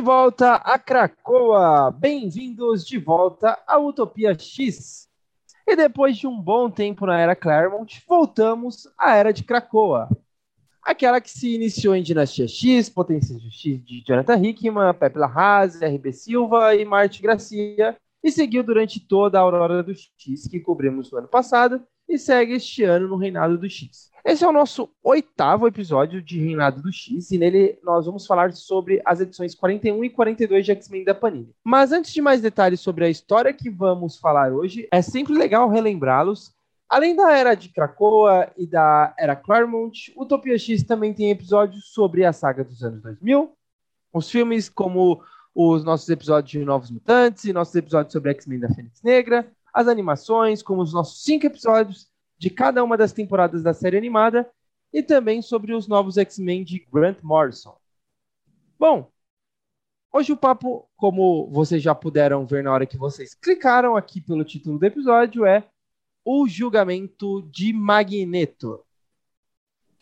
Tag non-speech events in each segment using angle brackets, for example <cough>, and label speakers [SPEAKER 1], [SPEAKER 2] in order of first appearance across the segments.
[SPEAKER 1] De volta a Cracoa! Bem-vindos de volta à Utopia X! E depois de um bom tempo na era Claremont, voltamos à era de Cracoa. Aquela que se iniciou em Dinastia X, Potência X de Jonathan Hickman, Pepe Larraz, RB Silva e Marte Gracia, e seguiu durante toda a Aurora do X que cobrimos no ano passado e segue este ano no Reinado do X. Esse é o nosso oitavo episódio de Reinado do X e nele nós vamos falar sobre as edições 41 e 42 de X-Men da Panini. Mas antes de mais detalhes sobre a história que vamos falar hoje, é sempre legal relembrá-los. Além da era de Krakoa e da era Claremont, Utopia X também tem episódios sobre a saga dos anos 2000, os filmes como os nossos episódios de Novos Mutantes e nossos episódios sobre X-Men da Fênix Negra, as animações, como os nossos cinco episódios de cada uma das temporadas da série animada e também sobre os novos X-Men de Grant Morrison. Bom, hoje o papo, como vocês já puderam ver na hora que vocês clicaram aqui pelo título do episódio, é O Julgamento de Magneto.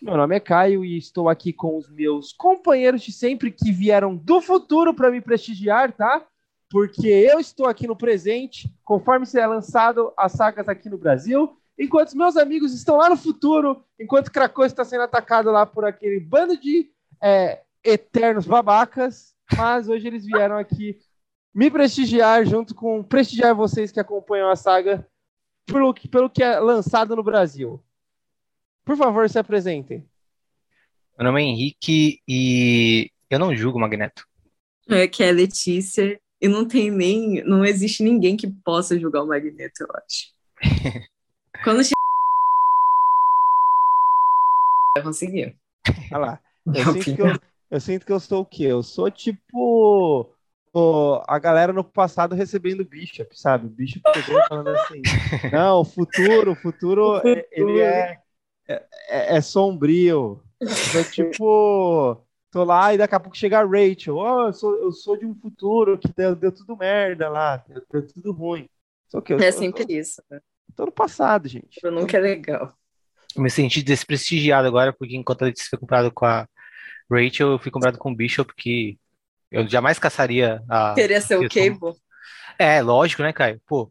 [SPEAKER 1] Meu nome é Caio e estou aqui com os meus companheiros de sempre que vieram do futuro para me prestigiar, tá? Porque eu estou aqui no presente, conforme será lançado as sagas aqui no Brasil, enquanto meus amigos estão lá no futuro, enquanto Krakow está sendo atacado lá por aquele bando de é, eternos babacas, mas hoje eles vieram aqui me prestigiar junto com prestigiar vocês que acompanham a saga pelo que, pelo que é lançado no Brasil. Por favor, se apresentem.
[SPEAKER 2] Meu nome é Henrique e eu não julgo Magneto.
[SPEAKER 3] Aqui é a Letícia e não tem nem, não existe ninguém que possa julgar o Magneto, eu acho. <laughs> Quando che... vai conseguir.
[SPEAKER 1] Olha lá. <laughs> Eu sinto, que eu, eu sinto que eu sou o quê? Eu sou tipo a galera no passado recebendo Bishop, sabe? Bishop falando assim: <laughs> não, o futuro, o futuro, ele é, é, é, é sombrio. É tipo, tô lá e daqui a pouco chega a Rachel: oh, eu, sou, eu sou de um futuro que deu, deu tudo merda lá, deu, deu tudo ruim.
[SPEAKER 3] Só que eu, é sempre eu, isso. Né?
[SPEAKER 1] Tô no passado, gente.
[SPEAKER 3] Eu nunca é legal.
[SPEAKER 2] Eu me senti desprestigiado agora, porque enquanto a Letícia foi comprado com a Rachel, eu fui comprado com o Bishop, que eu jamais caçaria a.
[SPEAKER 3] Queria ser o Cable?
[SPEAKER 2] É, lógico, né, Caio? Pô.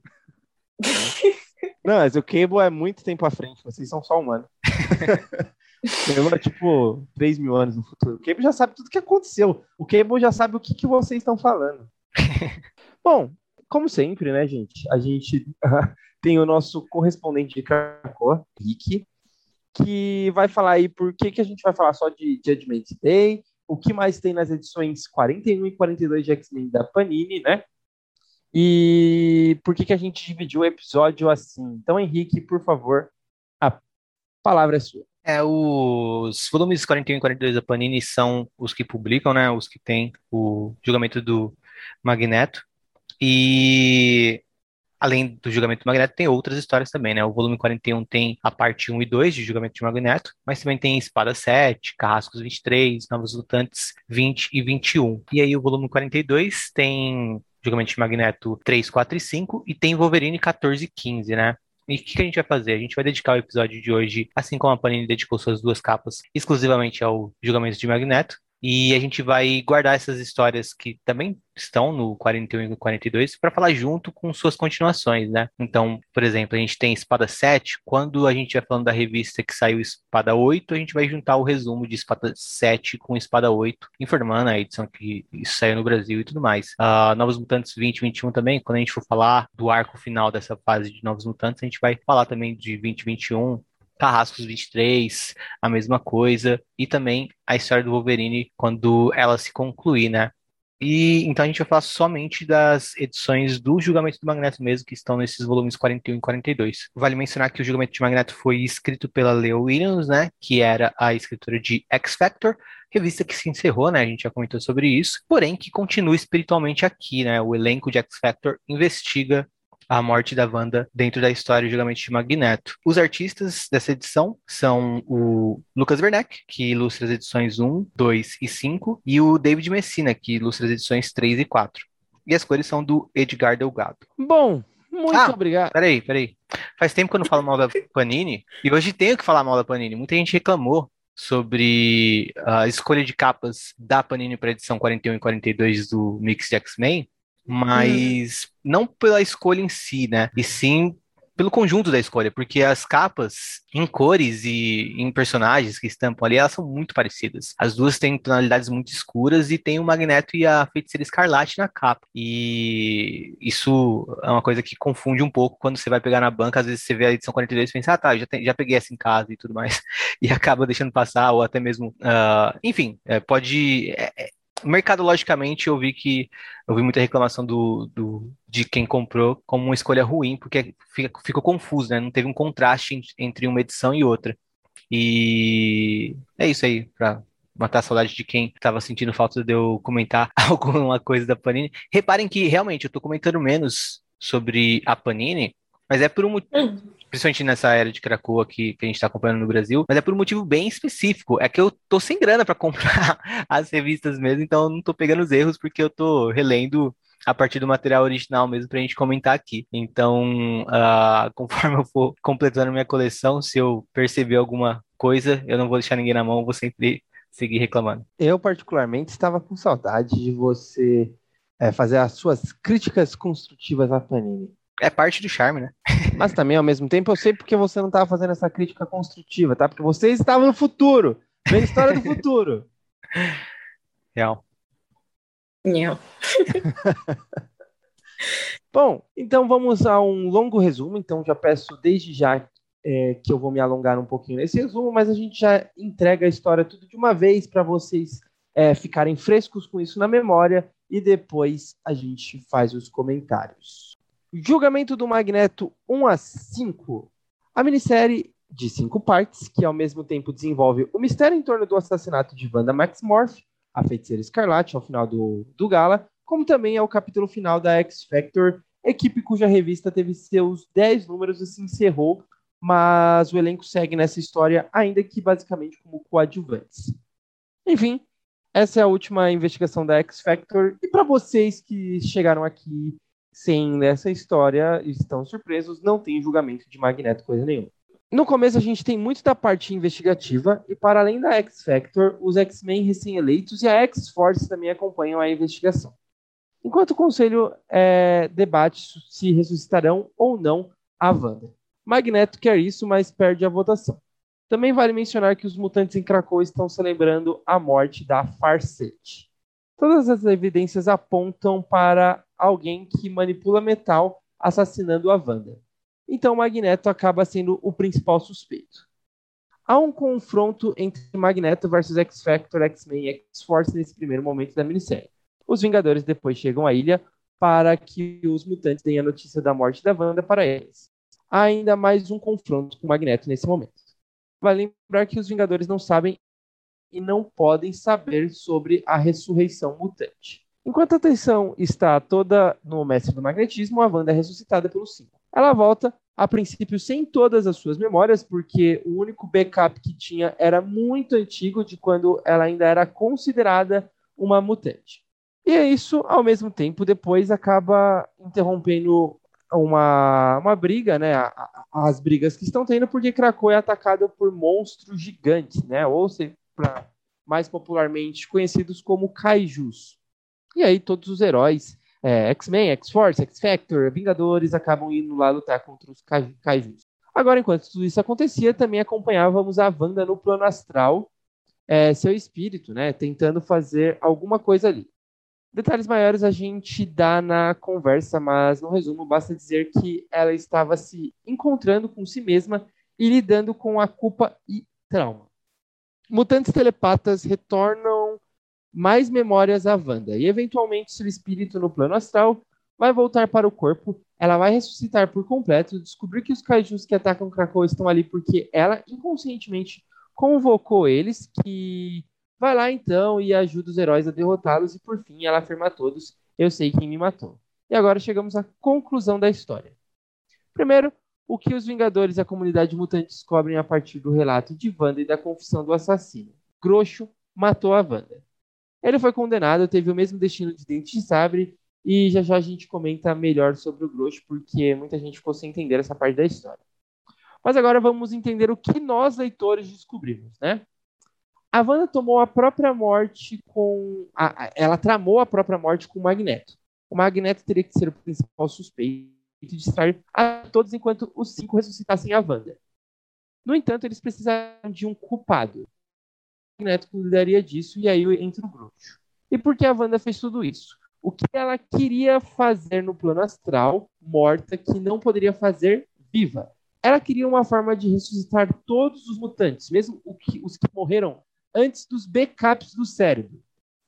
[SPEAKER 2] <laughs>
[SPEAKER 1] Não, mas o Cable é muito tempo à frente, vocês são só humanos. <laughs> Demora tipo 3 mil anos no futuro. O Cable já sabe tudo o que aconteceu. O Cable já sabe o que, que vocês estão falando. <laughs> Bom, como sempre, né, gente? A gente tem o nosso correspondente de Krakow, Rick, que vai falar aí por que, que a gente vai falar só de Judgment Day, o que mais tem nas edições 41 e 42 de X-Men da Panini, né? E por que, que a gente dividiu o episódio assim. Então, Henrique, por favor, a palavra é sua.
[SPEAKER 2] É, os volumes 41 e 42 da Panini são os que publicam, né? Os que tem o julgamento do Magneto. E Além do julgamento do Magneto, tem outras histórias também, né? O volume 41 tem a parte 1 e 2 de julgamento de Magneto, mas também tem Espada 7, Carrascos 23, Novos Lutantes 20 e 21. E aí o volume 42 tem julgamento de Magneto 3, 4 e 5 e tem Wolverine 14 e 15, né? E o que, que, a gente vai fazer? A gente vai dedicar o episódio de hoje, assim como a Panini dedicou suas duas capas, exclusivamente ao julgamento de Magneto. E a gente vai guardar essas histórias que também estão no 41 e 42 para falar junto com suas continuações, né? Então, por exemplo, a gente tem Espada 7, quando a gente vai falando da revista que saiu Espada 8, a gente vai juntar o resumo de Espada 7 com Espada 8, informando a edição que isso saiu no Brasil e tudo mais. Uh, Novos Mutantes 2021 também, quando a gente for falar do arco final dessa fase de Novos Mutantes, a gente vai falar também de 2021, Carrascos 23, a mesma coisa, e também a história do Wolverine quando ela se concluir, né? E então a gente vai falar somente das edições do Julgamento do Magneto mesmo, que estão nesses volumes 41 e 42. Vale mencionar que o Julgamento de Magneto foi escrito pela Leo Williams, né, que era a escritora de X Factor, revista que se encerrou, né, a gente já comentou sobre isso, porém que continua espiritualmente aqui, né, o elenco de X Factor investiga a morte da Wanda dentro da história, julgamento de Magneto. Os artistas dessa edição são o Lucas Werneck, que ilustra as edições 1, 2 e 5, e o David Messina, que ilustra as edições 3 e 4. E as cores são do Edgar Delgado.
[SPEAKER 1] Bom, muito ah, obrigado.
[SPEAKER 2] Peraí, peraí. Faz tempo que eu não falo mal da Panini, e hoje tenho que falar mal da Panini. Muita gente reclamou sobre a escolha de capas da Panini para edição 41 e 42 do Mix de X-Men, mas hum. não pela escolha em si, né? E sim pelo conjunto da escolha, porque as capas em cores e em personagens que estampam ali, elas são muito parecidas. As duas têm tonalidades muito escuras e tem o Magneto e a Feiticeira Escarlate na capa. E isso é uma coisa que confunde um pouco quando você vai pegar na banca, às vezes você vê a edição 42 e pensa, ah tá, já, tem, já peguei essa em casa e tudo mais, <laughs> e acaba deixando passar, ou até mesmo, uh, enfim, é, pode... É, é mercadologicamente eu vi que eu vi muita reclamação do, do, de quem comprou como uma escolha ruim, porque fica, ficou confuso, né? Não teve um contraste entre uma edição e outra. E é isso aí, para matar a saudade de quem estava sentindo falta de eu comentar <laughs> alguma coisa da Panini. Reparem que realmente eu estou comentando menos sobre a Panini, mas é por um motivo. Principalmente nessa era de Krakoa que, que a gente está acompanhando no Brasil, mas é por um motivo bem específico. É que eu tô sem grana para <laughs> comprar as revistas mesmo, então eu não tô pegando os erros porque eu tô relendo a partir do material original mesmo para a gente comentar aqui. Então, uh, <laughs> conforme eu for completando minha coleção, se eu perceber alguma coisa, eu não vou deixar ninguém na mão, vou sempre seguir reclamando.
[SPEAKER 1] Eu, particularmente, estava com saudade de você é, fazer as suas críticas construtivas à Panini.
[SPEAKER 2] É parte do charme, né? <laughs>
[SPEAKER 1] Mas também, ao mesmo tempo, eu sei porque você não estava fazendo essa crítica construtiva, tá? Porque você estava no futuro, vendo história do futuro. <laughs>
[SPEAKER 2] Real.
[SPEAKER 3] Não. <laughs>
[SPEAKER 1] Bom, então vamos a um longo resumo. Então já peço desde já é, que eu vou me alongar um pouquinho nesse resumo, mas a gente já entrega a história tudo de uma vez para vocês é, ficarem frescos com isso na memória e depois a gente faz os comentários. Julgamento do Magneto 1 a 5. A minissérie de cinco partes, que ao mesmo tempo desenvolve o mistério em torno do assassinato de Wanda Maximoff, a feiticeira Escarlate, ao final do, do Gala, como também é o capítulo final da X Factor, equipe cuja revista teve seus 10 números e se encerrou, mas o elenco segue nessa história, ainda que basicamente como coadjuvantes. Enfim, essa é a última investigação da X Factor, e para vocês que chegaram aqui sem nessa história estão surpresos, não tem julgamento de Magneto, coisa nenhuma. No começo a gente tem muito da parte investigativa e para além da X Factor, os X-Men recém-eleitos e a X-Force também acompanham a investigação. Enquanto o conselho é, debate se ressuscitarão ou não a Wanda. Magneto quer isso, mas perde a votação. Também vale mencionar que os mutantes em Krakow estão celebrando a morte da Farset. Todas as evidências apontam para alguém que manipula metal assassinando a Wanda. Então Magneto acaba sendo o principal suspeito. Há um confronto entre Magneto versus X-Factor, X-Men e X-Force nesse primeiro momento da minissérie. Os Vingadores depois chegam à ilha para que os mutantes deem a notícia da morte da Wanda para eles. Há ainda mais um confronto com Magneto nesse momento. Vale lembrar que os Vingadores não sabem e não podem saber sobre a ressurreição mutante. Enquanto a atenção está toda no mestre do magnetismo, a Wanda é ressuscitada pelo Cinco. Ela volta, a princípio, sem todas as suas memórias, porque o único backup que tinha era muito antigo, de quando ela ainda era considerada uma mutante. E é isso, ao mesmo tempo, depois acaba interrompendo uma, uma briga, né? As brigas que estão tendo, porque Krakow é atacada por monstros gigantes, né? Ou seja, mais popularmente conhecidos como kaijus. E aí todos os heróis, é, X-Men, X-Force, X-Factor, Vingadores, acabam indo lá lutar contra os Kaijus. Agora, enquanto tudo isso acontecia, também acompanhávamos a Wanda no plano astral, é, seu espírito, né, tentando fazer alguma coisa ali. Detalhes maiores a gente dá na conversa, mas no resumo basta dizer que ela estava se encontrando com si mesma e lidando com a culpa e trauma. Mutantes telepatas retornam mais memórias a Wanda. E eventualmente, seu espírito no plano astral vai voltar para o corpo, ela vai ressuscitar por completo, descobrir que os kaijus que atacam Krakow estão ali porque ela inconscientemente convocou eles, que vai lá então e ajuda os heróis a derrotá-los e por fim ela afirma a todos: "Eu sei quem me matou". E agora chegamos à conclusão da história. Primeiro, o que os Vingadores e a comunidade mutante descobrem a partir do relato de Wanda e da confissão do assassino. Groxo matou a Wanda. Ele foi condenado, teve o mesmo destino de Dente de Sabre, e já já a gente comenta melhor sobre o Grosso, porque muita gente ficou sem entender essa parte da história. Mas agora vamos entender o que nós, leitores, descobrimos, né? a Wanda tomou a própria morte com. A, ela tramou a própria morte com o Magneto. O Magneto teria que ser o principal suspeito de distrair a todos enquanto os cinco ressuscitassem a Wanda. No entanto, eles precisavam de um culpado. O Magneto cuidaria disso e aí entra o Groot. E por que a Wanda fez tudo isso? O que ela queria fazer no plano astral, morta, que não poderia fazer viva. Ela queria uma forma de ressuscitar todos os mutantes, mesmo os que morreram antes dos backups do cérebro.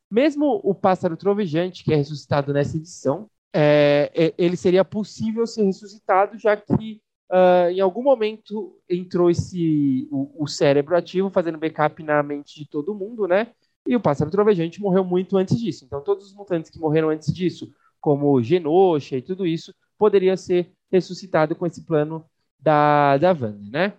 [SPEAKER 1] Mesmo o pássaro trovejante, que é ressuscitado nessa edição, é, ele seria possível ser ressuscitado, já que uh, em algum momento entrou esse o, o, cérebro ativo, fazendo backup na mente de todo mundo, né? E o pássaro trovejante morreu muito antes disso. Então, todos os mutantes que morreram antes disso, como Genosha e tudo isso, poderia ser ressuscitado com esse plano da, da Wanda, né?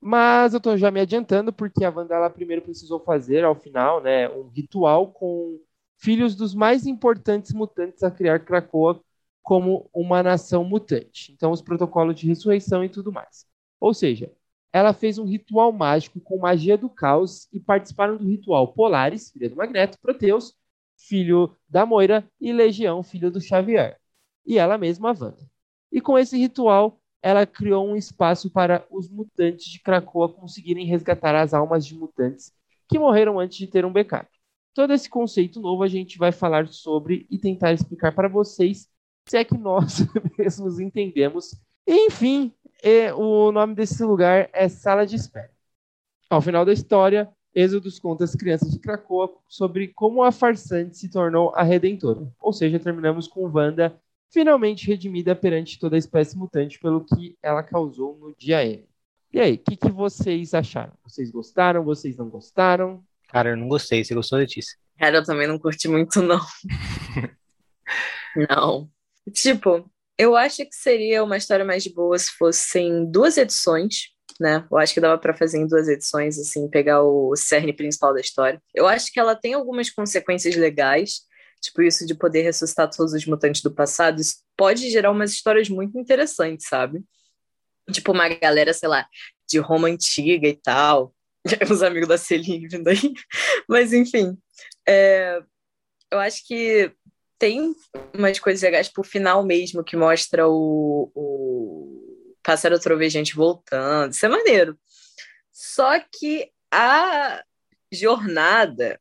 [SPEAKER 1] Mas eu estou já me adiantando porque a Wanda ela primeiro precisou fazer ao final, né, um ritual com filhos dos mais importantes mutantes a criar Krakoa como uma nação mutante. Então os protocolos de ressurreição e tudo mais. Ou seja, ela fez um ritual mágico com magia do caos e participaram do ritual Polaris, filha do Magneto, Proteus, filho da Moira, e Legião, filho do Xavier. E ela mesma, a Wanda. E com esse ritual, ela criou um espaço para os mutantes de Krakoa conseguirem resgatar as almas de mutantes que morreram antes de ter um backup. Todo esse conceito novo a gente vai falar sobre e tentar explicar para vocês se é que nós <laughs> mesmos entendemos. Enfim, é, o nome desse lugar é Sala de Espera. Ao final da história, Êxodos conta as crianças de Krakoa sobre como a farsante se tornou a Redentora. Ou seja, terminamos com Wanda finalmente redimida perante toda a espécie mutante pelo que ela causou no dia M. E aí, o que, que, vocês acharam? Vocês gostaram? Vocês não gostaram?
[SPEAKER 2] Cara, eu não gostei. Você gostou, Letícia?
[SPEAKER 3] Cara, eu também não curti muito, não. <laughs> não. Tipo, eu acho que seria uma história mais de boa se fossem duas edições, né? Eu acho que dava para fazer em duas edições, assim, pegar o cerne principal da história. Eu acho que ela tem algumas consequências legais, Tipo, isso de poder ressuscitar todos os mutantes do passado, isso pode gerar umas histórias muito interessantes, sabe? Tipo, uma galera, sei lá, de Roma antiga e tal. <laughs> Os amigos da Celine vindo aí. <laughs> Mas, enfim. É, eu acho que tem umas coisas legais pro final mesmo, que mostra o, o pássaro trovejante voltando. Isso é maneiro. Só que a jornada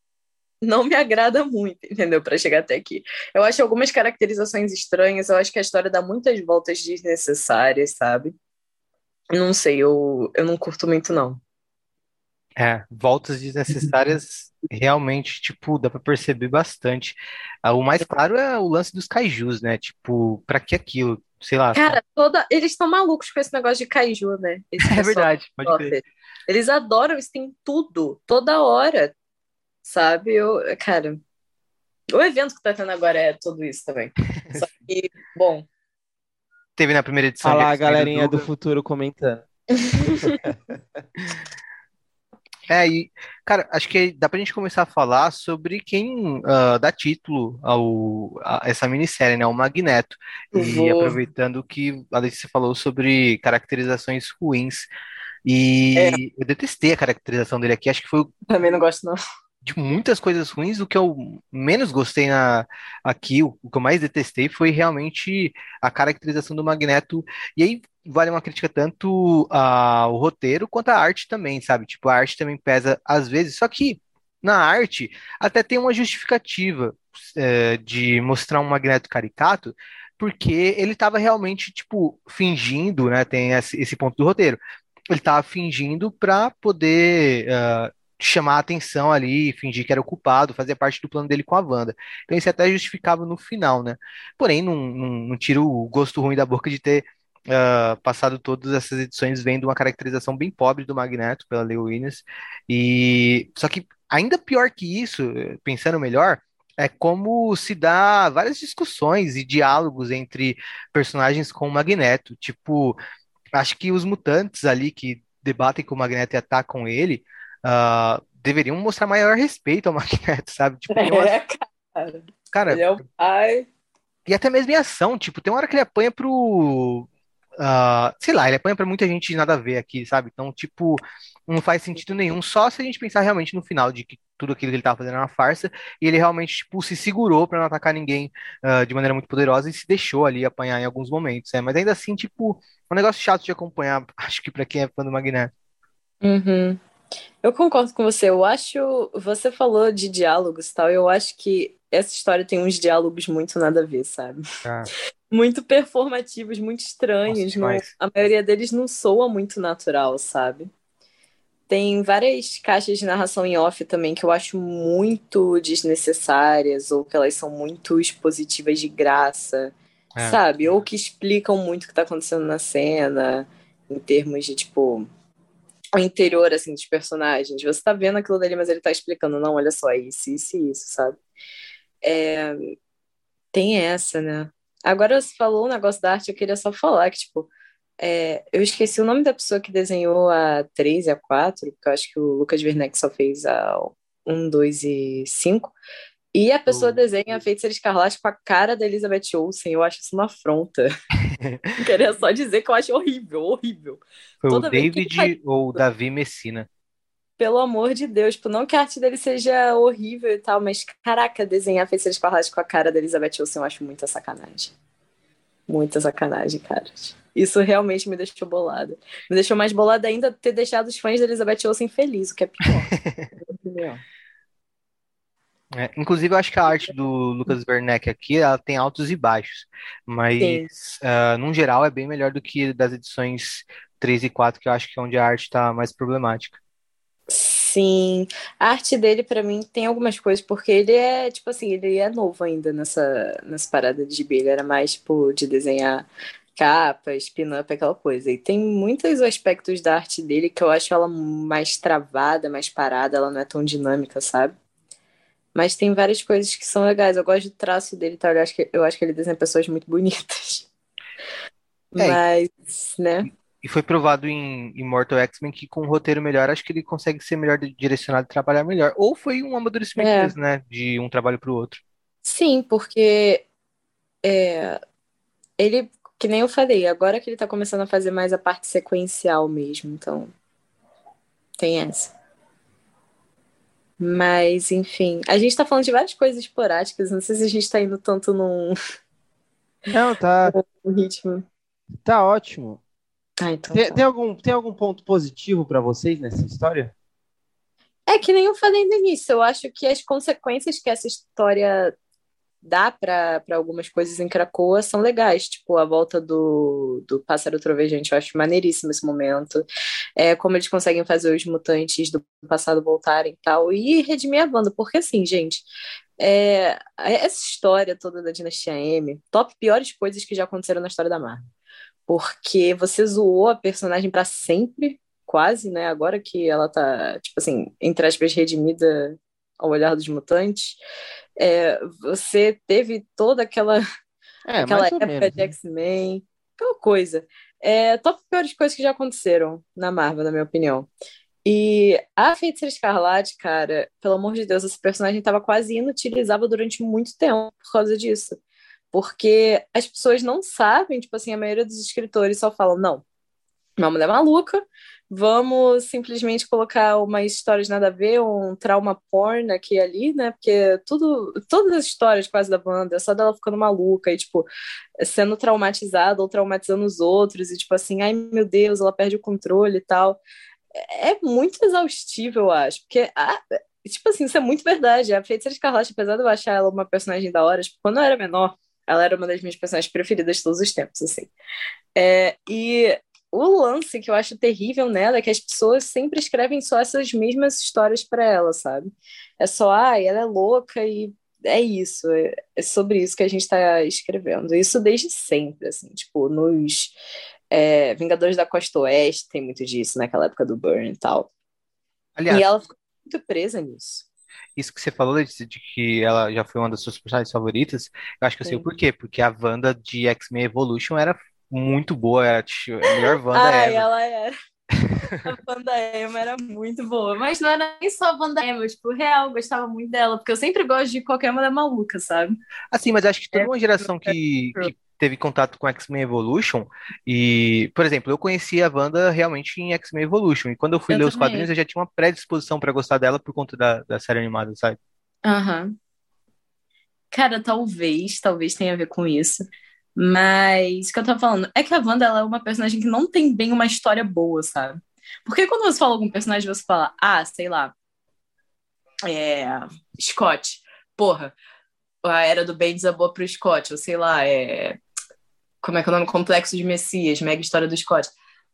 [SPEAKER 3] não me agrada muito, entendeu? Para chegar até aqui. Eu acho algumas caracterizações estranhas, eu acho que a história dá muitas voltas desnecessárias, sabe? Não sei, eu, eu não curto muito, não.
[SPEAKER 2] É, voltas desnecessárias <laughs> realmente, tipo, dá pra perceber bastante. Ah, o mais claro é o lance dos kaijus, né? Tipo, pra que aquilo? Sei lá.
[SPEAKER 3] Cara, toda... eles estão malucos com esse negócio de kaiju, né? Esse <laughs>
[SPEAKER 2] é verdade, pode crer.
[SPEAKER 3] Eles adoram, eles têm tudo, toda hora sabe? Eu, cara, o evento que tá tendo agora é tudo isso também. <laughs> Só que, bom.
[SPEAKER 2] Teve na primeira edição.
[SPEAKER 1] Olha lá a galerinha do, do futuro comentando.
[SPEAKER 2] É, e, cara, acho que dá pra gente começar a falar sobre quem uh, dá título ao, a essa minissérie, né? O Magneto. E aproveitando que a Letícia falou sobre caracterizações ruins. E é. eu detestei a caracterização dele aqui, acho que foi o.
[SPEAKER 3] Também não gosto, não
[SPEAKER 2] de muitas coisas ruins. O que eu menos gostei na, aqui, o, o, que eu mais detestei foi realmente a caracterização do Magneto. E aí vale uma crítica tanto ao roteiro quanto à arte também, sabe? Tipo, a arte também pesa às vezes, só que na arte até tem uma justificativa é, de mostrar um Magneto caricato, porque ele estava realmente, tipo, fingindo, né? Tem esse, ponto do roteiro. Ele estava fingindo para poder uh, chamar a atenção ali, fingir que era o culpado, fazer parte do plano dele com a Wanda. Então isso é até justificável no final, né? Porém, não, não, não tira o gosto ruim da boca de ter uh, passado todas essas edições vendo uma caracterização bem pobre do Magneto pela Leo Williams. E só que ainda pior que isso, pensando melhor, é como se dá várias discussões e diálogos entre personagens com o Magneto. Tipo, acho que os mutantes ali que debatem com o Magneto e atacam ele uh, deveriam mostrar maior respeito ao <laughs> Magneto, sabe? Tipo,
[SPEAKER 3] é, cara.
[SPEAKER 2] Cara,
[SPEAKER 3] ele é o pai.
[SPEAKER 2] E até mesmo em ação, tipo, tem uma hora que ele apanha pro. uh, sei lá, ele apanha pra muita gente nada a ver aqui, sabe? Então, tipo, não faz sentido nenhum, só se a gente pensar realmente no final de que tudo aquilo que ele tava fazendo era uma farsa, e ele realmente, tipo, se segurou para não atacar ninguém uh, de maneira muito poderosa e se deixou ali apanhar em alguns momentos, é, mas ainda assim, tipo, é um negócio chato de acompanhar, <laughs> acho que para quem é fã do Magneto.
[SPEAKER 3] Uhum. Eu concordo com você, eu acho, você falou de diálogos e tal, eu acho que essa história tem uns diálogos muito nada a ver, sabe? Ah. <laughs> Muito performativos, muito estranhos, Nossa, não, a maioria deles não soa muito natural, sabe? Tem várias caixas de narração em off também que eu acho muito desnecessárias, ou que elas são muito expositivas de graça, é. sabe? Ou que explicam muito o que está acontecendo na cena, em termos de, tipo, o interior, assim, dos personagens. Você tá vendo aquilo dali, mas ele tá explicando, não, olha só, isso, isso e isso, sabe? É... Tem essa, né? Agora você falou um negócio da arte, eu queria só falar que, tipo, é, eu esqueci o nome da pessoa que desenhou a 3 e a 4, porque eu acho que o Lucas Werneck só fez a 1, 2 e 5. E a pessoa oh. desenha a Feiticeira Escarlate com a cara da Elizabeth Olsen. Eu acho isso uma afronta. <laughs> Queria só dizer que eu acho horrível, horrível.
[SPEAKER 2] Foi Toda o David ou o Davi Messina?
[SPEAKER 3] Pelo amor de Deus, tipo, não que a arte dele seja horrível e tal, mas caraca, desenhar a Feiticeira Escarlate com a cara da Elizabeth Olsen eu acho muita sacanagem. Muita sacanagem, cara. Isso realmente me deixou bolada. Me deixou mais bolada ainda ter deixado os fãs da Elizabeth Olsen felizes, o que é pior. <laughs>
[SPEAKER 2] É, inclusive, eu acho que a arte do Lucas Werneck aqui, ela tem altos e baixos, mas, uh, num geral, é bem melhor do que das edições 3 e 4, que eu acho que é onde a arte está mais problemática.
[SPEAKER 3] Sim, a arte dele para mim tem algumas coisas, porque ele é, tipo assim, ele é novo ainda nessa, nessa parada de gibi, ele era mais, tipo, de desenhar capas, pin-up, aquela coisa. E tem muitos aspectos da arte dele que eu acho ela mais travada, mais parada, ela não é tão dinâmica, sabe? Mas tem várias coisas que são legais. Eu gosto do traço dele, tá? Eu acho que, eu acho que ele desenha pessoas muito bonitas. <laughs> É, Mas, né?
[SPEAKER 2] E foi provado em Immortal X-Men que com um roteiro melhor, acho que ele consegue ser melhor direcionado e trabalhar melhor. Ou foi um amadurecimento é. mesmo, né? De um trabalho para o outro.
[SPEAKER 3] Sim, porque é, ele, que nem eu falei, agora que ele tá começando a fazer mais a parte sequencial mesmo, então tem essa. Mas, enfim, a gente tá falando de várias coisas esporádicas, não sei se a gente tá indo tanto num.
[SPEAKER 1] Não, tá. <laughs>
[SPEAKER 3] num ritmo.
[SPEAKER 1] Tá ótimo.
[SPEAKER 3] Ah, então
[SPEAKER 1] tem,
[SPEAKER 3] tá.
[SPEAKER 1] tem, algum, tem algum ponto positivo para vocês nessa história?
[SPEAKER 3] É que nem eu falei no início, eu acho que as consequências que essa história dá para algumas coisas em Cracoa são legais, tipo a volta do, do pássaro trovejante, eu acho maneiríssimo esse momento. É, como eles conseguem fazer os mutantes do passado voltarem e tal, e redimir a banda, porque assim, gente, é, essa história toda da Dinastia M, top piores coisas que já aconteceram na história da Marvel porque você zoou a personagem para sempre, quase, né? Agora que ela tá, tipo assim, entre aspas, redimida ao olhar dos mutantes, é, você teve toda aquela, é, aquela época menos, de né? X-Men, aquela coisa. É, top piores coisas que já aconteceram na Marvel, na minha opinião. E a Feiticeira Escarlate, cara, pelo amor de Deus, esse personagem estava quase inutilizável durante muito tempo por causa disso. Porque as pessoas não sabem, tipo assim, a maioria dos escritores só falam, não, uma mulher maluca, vamos simplesmente colocar uma história de nada a ver, um trauma porn aqui e ali, né? Porque tudo, todas as histórias quase da banda é só dela ficando maluca e, tipo, sendo traumatizada ou traumatizando os outros, e tipo assim, ai meu Deus, ela perde o controle e tal. É muito exaustivo, eu acho, porque a, tipo assim, isso é muito verdade. A Feiticeira Escarlate, apesar de eu achar ela uma personagem da hora, tipo, quando eu era menor, ela era uma das minhas personagens preferidas de todos os tempos, assim. É, e o lance que eu acho terrível nela é que as pessoas sempre escrevem só essas mesmas histórias para ela, sabe? É só, ah, ela é louca e é isso, é, é sobre isso que a gente está escrevendo. Isso desde sempre, assim, tipo, nos é, Vingadores da Costa Oeste tem muito disso, naquela época do Burn e tal. Aliás, e ela ficou muito presa nisso
[SPEAKER 2] isso que você falou de, de, que ela já foi uma das suas personagens favoritas, eu acho que eu sei o porquê, porque a Wanda de X-Men Evolution era muito boa, era a melhor <laughs> Wanda
[SPEAKER 3] Ai, ever. ela era. A Wanda Emma era muito boa, mas não era nem só a Wanda Emma, tipo, real, gostava muito dela, porque eu sempre gosto de qualquer mulher maluca, sabe?
[SPEAKER 2] Assim, mas acho que toda uma geração que, que teve contato com X-Men Evolution e, por exemplo, eu conheci a Wanda realmente em X-Men Evolution e quando eu fui
[SPEAKER 3] Eu
[SPEAKER 2] ler os
[SPEAKER 3] também.
[SPEAKER 2] quadrinhos eu já tinha uma predisposição pra gostar dela por conta da, da série animada, sabe?
[SPEAKER 3] Aham. Cara, talvez, talvez tenha a ver com isso. Mas o que eu tava falando é que a Wanda ela é uma personagem que não tem bem uma história boa, sabe? Porque quando você fala algum personagem, você fala, ah, sei lá, é, Scott, porra, a era do bem desabou pro Scott, ou sei lá, é, como é que é o nome? Complexo de Messias, mega história do Scott.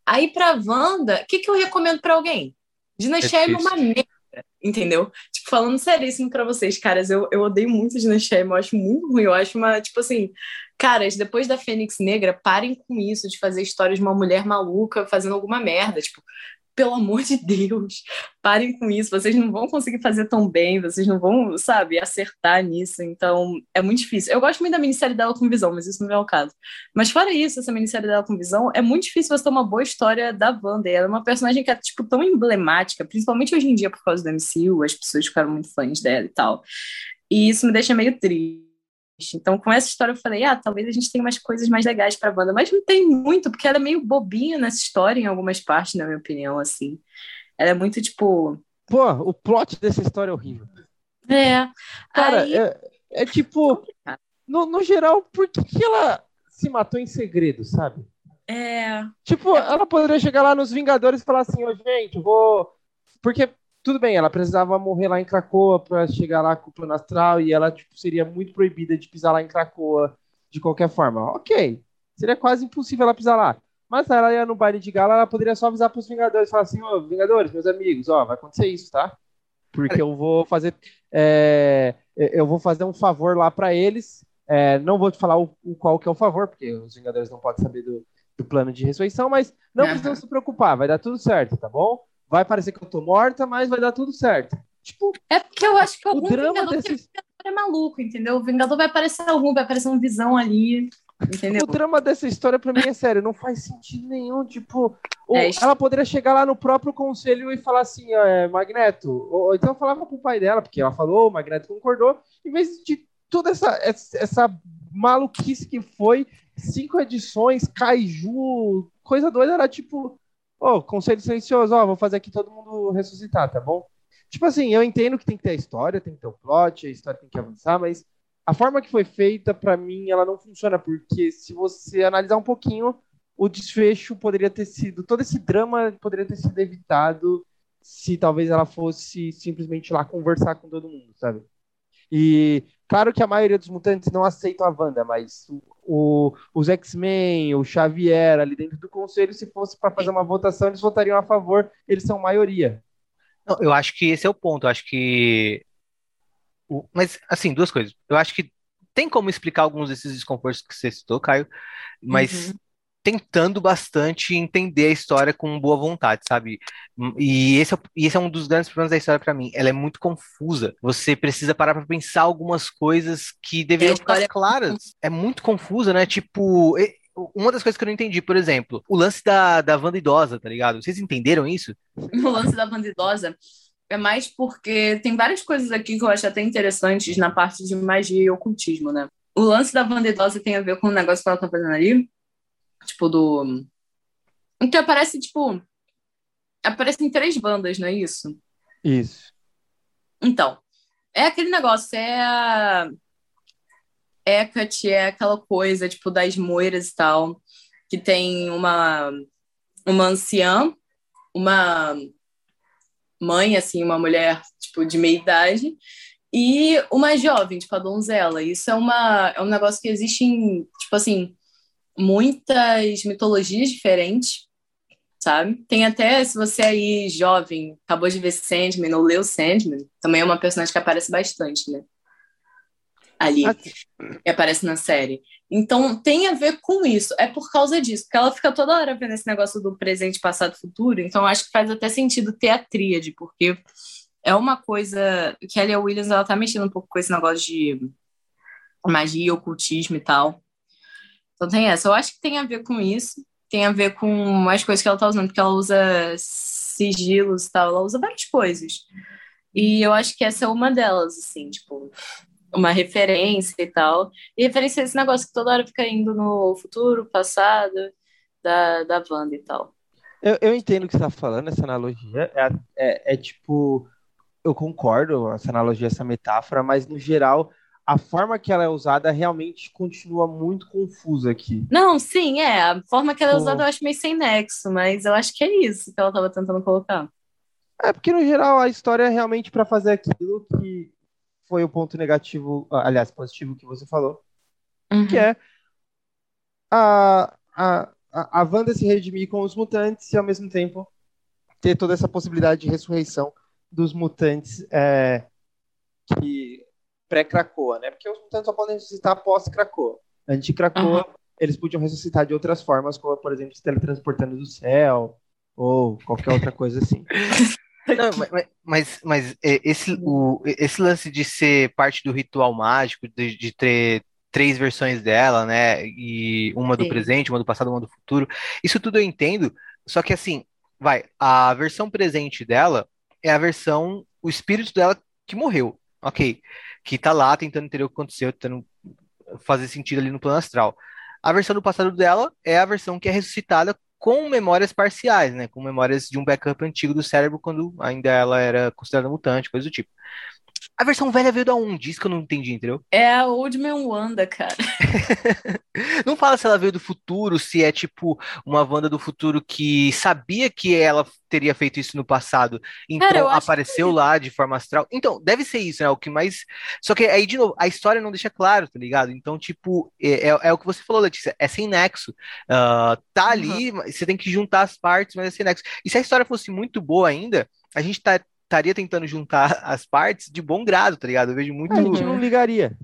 [SPEAKER 3] Aí pra Wanda, o que que eu recomendo pra alguém? Dinastia é
[SPEAKER 2] difícil.
[SPEAKER 3] uma merda, entendeu? Tipo, falando seríssimo pra vocês, caras, eu, eu odeio muito Dinastia, eu acho muito ruim, eu acho uma, tipo assim, caras, depois da Fênix Negra, parem com isso de fazer história de uma mulher maluca fazendo alguma merda, tipo, pelo amor de Deus, parem com isso, vocês não vão conseguir fazer tão bem, vocês não vão, sabe, acertar nisso, então é muito difícil. Eu gosto muito da minissérie dela com visão, mas isso não é o caso. Mas fora isso, essa minissérie dela com visão, é muito difícil você ter uma boa história da Wanda, ela é uma personagem que é, tipo, tão emblemática, principalmente hoje em dia por causa do MCU, as pessoas ficaram muito fãs dela e tal. E isso me deixa meio triste. Então, com essa história, eu falei, ah, talvez a gente tenha umas coisas mais legais pra banda, mas não tem muito, porque ela é meio bobinha nessa história, em algumas partes, na minha opinião, assim. Ela é muito, tipo.
[SPEAKER 1] Pô, o plot dessa história é horrível.
[SPEAKER 3] É.
[SPEAKER 1] Cara,
[SPEAKER 3] aí-
[SPEAKER 1] é, é tipo, no, no geral, por que, que ela se matou em segredo, sabe?
[SPEAKER 3] É.
[SPEAKER 1] Tipo, ela poderia chegar lá nos Vingadores e falar assim, ô gente, eu vou. Porque, tudo bem, ela precisava morrer lá em Cracoa pra chegar lá com o plano astral e ela tipo, seria muito proibida de pisar lá em Cracoa de qualquer forma. Ok. Seria quase impossível ela pisar lá. Mas ela ia no baile de gala, ela poderia só avisar pros Vingadores, falar assim, ô, Vingadores, meus amigos, ó, vai acontecer isso, tá? Porque eu vou fazer. é, eu vou fazer um favor lá pra eles. É, não vou te falar o, o qual que é o favor, porque os Vingadores não podem saber do, do plano de ressurreição, mas não
[SPEAKER 3] Aham.
[SPEAKER 1] precisam se preocupar, vai dar tudo certo, tá bom? Vai parecer que eu tô morta, mas vai dar tudo certo. Tipo,
[SPEAKER 3] É porque eu acho que
[SPEAKER 1] o
[SPEAKER 3] algum
[SPEAKER 1] drama
[SPEAKER 3] Vingador
[SPEAKER 1] desse,
[SPEAKER 3] é maluco, entendeu? O Vingador vai aparecer algum, vai aparecer um visão ali, entendeu?
[SPEAKER 1] o drama dessa história pra mim é sério, não faz sentido nenhum. Tipo,
[SPEAKER 3] É,
[SPEAKER 1] ela poderia chegar lá no próprio conselho e falar assim, ó, é, Magneto, ou, ou então falava pro pai dela, porque ela falou, o Magneto concordou, em vez de toda essa, essa, essa maluquice que foi, cinco edições, Kaiju, coisa doida, era tipo, ô, conselho silencioso, ó, vou fazer aqui todo mundo ressuscitar, tá bom? Tipo assim, eu entendo que tem que ter a história, tem que ter o plot, a história tem que avançar, mas a forma que foi feita, pra mim, ela não funciona, porque se você analisar um pouquinho, o desfecho poderia ter sido, todo esse drama poderia ter sido evitado se talvez ela fosse simplesmente lá conversar com todo mundo, sabe? E claro que a maioria dos mutantes não aceitam a Wanda, mas o, os X-Men, o Xavier ali dentro do conselho, se fosse para fazer uma votação, eles votariam a favor, eles são maioria.
[SPEAKER 2] Não, eu acho que esse é o ponto. Eu acho que. o- Mas, assim, duas coisas. Eu acho que tem como explicar alguns desses desconfortos que você citou, Caio, mas
[SPEAKER 3] Uhum.
[SPEAKER 2] Tentando bastante entender a história com boa vontade, sabe? E esse é, e esse é um dos grandes problemas da história pra mim. Ela é muito confusa. Você precisa parar pra pensar algumas coisas que deveriam ficar claras. É muito confusa, né? Tipo, uma das coisas que eu não entendi, por exemplo, o lance da, da Wanda idosa, tá ligado? Vocês entenderam isso? <laughs>
[SPEAKER 3] O lance da Wanda idosa é mais porque tem várias coisas aqui que eu acho até interessantes na parte de magia e ocultismo, né? O lance da Wanda idosa tem a ver com o negócio que ela tá fazendo ali, tipo do... Então aparece, tipo... Aparecem três bandas, não é isso?
[SPEAKER 1] Isso.
[SPEAKER 3] Então, é aquele negócio, é a Hecate, é aquela coisa, tipo, das moiras e tal, que tem uma, uma anciã, uma mãe, assim, uma mulher, tipo, de meia idade, e uma jovem, tipo, a donzela. Isso é, uma, é um negócio que existe em, tipo assim, muitas mitologias diferentes, sabe? Tem até, se você aí, jovem, acabou de ver Sandman ou leu Sandman, também é uma personagem que aparece bastante, né? Ali, que aparece na série. Então, tem a ver com isso. É por causa disso, porque ela fica toda hora vendo esse negócio do presente, passado e futuro, então acho que faz até sentido ter a tríade, porque é uma coisa que a Lia Williams, ela tá mexendo um pouco com esse negócio de magia, ocultismo e tal. Então tem essa. Eu acho que tem a ver com isso, tem a ver com as coisas que ela tá usando, porque ela usa sigilos e tal, ela usa várias coisas. E eu acho que essa é uma delas, assim, tipo, uma referência e tal. E referência a esse negócio que toda hora fica indo no futuro, passado da, da Wanda e tal.
[SPEAKER 1] Eu, eu entendo o que você está falando, essa analogia. É, é, é, tipo, eu concordo, essa analogia, essa metáfora, mas no geral, a forma que ela é usada realmente continua muito confusa aqui.
[SPEAKER 3] Não, sim, é. A forma que ela é tipo usada eu acho meio sem nexo, mas eu acho que é isso que ela estava tentando colocar.
[SPEAKER 1] É, porque no geral a história é realmente para fazer aquilo que foi o ponto negativo, aliás, positivo que você falou, uhum. que é a, a, a, Wanda se redimir com os mutantes e ao mesmo tempo ter toda essa possibilidade de ressurreição dos mutantes é, que pré-Krakoa, né? Porque os mutantes só podem ressuscitar pós-Krakoa. Anti-Krakoa, uhum. eles podiam ressuscitar de outras formas, como, por exemplo, se teletransportando do céu ou qualquer outra coisa assim. <laughs>
[SPEAKER 2] Não, mas, mas, mas, é, esse, o, esse lance de ser parte do ritual mágico, de, de ter três versões dela, né? E uma do Sim. presente, uma do passado, uma do futuro. Isso tudo eu entendo. Só que assim, vai, a versão presente dela é a versão, o espírito dela que morreu, ok? Que tá lá tentando entender o que aconteceu, tentando fazer sentido ali no plano astral. A versão do passado dela é a versão que é ressuscitada com memórias parciais, né? Com memórias de um backup antigo do cérebro quando ainda ela era considerada mutante, coisa do tipo. A versão velha veio da onde? Isso que eu não entendi, entendeu? <laughs>
[SPEAKER 3] É a Old Man Wanda, cara. <laughs>
[SPEAKER 2] não fala se ela veio do futuro, se é tipo uma Wanda do futuro que sabia que ela teria feito isso no passado, então cara, apareceu que... lá de forma astral. Então, deve ser isso, né? O que mais. Só que aí, de novo, a história não deixa claro, tá ligado? Então, tipo, é, é, é o que você falou, Letícia, é sem nexo. Uh, tá ali, uhum. você tem que juntar as partes, mas é sem nexo. E se a história fosse muito boa ainda, a gente tá estaria tentando juntar <laughs> as partes de bom grado, tá ligado? Eu vejo muito.
[SPEAKER 1] A gente não <laughs> ligaria.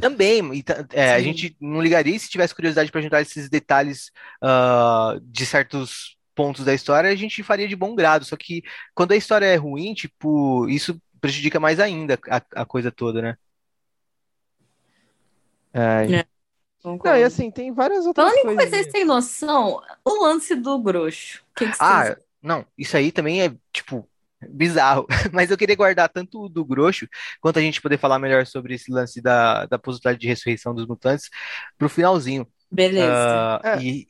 [SPEAKER 2] Também, é, a gente não ligaria se tivesse curiosidade para juntar esses detalhes uh, de certos pontos da história, a gente faria de bom grado. Só que quando a história é ruim, tipo, isso prejudica mais ainda a, a coisa toda, né?
[SPEAKER 1] É. é. Não, e assim, tem várias outras
[SPEAKER 3] Falando
[SPEAKER 1] coisas.
[SPEAKER 3] Falando em coisas sem noção, o lance do grosso. Que que
[SPEAKER 2] ah, não, isso aí também é, tipo, bizarro. <laughs> Mas eu queria guardar tanto do Grosso, quanto a gente poder falar melhor sobre esse lance da, da possibilidade de ressurreição dos mutantes, pro finalzinho.
[SPEAKER 3] Beleza.
[SPEAKER 2] Uh, é, e...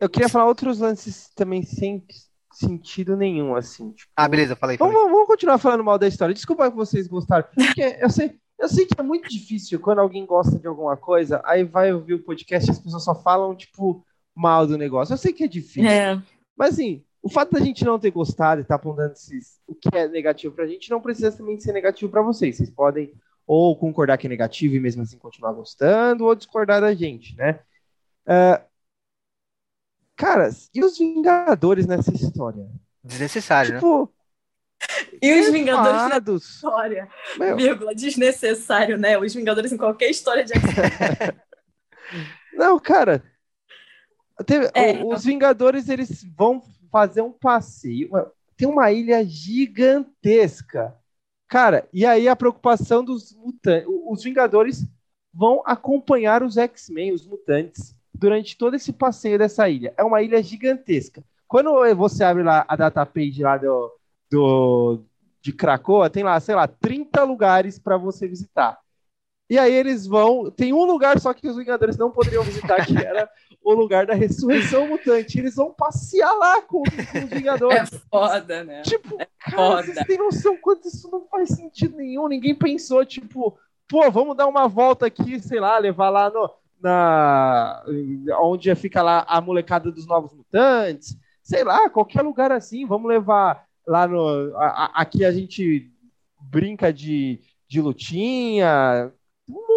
[SPEAKER 1] Eu queria falar outros lances também sem sentido nenhum, assim. Tipo...
[SPEAKER 2] Ah, beleza, falei.
[SPEAKER 1] falei. Vamos, vamos, continuar falando mal da história. Desculpa que vocês gostaram. Porque eu sei, eu sei que é muito difícil quando alguém gosta de alguma coisa, aí vai ouvir o podcast e as pessoas só falam, tipo, mal do negócio. Eu sei que é difícil. É. Mas assim, o fato da gente não ter gostado e estar tá apontando esses, o que é negativo pra gente não precisa também ser negativo para vocês. Vocês podem ou concordar que é negativo e mesmo assim continuar gostando, ou discordar da gente, né? Uh, cara, e os Vingadores nessa história?
[SPEAKER 2] Desnecessário,
[SPEAKER 3] tipo, né? E os Vingadores na história, Meu. vírgula, desnecessário, né? Os Vingadores em qualquer história de <laughs>
[SPEAKER 1] Não, cara. Teve, é, os Vingadores, eles vão fazer um passeio. Tem uma ilha gigantesca. Cara, e aí a preocupação dos mutantes. Os Vingadores vão acompanhar os X-Men, os mutantes, durante todo esse passeio dessa ilha. É uma ilha gigantesca. Quando você abre lá a datapage lá do, do, de Krakoa, tem lá, sei lá, 30 lugares para você visitar. E aí eles vão. Tem um lugar só que os Vingadores não poderiam visitar, que era o lugar da ressurreição mutante. Eles vão passear lá com, com os Vingadores.
[SPEAKER 3] É foda, né?
[SPEAKER 1] Tipo, é cara, foda. vocês têm noção quanto isso não faz sentido nenhum. Ninguém pensou, tipo, pô, vamos dar uma volta aqui, sei lá, levar lá no, na. onde fica lá a molecada dos novos mutantes. Sei lá, qualquer lugar assim, vamos levar lá no. A, a, aqui a gente brinca de, de lutinha,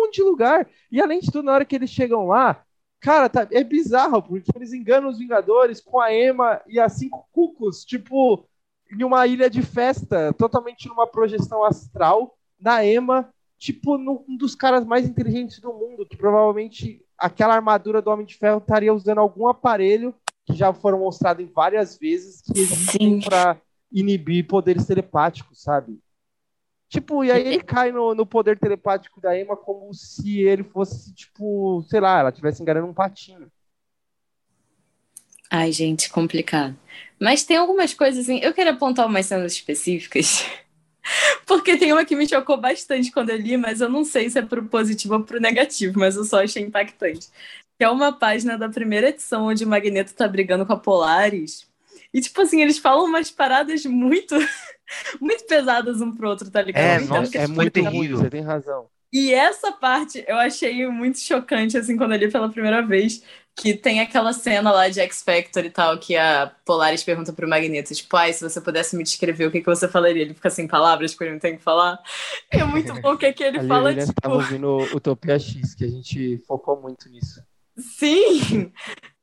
[SPEAKER 1] monte de lugar. E além de tudo, na hora que eles chegam lá, cara, tá, é bizarro, porque eles enganam os Vingadores com a Emma e as cinco cucos, tipo, em uma ilha de festa, totalmente numa projeção astral, na Emma, tipo, num um dos caras mais inteligentes do mundo, que provavelmente aquela armadura do Homem de Ferro estaria usando algum aparelho que já foram mostrados em várias vezes que existem para inibir poderes telepáticos, sabe? Tipo, e aí ele cai no, no poder telepático da Emma como se ele fosse, tipo, sei lá, ela estivesse enganando um patinho.
[SPEAKER 3] Ai, gente, complicado. Mas tem algumas coisas assim. Eu quero apontar umas cenas específicas. <laughs> Porque tem uma que me chocou bastante quando eu li, mas eu não sei se é pro positivo ou pro negativo, mas eu só achei impactante. Que é uma página da primeira edição onde o Magneto tá brigando com a Polaris. E, tipo assim, eles falam umas paradas muito, <laughs> muito pesadas um pro outro, tá ligado?
[SPEAKER 2] É,
[SPEAKER 3] Então,
[SPEAKER 2] nossa,
[SPEAKER 3] que,
[SPEAKER 1] É
[SPEAKER 3] tipo,
[SPEAKER 1] muito
[SPEAKER 2] terrível.
[SPEAKER 1] ruim, você tem razão.
[SPEAKER 3] E essa parte eu achei muito chocante, assim, quando eu li pela primeira vez. Que tem aquela cena lá de X Factor e tal, que a Polaris pergunta pro Magneto, tipo, ai, se você pudesse me descrever, o que, que você falaria? Ele fica sem palavras, porque ele não tem o que falar. É muito bom que aqui ele <laughs>
[SPEAKER 1] Ali
[SPEAKER 3] fala,
[SPEAKER 1] ele
[SPEAKER 3] tipo,
[SPEAKER 1] estava ouvindo Utopia X, que a gente focou muito nisso.
[SPEAKER 3] sim!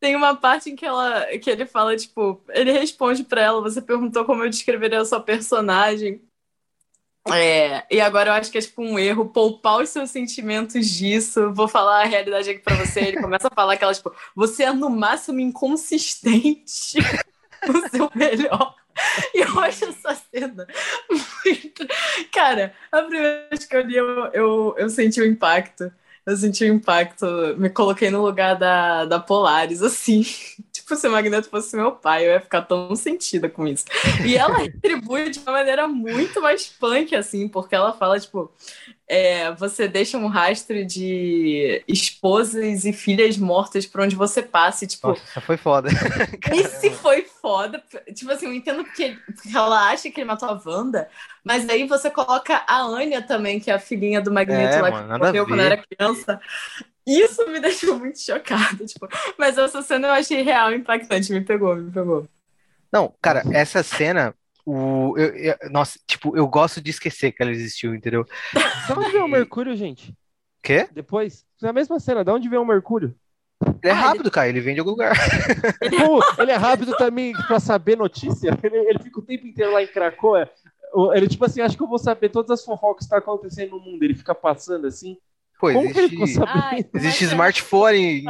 [SPEAKER 3] Tem uma parte em que, ela, que ele fala, tipo, ele responde pra ela, você perguntou como eu descreveria a sua personagem. É, e agora eu acho que é tipo um erro poupar os seus sentimentos disso. Vou falar a realidade aqui pra você. Ele começa a falar aquela, tipo, você é no máximo inconsistente <laughs> no seu melhor. E eu acho essa cena muito. Cara, a primeira vez que eu li, eu, eu, eu senti o impacto. Eu senti o impacto, me coloquei no lugar da, da Polaris, assim. Tipo, se o Magneto fosse meu pai, eu ia ficar tão sentida com isso. E ela <laughs> retribui de uma maneira muito mais punk, assim, porque ela fala, tipo, é, você deixa um rastro de esposas e filhas mortas por onde você passe, tipo,
[SPEAKER 2] Nossa, foi foda. <laughs>
[SPEAKER 3] esse foi foda. Tipo assim, eu entendo porque, porque ela acha que ele matou a Wanda, mas aí você coloca a Anya também, que é a filhinha do Magneto
[SPEAKER 2] É,
[SPEAKER 3] lá
[SPEAKER 2] mano,
[SPEAKER 3] que morreu quando era criança. Isso me <laughs> deixou muito chocada, tipo, mas essa cena eu achei real impactante, me pegou, me pegou.
[SPEAKER 2] Não, cara, essa cena, o, eu- eu- nossa, tipo, eu gosto de esquecer que ela existiu, entendeu?
[SPEAKER 1] Da onde veio o Mercúrio, gente?
[SPEAKER 2] Quê?
[SPEAKER 1] Depois, na mesma cena, da onde veio o Mercúrio?
[SPEAKER 2] Ele é
[SPEAKER 3] Ah,
[SPEAKER 2] rápido, cara, ele vem de algum lugar. <laughs>
[SPEAKER 1] Pô, ele é rápido também pra saber notícia. Ele, ele fica o tempo inteiro lá em Cracoa. O- Ele, tipo assim, acho que eu vou saber todas as fofocas que estão acontecendo no mundo. Ele fica passando assim.
[SPEAKER 2] Pô, existe?
[SPEAKER 3] Ai,
[SPEAKER 2] existe
[SPEAKER 3] é-
[SPEAKER 2] smartphone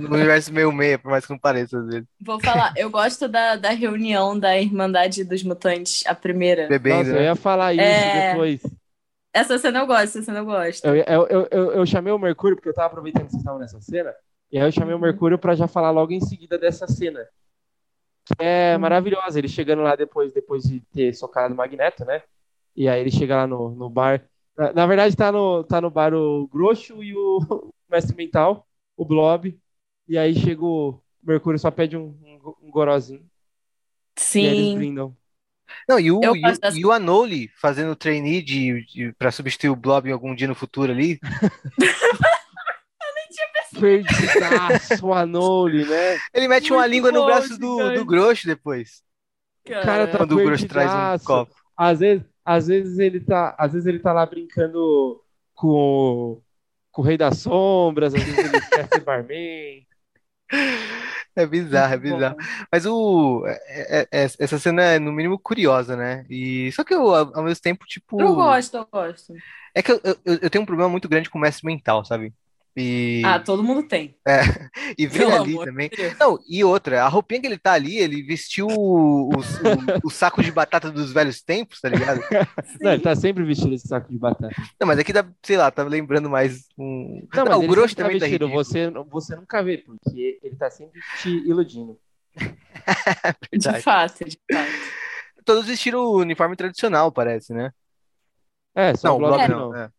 [SPEAKER 2] no universo meio meia, por mais que não pareça às vezes.
[SPEAKER 3] Vou falar, eu gosto da, da reunião da Irmandade dos Mutantes, a primeira.
[SPEAKER 2] Bebendo,
[SPEAKER 1] Nossa, eu
[SPEAKER 2] né?
[SPEAKER 1] ia falar isso
[SPEAKER 3] É.
[SPEAKER 1] depois.
[SPEAKER 3] Essa cena eu gosto, essa cena eu gosto.
[SPEAKER 1] Eu, eu, eu, eu, eu chamei o Mercúrio, porque eu tava aproveitando que vocês estavam nessa cena. E aí eu chamei o. Mercúrio pra já falar logo em seguida dessa cena. Que é
[SPEAKER 3] Uhum.
[SPEAKER 1] maravilhosa. Ele chegando lá depois, depois de ter socado o Magneto, né? E aí ele chega lá no, no bar. Na, na verdade, tá no, tá no bar o Grosso e o <laughs> Mestre Mental, o Blob. E aí chega o Mercúrio, só pede um, um, um gorozinho. E aí eles
[SPEAKER 3] Sim.
[SPEAKER 1] brindam.
[SPEAKER 2] Não, e o, e o, e o Anoli fazendo trainee de, de, pra substituir o Blob em algum dia no futuro ali. <laughs>
[SPEAKER 1] Perdidaço, Anoli, né?
[SPEAKER 2] Ele mete uma
[SPEAKER 3] Muito
[SPEAKER 2] língua no braço do, do Grosso depois.
[SPEAKER 1] cara tá
[SPEAKER 2] Quando o Grosso traz um copo.
[SPEAKER 1] Às vezes, às vezes ele tá, às vezes ele tá lá brincando com, o- com o Rei das Sombras, às vezes ele quer ser barman.
[SPEAKER 2] É bizarro, é bizarro. Mas o, é- é- é- essa cena é no mínimo curiosa, né? E só que eu, ao ao mesmo tempo, tipo,
[SPEAKER 3] Eu gosto, eu gosto.
[SPEAKER 2] é que eu, eu, eu tenho um problema muito grande com o mestre mental, sabe? E,
[SPEAKER 3] Ah, todo mundo tem.
[SPEAKER 2] e ver
[SPEAKER 3] Pelo
[SPEAKER 2] ele ali também.
[SPEAKER 3] de Deus.
[SPEAKER 2] Não, e outra, a roupinha que ele tá ali, ele vestiu o, o, o- o saco de batata dos velhos tempos, tá ligado?
[SPEAKER 1] Não, ele tá sempre vestido esse saco de batata.
[SPEAKER 2] Não, mas aqui dá, sei lá, tá lembrando mais um.
[SPEAKER 1] Não,
[SPEAKER 2] Não, o Grosso
[SPEAKER 1] tá
[SPEAKER 2] também tá
[SPEAKER 1] vestido, você, você nunca vê, porque ele tá sempre te iludindo. <laughs>
[SPEAKER 3] De fato, de fato.
[SPEAKER 2] Todos vestiram o uniforme tradicional, parece, né?
[SPEAKER 1] É, só
[SPEAKER 2] Não,
[SPEAKER 1] o Blob
[SPEAKER 2] Blob
[SPEAKER 1] não.
[SPEAKER 2] não. é.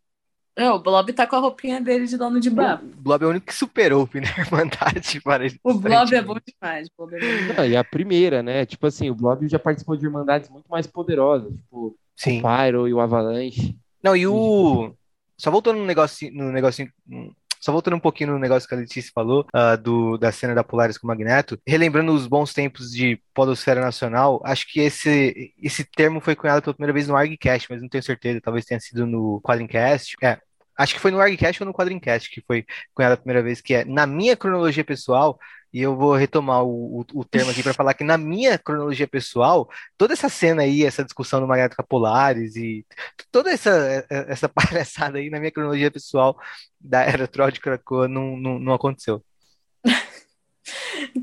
[SPEAKER 3] É, o Blob tá com a roupinha dele de dono de bar.
[SPEAKER 2] O Blob é o único que superou o Pina <laughs> Irmandade, parece.
[SPEAKER 3] O Blob é bom demais. O Blob é bom demais.
[SPEAKER 1] Não, e a primeira, né? Tipo assim, o Blob já participou de irmandades muito mais poderosas, tipo
[SPEAKER 2] Sim.
[SPEAKER 1] o Pyro e o Avalanche.
[SPEAKER 2] Não, e o. Só voltando no negocinho, no negocinho. hum, Só voltando um pouquinho no negócio que a Letícia falou, ah, do, da cena da Polaris com o Magneto, relembrando os bons tempos de Podosfera Nacional, acho que esse, esse termo foi cunhado pela primeira vez no ArgCast, mas não tenho certeza, talvez tenha sido no Quadrincast. É, acho que foi no ArgCast ou no Quadrincast que foi cunhado a primeira vez, que é na minha cronologia pessoal, e eu vou retomar o, o, o termo aqui para falar que na minha cronologia pessoal, toda essa cena aí, essa discussão do Magneto com a Polaris e toda essa, essa <laughs> palhaçada aí na minha cronologia pessoal da era Troll de Krakoa não, não, não aconteceu. <laughs>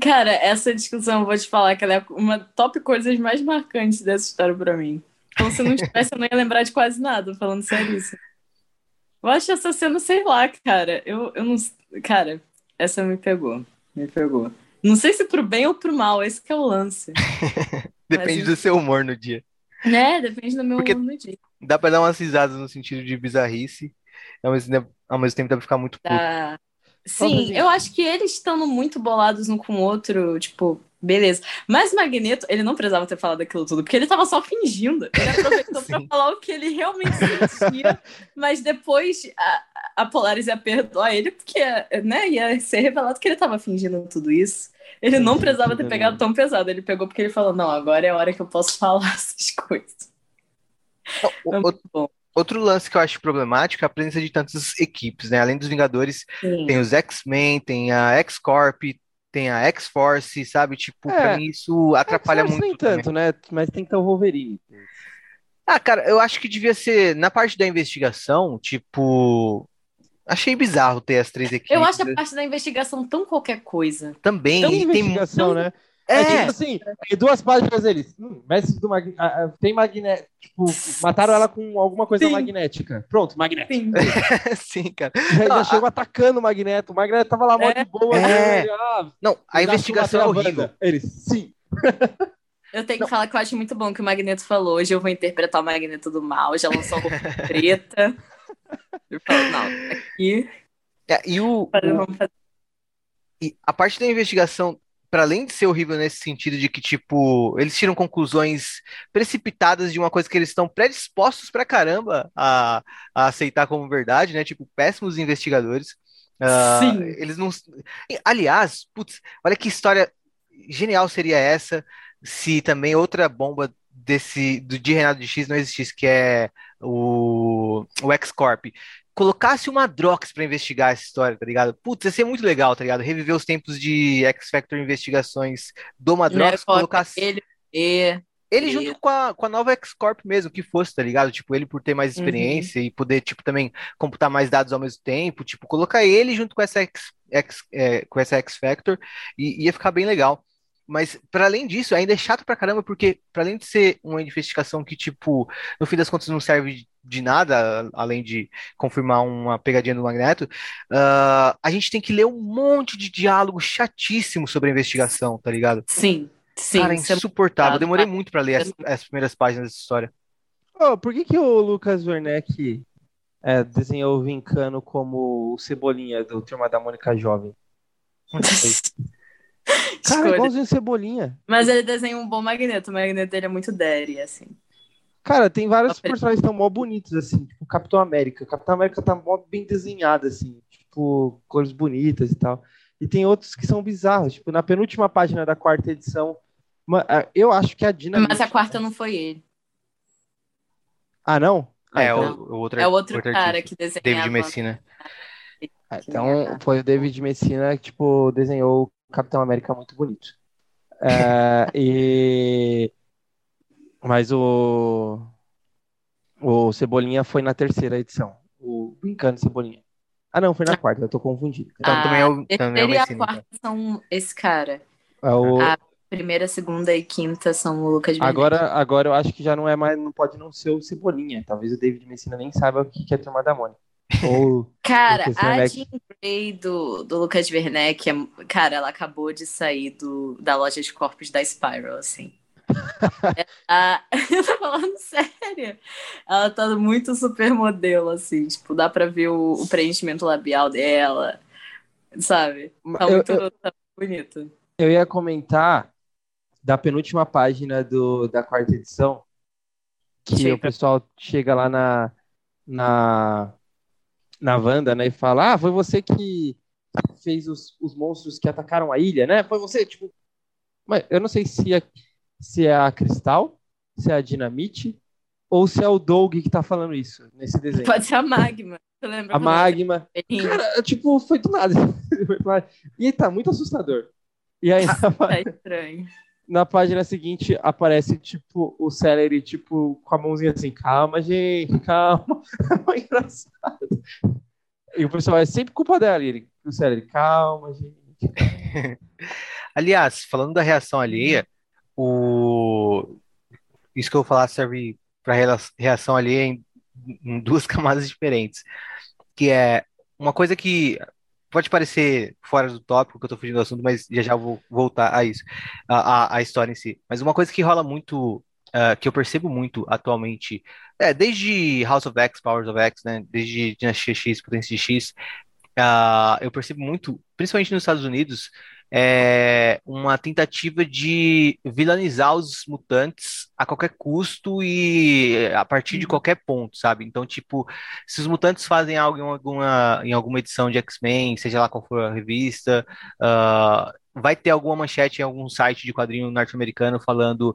[SPEAKER 3] Cara, essa discussão, eu vou te falar que ela é uma top coisas mais marcantes dessa história pra mim. Então, se não <laughs> tivesse, eu não ia lembrar de quase nada, falando sério isso. Eu acho essa cena, sei lá, cara. Eu, eu não. Cara, essa me pegou. Me pegou. Não sei se pro bem ou pro mal, esse que é o lance. <laughs>
[SPEAKER 2] Depende
[SPEAKER 3] Mas-
[SPEAKER 2] do seu humor no dia.
[SPEAKER 3] Né? Depende do meu
[SPEAKER 2] Porque-
[SPEAKER 3] humor no dia.
[SPEAKER 2] Dá pra dar umas risadas no sentido de bizarrice, ao mesmo tempo, ao mesmo tempo dá pra ficar muito puto.
[SPEAKER 3] Dá. Sim, eu acho que eles estando muito bolados um com o outro, tipo, beleza. Mas Magneto, ele não precisava ter falado aquilo tudo, porque ele tava só fingindo. Ele aproveitou pra <laughs> falar o que ele realmente sentia, mas depois a, a Polaris ia perdoar ele, porque né, ia ser revelado que ele tava fingindo tudo isso. Ele não precisava ter pegado
[SPEAKER 1] nenhum.
[SPEAKER 3] tão pesado. Ele pegou porque ele falou: não, agora é a hora que eu posso <laughs> falar essas coisas.
[SPEAKER 2] O-
[SPEAKER 3] É muito bom.
[SPEAKER 2] Outro lance que eu acho problemático é a presença de tantas equipes, né? Além dos Vingadores,
[SPEAKER 3] Sim.
[SPEAKER 2] tem os X-Men, tem a X-Corp, tem a X-Force, sabe? Tipo, pra
[SPEAKER 1] É.
[SPEAKER 2] mim isso atrapalha muito
[SPEAKER 1] nem tanto, né? Mas tem que ter o Wolverine.
[SPEAKER 2] Ah, cara, eu acho que devia ser na parte da investigação, tipo, achei bizarro ter as três equipes.
[SPEAKER 3] Eu acho a parte da investigação tão qualquer coisa.
[SPEAKER 2] também
[SPEAKER 1] Tem
[SPEAKER 2] e tem
[SPEAKER 1] investigação,
[SPEAKER 3] tão-
[SPEAKER 1] né? É, tipo
[SPEAKER 2] é,
[SPEAKER 1] assim, em duas páginas eles. Hum, mestre do Mag... ah, tem magnético. Tipo, mataram ela com alguma coisa
[SPEAKER 3] Sim.
[SPEAKER 1] magnética. Pronto, magnético.
[SPEAKER 3] Sim. <laughs>
[SPEAKER 2] sim, cara.
[SPEAKER 1] Ainda
[SPEAKER 2] Ah,
[SPEAKER 1] chegou atacando o Magneto. O Magneto tava lá mó de boa.
[SPEAKER 2] É.
[SPEAKER 1] né? Ele, ah,
[SPEAKER 2] Não, a investigação é
[SPEAKER 1] eu
[SPEAKER 2] horrível.
[SPEAKER 1] Eles, sim.
[SPEAKER 3] Eu tenho que falar que eu acho muito bom que o Magneto falou. Hoje eu vou interpretar o Magneto do mal. Já lançou a roupa preta. <laughs> Ele falou, não, aqui.
[SPEAKER 2] É, e o, o-
[SPEAKER 3] Vamos fazer.
[SPEAKER 2] e a parte da investigação, para além de ser horrível nesse sentido de que, tipo, eles tiram conclusões precipitadas de uma coisa que eles estão predispostos pra caramba a, a aceitar como verdade, né? Tipo, péssimos investigadores. Ah,
[SPEAKER 3] Sim.
[SPEAKER 2] eles não. Aliás, putz, olha que história genial seria essa se também outra bomba desse do de Renato de X não existisse, que é o, o X-Corp. Colocasse uma Drox pra investigar essa história, tá ligado? Putz, ia ser muito legal, tá ligado? Reviver os tempos de X-Factor investigações do Madrox, colocasse
[SPEAKER 3] Ele, e...
[SPEAKER 2] ele
[SPEAKER 3] e-
[SPEAKER 2] junto com a, com a nova X-Corp mesmo, que fosse, tá ligado? Tipo, ele por ter mais
[SPEAKER 3] Uhum.
[SPEAKER 2] experiência e poder, tipo, também computar mais dados ao mesmo tempo, tipo, colocar ele junto com essa X, X- é, com essa X-Factor e ia ficar bem legal. Mas, para além disso, ainda é chato pra caramba, porque, para além de ser uma investigação que, tipo, no fim das contas não serve de nada, além de confirmar uma pegadinha do Magneto, ah, a gente tem que ler um monte de diálogo chatíssimo sobre a investigação, tá ligado?
[SPEAKER 3] Sim, sim.
[SPEAKER 2] Cara,
[SPEAKER 3] isso é
[SPEAKER 2] insuportável. Eu demorei
[SPEAKER 3] chato.
[SPEAKER 2] muito pra ler as, as primeiras páginas dessa história.
[SPEAKER 1] Ô, por que, que o Lucas Werneck é, desenhou o Vincano como o Cebolinha do Turma da Mônica Jovem? <laughs> Cara,
[SPEAKER 3] Escolha.
[SPEAKER 1] igualzinho o Cebolinha.
[SPEAKER 3] Mas ele desenha um bom Magneto. O Magneto dele é muito daddy, assim.
[SPEAKER 1] Cara, tem vários personagens que estão mó bonitos, assim, tipo Capitão América. O Capitão América tá mó bem desenhado, assim, tipo, cores bonitas e tal. E tem outros que são bizarros, tipo, na penúltima página da quarta edição, ah, eu acho que a Dinamite...
[SPEAKER 3] Mas a quarta não foi ele.
[SPEAKER 1] Ah, não? Ah,
[SPEAKER 2] É,
[SPEAKER 1] então,
[SPEAKER 2] o, o outro,
[SPEAKER 3] É o outro
[SPEAKER 2] outro
[SPEAKER 3] cara
[SPEAKER 2] artista.
[SPEAKER 3] que desenhava.
[SPEAKER 2] David Messina.
[SPEAKER 1] ah, então foi o David Messina que, tipo, desenhou o Capitão América muito bonito. É, e... Mas o... O Cebolinha foi na terceira edição. O Brincando Cebolinha. Ah, não, foi na quarta, eu tô confundido.
[SPEAKER 2] Então,
[SPEAKER 3] Ah,
[SPEAKER 2] também é o, também é
[SPEAKER 3] e a
[SPEAKER 2] Messina. então.
[SPEAKER 3] quarta são esse cara.
[SPEAKER 1] É o...
[SPEAKER 3] Ah, Primeira, segunda e quinta são o Lucas Werneck.
[SPEAKER 1] Agora, agora eu acho que já não é mais, não pode não ser o Cebolinha. Talvez o David Messina nem saiba o que é a turma da Mônica. <laughs> Ou
[SPEAKER 3] Cara, a. Jean Grey do, do Lucas Werneck, é- cara, ela acabou de sair do, da loja de corpos da Spiral, assim. <laughs> Eu tô falando sério. Ela tá muito super modelo, assim. Tipo, dá pra ver o, o preenchimento labial dela, sabe? Tá
[SPEAKER 1] eu,
[SPEAKER 3] muito,
[SPEAKER 1] eu,
[SPEAKER 3] tá bonito.
[SPEAKER 1] eu ia comentar da penúltima página do, da quarta edição, que
[SPEAKER 3] Chega.
[SPEAKER 1] o pessoal chega lá na, na, na Wanda, né, e fala, ah, foi você que fez os, os monstros que atacaram a ilha, né? Foi você, tipo... Mas eu não sei se é, se é a Cristal, se é a Dinamite, ou se é o Doug que tá falando isso nesse desenho.
[SPEAKER 3] Pode ser a Magma. Você lembra
[SPEAKER 1] A
[SPEAKER 3] quando
[SPEAKER 1] Magma. Cara, tipo, <laughs> foi do nada. E tá muito assustador. E aí, na,
[SPEAKER 3] Tá estranho.
[SPEAKER 1] na página seguinte, aparece, tipo, o Celery, tipo, com a mãozinha assim, calma, gente, calma. <laughs> É engraçado. E o pessoal, é sempre culpa dela. E ele, o Celery, calma, gente. <laughs>
[SPEAKER 2] Aliás, falando da reação alheia, o... isso que eu vou falar serve para reação alheia em, duas <laughs> camadas diferentes. Que é uma coisa que pode parecer fora do tópico, que eu tô fugindo do assunto, mas já já vou voltar a isso, a, a história em si. Mas uma coisa que rola muito uh, que eu percebo muito atualmente, é, desde House of X, Powers of X, né, desde Dinastia X, Potência de X, uh, eu percebo muito, principalmente nos Estados Unidos, é uma tentativa de vilanizar os mutantes a qualquer custo e a partir de uhum. qualquer ponto, sabe? Então, tipo, se os mutantes fazem algo em alguma, em alguma edição de X-Men, seja lá qual for a revista, uh, vai ter alguma manchete em algum site de quadrinho norte-americano falando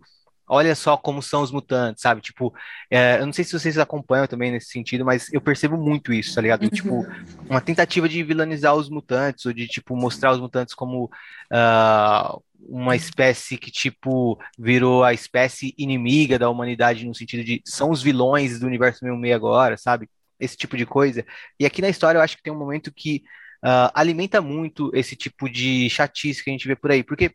[SPEAKER 2] olha só como são os mutantes, sabe? Tipo, é, eu não sei se vocês acompanham também nesse sentido, mas eu percebo muito isso, tá ligado? Tipo, uhum. uma tentativa de vilanizar os mutantes, ou de, tipo, mostrar os mutantes como uh, uma espécie que, tipo, virou a espécie inimiga da humanidade, no sentido de são os vilões do universo 66 agora, sabe? Esse tipo de coisa. E aqui na história eu acho que tem um momento que uh, alimenta muito esse tipo de chatice que a gente vê por aí, porque,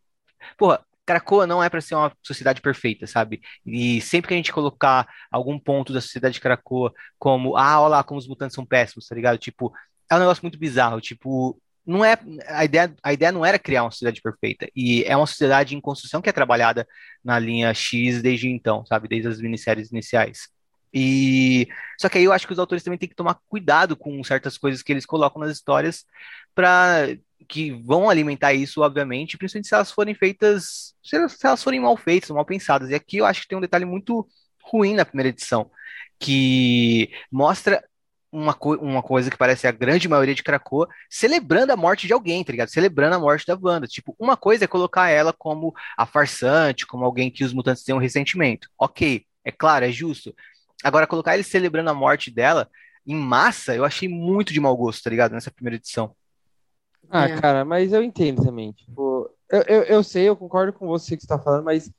[SPEAKER 2] porra, Cracoa não é para ser uma sociedade perfeita, sabe? E sempre que a gente colocar algum ponto da sociedade de Cracoa como, ah, olha lá como os mutantes são péssimos, tá ligado? Tipo, é um negócio muito bizarro, tipo, não é a ideia, a ideia não era criar uma sociedade perfeita, e é uma sociedade em construção que é trabalhada na linha X desde então, sabe? Desde as minisséries iniciais. E só que aí eu acho que os autores também têm que tomar cuidado com certas coisas que eles colocam nas histórias para que vão alimentar isso, obviamente, principalmente se elas forem feitas, se elas, forem mal feitas, mal pensadas. E aqui eu acho que tem um detalhe muito ruim na primeira edição, que mostra uma, co uma coisa que parece a grande maioria de Krakoa, celebrando a morte de alguém, tá ligado? Celebrando a morte da Wanda. Tipo, uma coisa é colocar ela como a farsante, como alguém que os mutantes têm um ressentimento. Ok, é claro, é justo. Agora, colocar ele celebrando a morte dela em massa, eu achei muito de mau gosto, tá ligado? Nessa primeira edição.
[SPEAKER 1] Ah, é. cara, mas eu entendo também. Tipo, eu, eu, eu sei, eu concordo com você que está falando, mas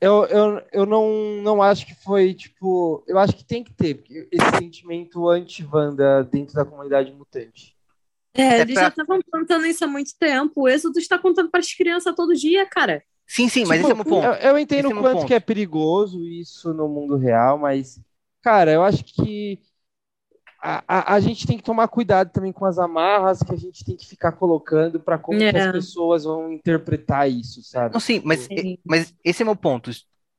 [SPEAKER 1] eu, eu, eu não, não acho que foi, tipo. Eu acho que tem que ter esse sentimento anti-Wanda dentro da comunidade mutante.
[SPEAKER 3] É, é eles pra... já estavam contando isso há muito tempo. O Êxodo está contando para as crianças todo dia, cara.
[SPEAKER 2] Sim, sim, mas tipo, esse é o meu ponto.
[SPEAKER 1] Eu, eu entendo o é quanto que é perigoso isso no mundo real, mas, cara, eu acho que a, a, a, gente tem que tomar cuidado também com as amarras que a gente tem que ficar colocando para como é. as pessoas vão interpretar isso, sabe?
[SPEAKER 2] Não, sim, mas, sim. mas esse é meu ponto.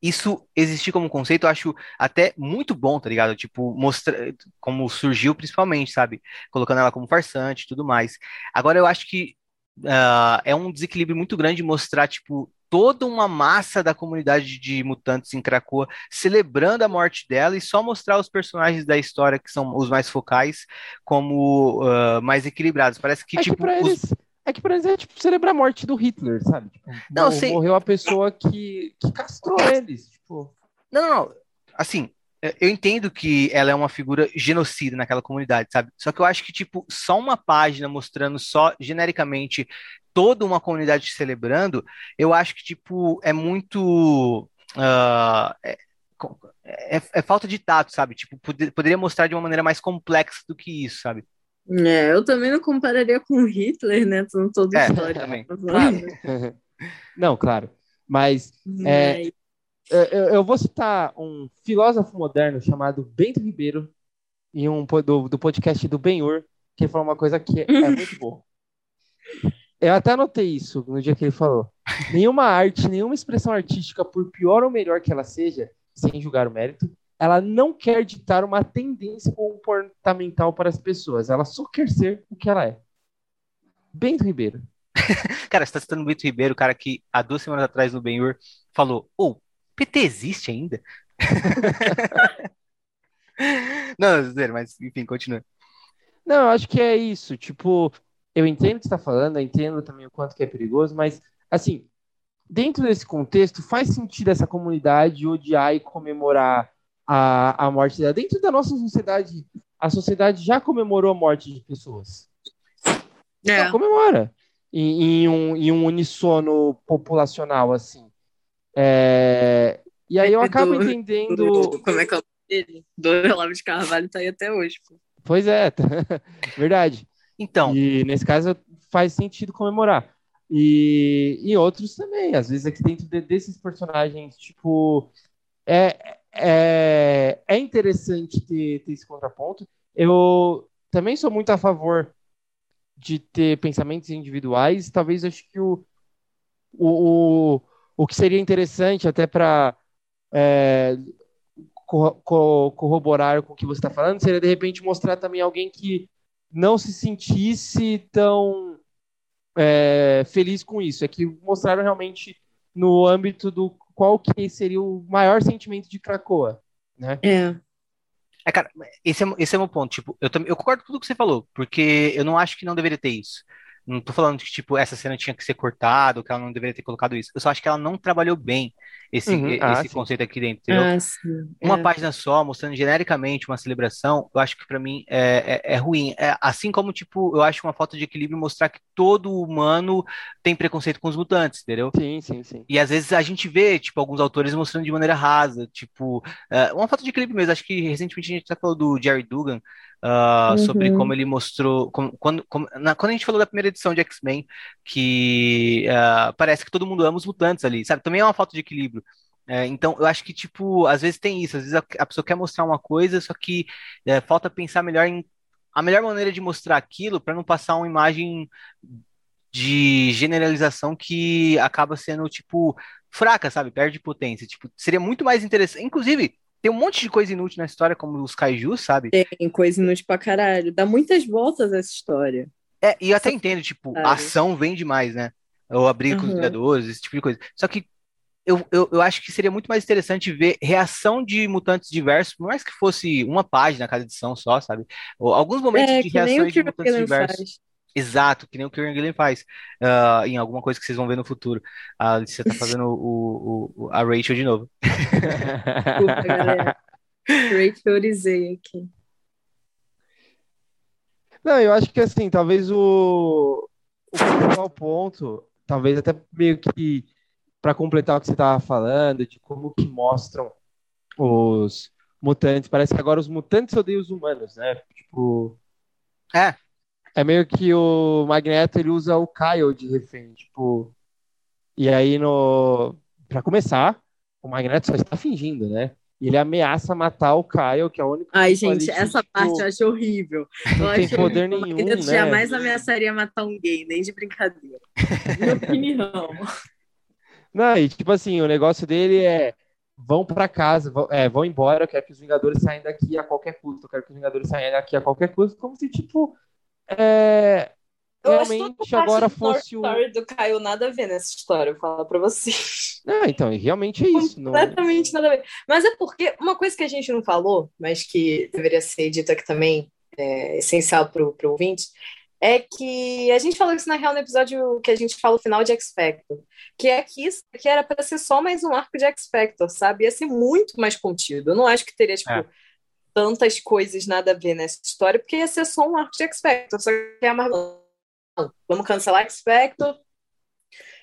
[SPEAKER 2] Isso existir como conceito, eu acho até muito bom, tá ligado? Tipo, mostrar como surgiu principalmente, sabe? Colocando ela como farsante e tudo mais. Agora, eu acho que uh, é um desequilíbrio muito grande mostrar, tipo, toda uma massa da comunidade de mutantes em Krakoa celebrando a morte dela e só mostrar os personagens da história que são os mais focais como uh, mais equilibrados. Parece que,
[SPEAKER 1] é
[SPEAKER 2] tipo.
[SPEAKER 1] Que eles, os... É que pra eles é tipo celebrar a morte do Hitler, sabe? Tipo, não, sei... Morreu a pessoa que, que castrou eles. Tipo...
[SPEAKER 2] Não, não, não. Assim, eu entendo que ela é uma figura genocida naquela comunidade, sabe? Só que eu acho que, tipo, só uma página mostrando só genericamente toda uma comunidade celebrando, eu acho que, tipo, é muito. Uh, é, é, é, falta de tato, sabe? Tipo, pod poderia mostrar de uma maneira mais complexa do que isso, sabe?
[SPEAKER 3] É, eu também não compararia com Hitler, né? São todos é, histórias.
[SPEAKER 2] Também.
[SPEAKER 1] Claro. <laughs> não, claro. Mas é, eu, eu, vou citar um filósofo moderno chamado Bento Ribeiro, em um do, do podcast do Benhur, que falou uma coisa que é, é <laughs> muito boa. Eu até anotei isso no dia que ele falou. <laughs> Nenhuma arte, nenhuma expressão artística, por pior ou melhor que ela seja, sem julgar o mérito, ela não quer ditar uma tendência comportamental para as pessoas. Ela só quer ser o que ela é. Bento Ribeiro. <laughs>
[SPEAKER 2] cara, você está citando o Bento Ribeiro, o cara que há duas semanas atrás no Benhur falou: Ô, oh, PT existe ainda? <laughs> não, mas enfim, continua.
[SPEAKER 1] Não, eu acho que é isso. Tipo, eu entendo o que você está falando, eu entendo também o quanto que é perigoso, mas, assim, dentro desse contexto, faz sentido essa comunidade odiar e comemorar a, a morte dela. Dentro da nossa sociedade, a sociedade já comemorou a morte de pessoas. É. Já comemora. Em, em, um, em um unissono populacional, assim. É... E aí eu acabo do, entendendo.
[SPEAKER 3] Do, como é que é o dele? Do Olavo de Carvalho tá aí até hoje. Pô.
[SPEAKER 1] Pois é, <laughs> verdade.
[SPEAKER 2] Então.
[SPEAKER 1] E nesse caso faz sentido comemorar. E, e outros também, às vezes aqui dentro de, desses personagens, tipo, é, é, é interessante ter, ter esse contraponto. Eu também sou muito a favor de ter pensamentos individuais. Talvez acho que o, o, o que seria interessante até para é, corroborar com o que você está falando seria de repente mostrar também alguém que não se sentisse tão é, feliz com isso. É que mostraram realmente no âmbito do qual que seria o maior sentimento de Krakoa, né?
[SPEAKER 3] É.
[SPEAKER 2] É, cara, esse é, esse é o meu ponto. Tipo, eu, eu concordo com tudo que você falou, porque eu não acho que não deveria ter isso. Não tô falando que, tipo, essa cena tinha que ser cortada, ou que ela não deveria ter colocado isso. Eu só acho que ela não trabalhou bem esse, uhum. esse ah, conceito aqui dentro? Ah, uma é. página só, mostrando genericamente uma celebração, eu acho que para mim é, é, é ruim. É, assim como, tipo, eu acho uma falta de equilíbrio mostrar que todo humano tem preconceito com os mutantes, entendeu?
[SPEAKER 1] Sim, sim, sim.
[SPEAKER 2] E às vezes a gente vê, tipo, alguns autores mostrando de maneira rasa, tipo, é, uma falta de equilíbrio mesmo. Acho que recentemente a gente até falou do Jerry Dugan, uh, uhum. sobre como ele mostrou. Como, quando, como, na, quando a gente falou da primeira edição de X-Men, que uh, parece que todo mundo ama os mutantes ali, sabe? Também é uma falta de equilíbrio. É, então, eu acho que, tipo, às vezes tem isso, às vezes a, a pessoa quer mostrar uma coisa, só que é, falta pensar melhor em a melhor maneira de mostrar aquilo para não passar uma imagem de generalização que acaba sendo, tipo, fraca, sabe? Perde potência. Tipo, seria muito mais interessante. Inclusive, tem um monte de coisa inútil na história, como os kaijus, sabe?
[SPEAKER 3] Tem coisa inútil pra caralho. Dá muitas voltas essa história.
[SPEAKER 2] É, e eu até entendo, tipo, a ação vem demais, né? Ou abrir uhum. com os Vingadores, esse tipo de coisa. Só que eu, eu, eu acho que seria muito mais interessante ver reação de mutantes diversos, por mais que fosse uma página cada edição só, sabe? Ou alguns momentos é, de reação de mutantes diversos. Faz. Exato, que nem o Kieran Gillen faz uh, em alguma coisa que vocês vão ver no futuro. A Alicia tá fazendo <laughs> o, o, a Rachel de novo.
[SPEAKER 3] Desculpa, galera. Rachelizei aqui.
[SPEAKER 1] Não, eu acho que assim, talvez o, o principal ponto, talvez até meio que para completar o que você estava falando, de como que mostram os mutantes, parece que agora os mutantes odeiam os humanos, né? Tipo.
[SPEAKER 2] É,
[SPEAKER 1] é meio que o Magneto ele usa o Kyle de refém, tipo. E aí no para começar, o Magneto só está fingindo, né? E ele ameaça matar o Kyle, que é o único.
[SPEAKER 3] Ai, gente, que, essa tipo, parte eu acho horrível.
[SPEAKER 1] Não eu tem poder horrível. nenhum, Magneto né?
[SPEAKER 3] jamais ameaçaria matar um gay, nem de brincadeira. Minha opinião.
[SPEAKER 1] Não, e tipo assim, o negócio dele é vão para casa, vão, é, vão embora, eu quero que os Vingadores saiam daqui a qualquer custo, eu quero que os Vingadores saiam daqui a qualquer custo, como se, tipo, é, realmente agora fosse o.
[SPEAKER 3] A do Caio nada a ver nessa história, eu falo pra vocês.
[SPEAKER 1] Não, então, realmente é isso.
[SPEAKER 3] Completamente não... nada a ver. Mas é porque uma coisa que a gente não falou, mas que deveria ser dito aqui também, é essencial pro, pro ouvinte, é que a gente falou isso na real no episódio que a gente fala o final de X Factor, que é que isso que era para ser só mais um arco de X Factor, sabe? Ia ser muito mais contido. Eu não acho que teria, tipo. É tantas coisas nada a ver nessa história, porque ia ser só um arco de X Factor. Só que a Marvel, vamos cancelar X Factor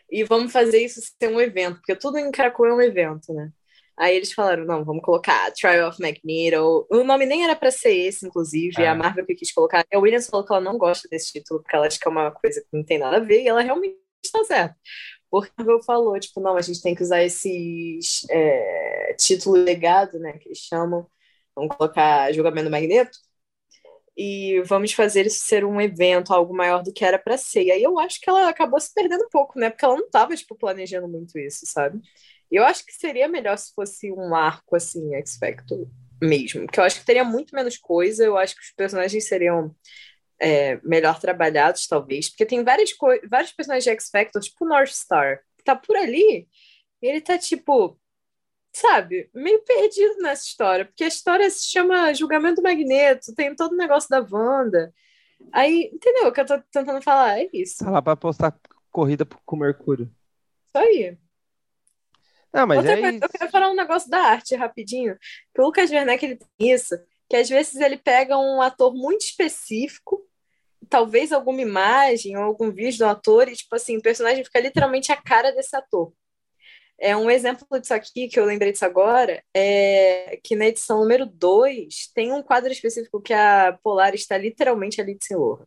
[SPEAKER 3] e vamos fazer isso ser um evento, porque tudo em Krakow é um evento, né? Aí eles falaram, não, vamos colocar Trial of Magneto. O nome nem era para ser esse, inclusive. É. A Marvel que quis colocar. A Williams falou que ela não gosta desse título, porque ela acha que é uma coisa que não tem nada a ver, e ela realmente está certa. Porque a Marvel falou, tipo, não, a gente tem que usar esses é, título legado, né, que eles chamam, Vamos colocar julgamento magneto. E vamos fazer isso ser um evento, algo maior do que era para ser. E aí eu acho que ela acabou se perdendo um pouco, né? Porque ela não estava tipo, planejando muito isso, sabe? Eu acho que seria melhor se fosse um arco assim, X Factor mesmo. Porque eu acho que teria muito menos coisa, eu acho que os personagens seriam é, melhor trabalhados, talvez. Porque tem várias vários personagens de X Factor, tipo o North Star, que tá por ali, e ele tá tipo sabe, meio perdido nessa história, porque a história se chama Julgamento do Magneto, tem todo o negócio da Wanda. Aí, entendeu o que eu tô tentando falar? É isso.
[SPEAKER 1] Tá lá pra postar corrida com o Mercúrio.
[SPEAKER 3] Isso aí.
[SPEAKER 1] Não, mas Outra é
[SPEAKER 3] coisa, isso. Eu quero falar um negócio da arte rapidinho. Que o Lucas Werneck ele tem isso, que às vezes ele pega um ator muito específico, talvez alguma imagem ou algum vídeo do ator, e tipo assim, o personagem fica literalmente a cara desse ator. É um exemplo disso aqui, que eu lembrei disso agora, é que na edição número 2 tem um quadro específico que a Polar está literalmente ali de Lohan.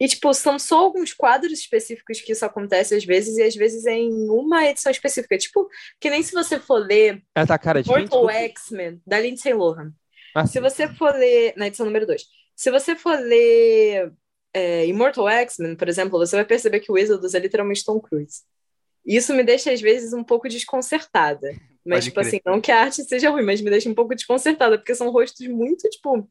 [SPEAKER 3] E, tipo, são só alguns quadros específicos que isso acontece às vezes, e às vezes é em uma edição específica. Tipo, que nem se você for ler
[SPEAKER 1] tá cara de
[SPEAKER 3] Mortal X-Men, da Lindsay Lohan. Ah, se você for ler, na edição número 2, se você for ler é, Immortal X-Men, por exemplo, você vai perceber que o Exodus é literalmente Tom Cruise. E isso me deixa, às vezes, um pouco desconcertada. Mas,
[SPEAKER 2] Pode
[SPEAKER 3] tipo
[SPEAKER 2] crer.
[SPEAKER 3] assim, não que a arte seja ruim, mas me deixa um pouco desconcertada, porque são rostos muito, tipo,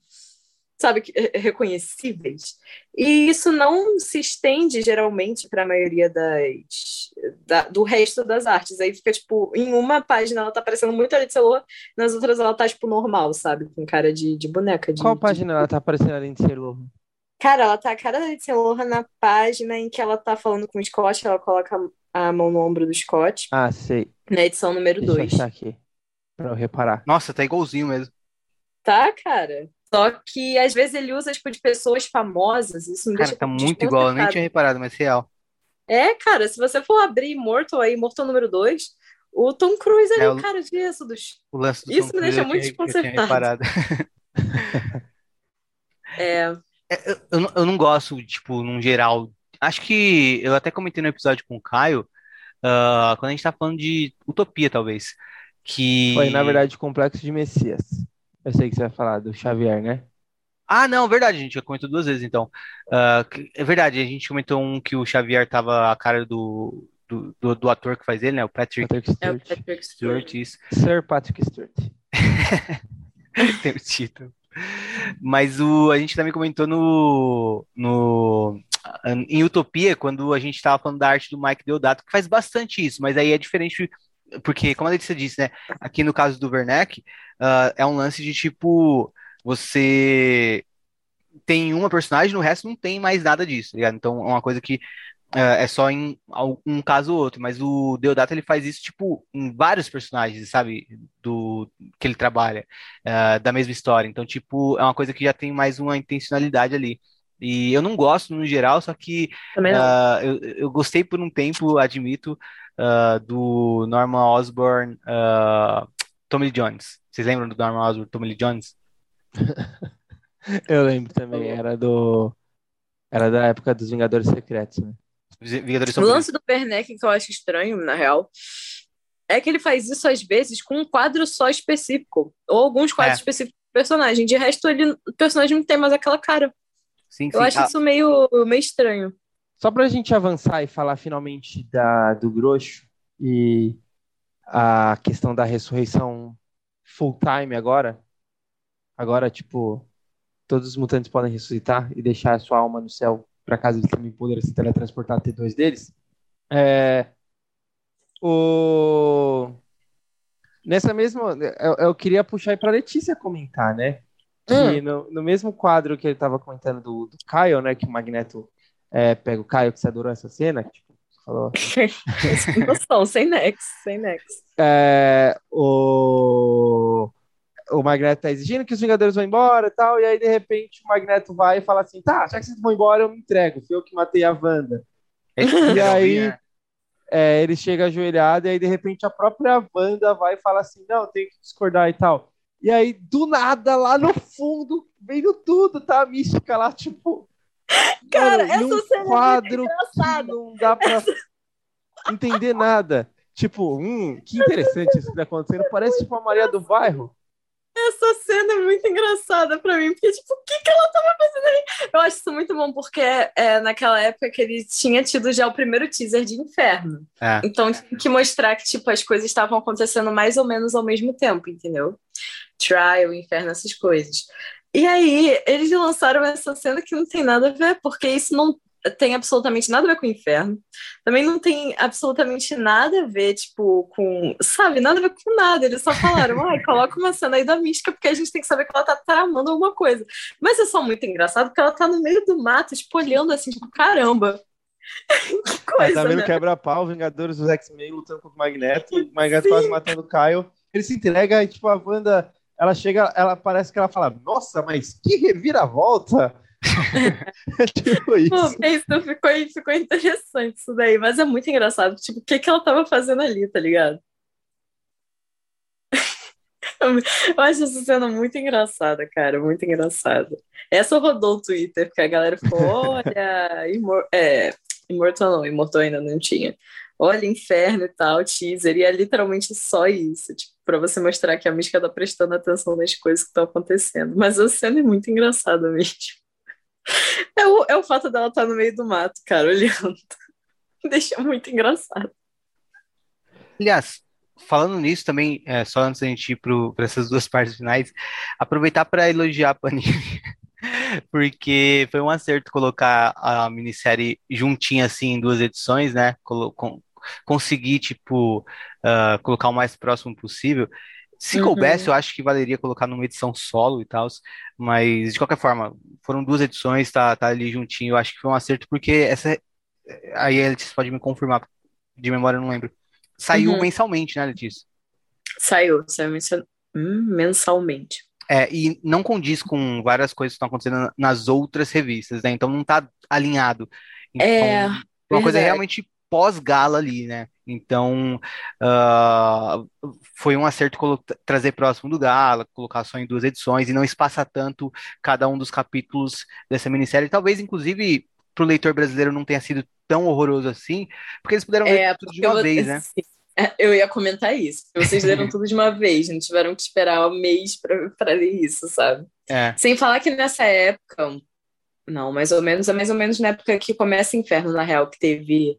[SPEAKER 3] sabe, reconhecíveis. E isso não se estende, geralmente, para a maioria das, da- do resto das artes. Aí fica, tipo, em uma página ela tá parecendo muito a Lindsay Lohan, nas outras ela tá, tipo, normal, sabe? Com cara de, de boneca. De,
[SPEAKER 1] Qual
[SPEAKER 3] de-
[SPEAKER 1] página ela tá aparecendo ali em Lohan?
[SPEAKER 3] Cara, ela tá a cara da Lindsay Lohan na página em que ela tá falando com o Scott, ela coloca a mão no ombro do Scott,
[SPEAKER 1] Ah, sei.
[SPEAKER 3] na edição número
[SPEAKER 1] Deixa eu
[SPEAKER 3] 2.
[SPEAKER 1] achar aqui. Pra eu reparar.
[SPEAKER 2] Nossa, tá igualzinho mesmo.
[SPEAKER 3] Tá, cara? Só que às vezes ele usa, tipo, de pessoas famosas, isso me
[SPEAKER 2] Cara,
[SPEAKER 3] deixa
[SPEAKER 2] tá
[SPEAKER 3] um pouco
[SPEAKER 2] muito igual. Eu nem tinha reparado, mas real.
[SPEAKER 3] É, cara, se você for abrir Immortal aí, Immortal número 2, o Tom Cruise é,
[SPEAKER 2] É,
[SPEAKER 3] o cara de Êxodos.
[SPEAKER 2] O lance do
[SPEAKER 3] Isso
[SPEAKER 2] Tom
[SPEAKER 3] me
[SPEAKER 2] Cruise
[SPEAKER 3] deixa muito
[SPEAKER 2] tinha- eu tinha
[SPEAKER 3] desconcertado.
[SPEAKER 2] reparado. <laughs>
[SPEAKER 3] É,
[SPEAKER 2] eu, eu não, eu não gosto, tipo, num geral. Acho que eu até comentei no episódio com o Caio, ah, quando a gente tá falando de utopia, talvez. Que.
[SPEAKER 1] Foi, na verdade, o Complexo de Messias. Eu sei que você vai falar do Xavier, né?
[SPEAKER 2] Ah, não, verdade, a gente já comentou duas vezes, então. Que- é verdade, a gente comentou um que o Xavier tava a cara do, do, do, do ator que faz ele, né? O Patrick
[SPEAKER 1] Patrick
[SPEAKER 3] é o
[SPEAKER 1] Stewart.
[SPEAKER 3] Patrick
[SPEAKER 2] Stewart,
[SPEAKER 3] Stewart.
[SPEAKER 2] isso.
[SPEAKER 1] Sir Patrick Stewart. <laughs>
[SPEAKER 2] Tem o título. Mas o, a gente também comentou no, no, em Utopia, quando a gente estava falando da arte do Mike Deodato, que faz bastante isso, mas aí é diferente, porque, como a Letícia disse, né? Aqui no caso do Werneck, ah, é um lance de tipo, você tem uma personagem, no resto não tem mais nada disso, tá ligado? Então é uma coisa que é só em um caso ou outro, mas o Deodato ele faz isso, tipo, em vários personagens, sabe? Do que ele trabalha ah, da mesma história. Então, tipo, é uma coisa que já tem mais uma intencionalidade ali. E eu não gosto no geral, só que ah, eu, eu gostei por um tempo, admito, ah, do Norman Osborn, Tommy Jones. Vocês lembram do Norman Osborn, Tommy Jones? <laughs>
[SPEAKER 1] Eu lembro também, era do. Era da época dos Vingadores Secretos, né?
[SPEAKER 2] Vingadores
[SPEAKER 3] O
[SPEAKER 2] são
[SPEAKER 3] lance do Werneck, que eu acho estranho, na real, é que ele faz isso às vezes com um quadro só específico, ou alguns quadros
[SPEAKER 2] É.
[SPEAKER 3] específicos do personagem. De resto, ele, o personagem não tem mais aquela cara.
[SPEAKER 2] Sim,
[SPEAKER 3] Eu
[SPEAKER 2] sim.
[SPEAKER 3] acho
[SPEAKER 2] Ah,
[SPEAKER 3] isso meio, meio estranho.
[SPEAKER 1] Só pra gente avançar e falar finalmente da, do Grosso e a questão da ressurreição full time agora. Agora, tipo, todos os mutantes podem ressuscitar e deixar a sua alma no céu para caso eles também poderem se teletransportar ter dois deles. É, o... Nessa mesma. Eu, eu queria puxar aí pra Letícia comentar, né? Que no, no mesmo quadro que ele tava comentando do, do Kyle, né? Que o Magneto é, pega o Caio, que você adorou essa cena, que, tipo, você falou. <laughs>
[SPEAKER 3] Sem noção, sem nexo, sem nexo.
[SPEAKER 1] É, o, o Magneto tá exigindo que os Vingadores vão embora e tal, e aí de repente o Magneto vai e fala assim: tá, já que vocês vão embora, eu me entrego, fui eu que matei a Wanda. E aí, é, ele chega ajoelhado, e aí de repente a própria Wanda vai e fala assim: não, eu tenho que discordar e tal. E aí, do nada, lá no fundo, veio tudo, tá? A mística lá, tipo. <laughs>
[SPEAKER 3] Cara,
[SPEAKER 1] mano,
[SPEAKER 3] essa cena é
[SPEAKER 1] quadro
[SPEAKER 3] engraçada.
[SPEAKER 1] não dá pra entender nada. Tipo, hum, que interessante isso que tá acontecendo. Parece tipo a Maria do Bairro.
[SPEAKER 3] Essa cena é muito engraçada pra mim, porque, tipo, o que, que ela tava fazendo aí? Eu acho isso muito bom, porque é naquela época que ele tinha tido já o primeiro teaser de Inferno.
[SPEAKER 2] É.
[SPEAKER 3] Então tinha que mostrar que, tipo, as coisas estavam acontecendo mais ou menos ao mesmo tempo, entendeu? Trial, Inferno, essas coisas. E aí, eles lançaram essa cena que não tem nada a ver, porque isso não tem absolutamente nada a ver com o inferno. Também não tem absolutamente nada a ver, tipo, com. Sabe, nada a ver com nada. Eles só falaram, ai, coloca uma cena aí da mística, porque a gente tem que saber que ela tá tramando alguma coisa. Mas é só muito engraçado, porque ela tá no meio do mato, tipo, olhando assim, tipo, caramba. <laughs> que
[SPEAKER 1] Ela
[SPEAKER 3] coisa,
[SPEAKER 1] tá vendo
[SPEAKER 3] né?
[SPEAKER 1] quebra-pau, Vingadores dos X-Men lutando contra o Magneto, o Magneto
[SPEAKER 3] Sim.
[SPEAKER 1] quase matando o Caio. Ele se entrega e, tipo, a Wanda, ela chega, ela parece que ela fala, nossa, mas que reviravolta! <laughs> tipo
[SPEAKER 3] Pô,
[SPEAKER 1] isso.
[SPEAKER 3] isso ficou, ficou interessante isso daí, mas é muito engraçado. Tipo, o que, que ela tava fazendo ali, tá ligado? <laughs> Eu acho essa cena muito engraçada, cara, muito engraçada. Essa rodou o Twitter, porque a galera ficou, olha, <laughs> imor é, Imortal não, Imortal ainda não tinha. Olha, inferno e tal, teaser, e é literalmente só isso, tipo, pra você mostrar que a mística tá prestando atenção nas coisas que estão acontecendo. Mas a cena é muito engraçada mesmo. É o, é o fato dela estar no meio do mato, cara, olhando. <laughs> Deixa muito engraçado.
[SPEAKER 2] Aliás, falando nisso também, é, só antes da gente ir para essas duas partes finais, aproveitar para elogiar a Panini, <laughs> porque foi um acerto colocar a minissérie juntinha assim em duas edições, né? Com, conseguir, tipo, uh, colocar o mais próximo possível. Se uhum. coubesse, eu acho que valeria colocar numa edição solo e tal, mas de qualquer forma, foram duas edições, tá, tá ali juntinho, eu acho que foi um acerto, porque essa. Aí a Letícia pode me confirmar, de memória eu não lembro. Saiu uhum. mensalmente, né, Letícia?
[SPEAKER 3] Saiu, saiu hum, mensalmente.
[SPEAKER 2] É, e não condiz com várias coisas que estão acontecendo nas outras revistas, né? Então não tá alinhado. Então,
[SPEAKER 3] é,
[SPEAKER 2] uma verdade. coisa realmente pós-gala ali, né? Então, uh, foi um acerto trazer próximo do Gala, colocar só em duas edições e não espaçar tanto cada um dos capítulos dessa minissérie. Talvez, inclusive, para o leitor brasileiro não tenha sido tão horroroso assim, porque eles puderam
[SPEAKER 3] é,
[SPEAKER 2] tudo de uma vou... vez, né? <laughs>
[SPEAKER 3] É, eu ia comentar isso. Vocês leram <laughs> tudo de uma vez, não tiveram que esperar um mês para ler isso, sabe?
[SPEAKER 2] É.
[SPEAKER 3] Sem falar que nessa época, não, mais ou menos, é mais ou menos na época que começa Inferno, na real, que teve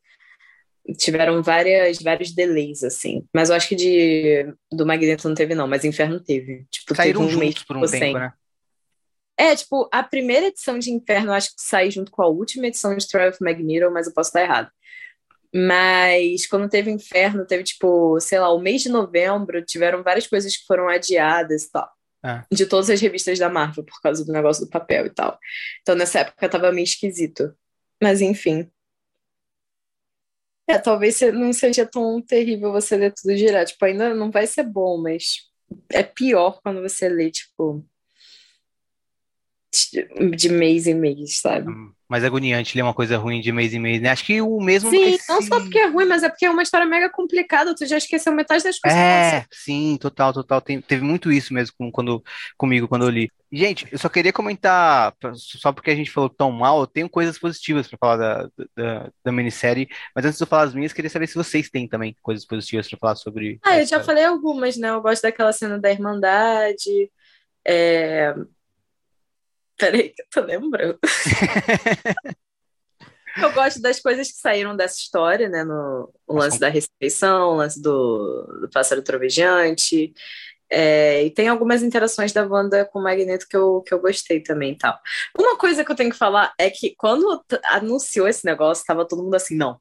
[SPEAKER 3] tiveram várias, vários delays, assim. Mas eu acho que de do Magneto não teve, não, mas Inferno teve.
[SPEAKER 2] Tipo, Saíram teve um juntos por um tempo, sem. né?
[SPEAKER 3] É, tipo, a primeira edição de Inferno eu acho que saiu junto com a última edição de Trial of Magneto, mas eu posso estar errado. Mas quando teve Inferno, teve, tipo, sei lá, o mês de novembro, tiveram várias coisas que foram adiadas e tal.
[SPEAKER 2] É.
[SPEAKER 3] De todas as revistas da Marvel, por causa do negócio do papel e tal. Então, nessa época, tava meio esquisito. Mas, enfim. É, talvez não seja tão terrível você ler tudo direto. Tipo, ainda não vai ser bom, mas é pior quando você lê, tipo, de mês em mês, sabe?
[SPEAKER 2] Mais agoniante ler uma coisa ruim de mês em mês, né? Acho que o mesmo.
[SPEAKER 3] Sim, não só porque é ruim, mas é porque é uma história mega complicada, tu já esqueceu metade das coisas.
[SPEAKER 2] É, sim, total, total. Tem, teve muito isso mesmo com, quando, comigo quando eu li. Gente, eu só queria comentar, só porque a gente falou tão mal, eu tenho coisas positivas para falar da, da, da, minissérie, mas antes de eu falar as minhas, queria saber se vocês têm também coisas positivas para falar sobre.
[SPEAKER 3] Ah, eu já falei algumas, né? Eu gosto daquela cena da Irmandade. É, Peraí, que eu tô lembrando. <laughs> eu gosto das coisas que saíram dessa história, né? No, o lance da ressurreição, o lance do, do pássaro trovejante. É, e tem algumas interações da Wanda com o Magneto que eu, que eu gostei também tal. Uma coisa que eu tenho que falar é que quando anunciou esse negócio, tava todo mundo assim, não,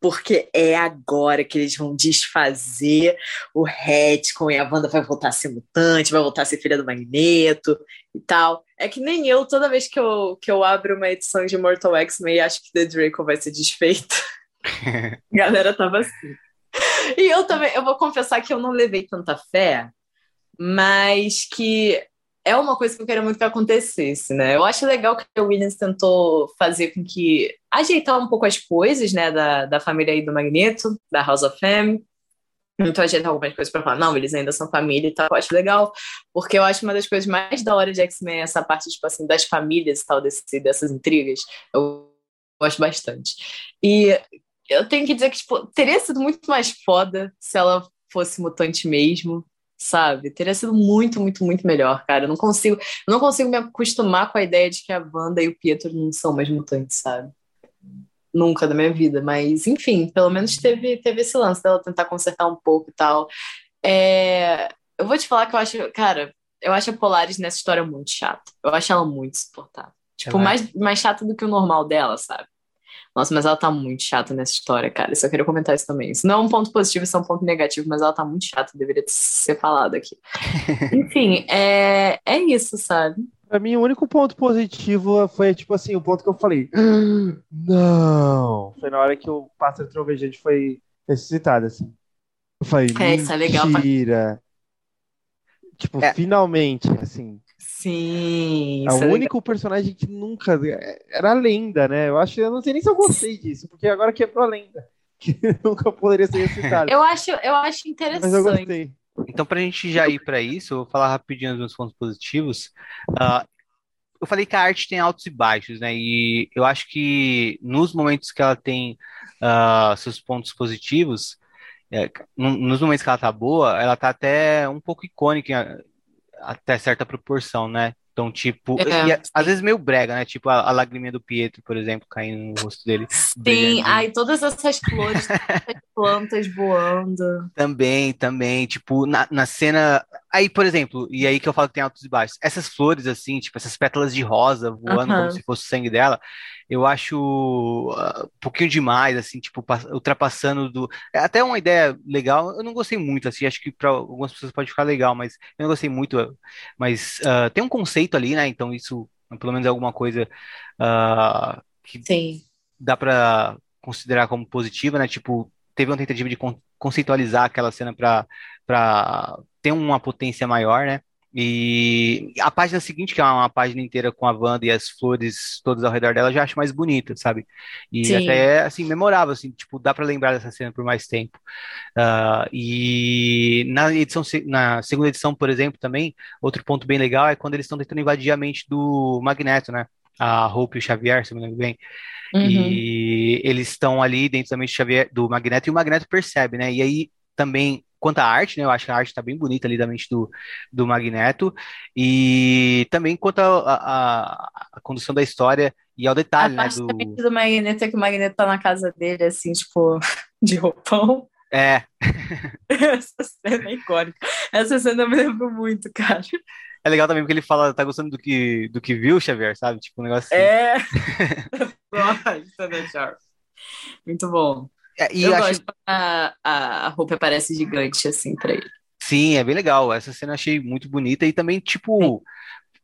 [SPEAKER 3] porque é agora que eles vão desfazer o retcon e a Wanda vai voltar a ser mutante, vai voltar a ser filha do Magneto e tal. É que nem eu, toda vez que eu, que eu abro uma edição de Mortal X-Men acho que The Draco vai ser desfeito. <laughs> a galera tava assim. E eu também, eu vou confessar que eu não levei tanta fé, mas que é uma coisa que eu queria muito que acontecesse, né? Eu acho legal que o Williams tentou fazer com que ajeitar um pouco as coisas, né, da, da família aí do Magneto, da House of M. Então ajeitar algumas coisas para falar, não, eles ainda são família e tal. Eu acho legal, porque eu acho uma das coisas mais da hora de X-Men essa parte, tipo assim, das famílias e tal, desse, dessas intrigas. Eu gosto bastante. E eu tenho que dizer que, tipo, teria sido muito mais foda se ela fosse mutante mesmo, sabe? Teria sido muito, muito, muito melhor, cara. Eu não consigo, eu não consigo me acostumar com a ideia de que a Wanda e o Pietro não são mais mutantes, sabe? Nunca da minha vida, mas enfim, pelo menos teve, teve esse lance dela tentar consertar um pouco e tal. É... Eu vou te falar que eu acho, cara, eu acho a Polaris nessa história muito chata. Eu acho ela muito insuportável. Tipo, mais, mais chata do que o normal dela, sabe? Nossa, mas ela tá muito chata nessa história, cara. Só queria comentar isso também. Isso não é um ponto positivo, isso é um ponto negativo, mas ela tá muito chata, deveria ser falado aqui. <laughs> Enfim, é, é isso, sabe?
[SPEAKER 1] Pra mim, o único ponto positivo foi, tipo assim, o ponto que eu falei. Não! Foi na hora que o pássaro trovejante foi ressuscitado, assim. Eu falei, é, isso é legal. Mentira! Tipo, é. finalmente, assim.
[SPEAKER 3] Sim.
[SPEAKER 1] É o único legal. personagem que nunca. Era a lenda, né? Eu acho. Eu não sei nem se eu gostei disso, porque agora quebrou a lenda. <laughs> Que nunca poderia ser recitado.
[SPEAKER 3] Eu acho, eu acho interessante. Mas eu gostei.
[SPEAKER 2] Então, para a gente já ir para isso, eu vou falar rapidinho dos meus pontos positivos. Uh, eu falei que a arte tem altos e baixos, né? E eu acho que nos momentos que ela tem uh, seus pontos positivos, é, nos momentos que ela tá boa, ela tá até um pouco icônica até certa proporção, né? Então, tipo,
[SPEAKER 3] É,
[SPEAKER 2] e,
[SPEAKER 3] sim.
[SPEAKER 2] às vezes meio brega, né? Tipo a, a lagriminha do Pietro, por exemplo, caindo no rosto dele.
[SPEAKER 3] Sim, ai, todas essas flores, todas <laughs> essas plantas voando.
[SPEAKER 2] Também, também, tipo, na, na cena. Aí, por exemplo, e aí que eu falo que tem altos e baixos. Essas flores, assim, tipo, essas pétalas de rosa voando
[SPEAKER 3] Aham.
[SPEAKER 2] como se fosse o sangue dela, eu acho ah, um pouquinho demais, assim, tipo, pas- ultrapassando do. É até uma ideia legal. Eu não gostei muito, assim, acho que para algumas pessoas pode ficar legal, mas eu não gostei muito. Mas ah, tem um conceito ali, né? Então, isso, pelo menos, é alguma coisa ah, que
[SPEAKER 3] Sim,
[SPEAKER 2] dá pra considerar como positiva, né? Tipo, teve uma tentativa de conceitualizar aquela cena para ter uma potência maior, né? E a página seguinte, que é uma página inteira com a Wanda e as flores todas ao redor dela, eu já acho mais bonita, sabe? E
[SPEAKER 3] Sim.
[SPEAKER 2] até é, assim, memorável, assim, tipo, dá pra lembrar dessa cena por mais tempo. Ah, e na edição, na segunda edição, por exemplo, também, outro ponto bem legal é quando eles estão tentando invadir a mente do Magneto, né? A Hope e o Xavier, se eu me lembro bem.
[SPEAKER 3] Uhum.
[SPEAKER 2] E eles estão ali dentro da mente do Xavier, do Magneto, e o Magneto percebe, né? E aí também, quanto à arte, né? Eu acho que a arte tá bem bonita ali da mente do, do Magneto. E também quanto à condução da história e ao
[SPEAKER 3] A
[SPEAKER 2] detalhe, né?
[SPEAKER 3] parte
[SPEAKER 2] Do,
[SPEAKER 3] também do Magneto é que o Magneto tá na casa dele, assim, tipo, <laughs> de roupão.
[SPEAKER 2] é, <laughs>
[SPEAKER 3] Essa cena é icônica. Essa cena eu me lembro muito, cara.
[SPEAKER 2] É legal também porque ele fala, tá gostando do que, do que viu, Xavier, sabe? Tipo, um negócio assim.
[SPEAKER 3] É. <laughs> <laughs> Nossa, né, Charles? Muito bom.
[SPEAKER 2] É, e
[SPEAKER 3] eu
[SPEAKER 2] acho,
[SPEAKER 3] gosto a, a, a roupa parece gigante, assim, pra ele.
[SPEAKER 2] sim, é bem legal. Essa cena eu achei muito bonita e também, tipo,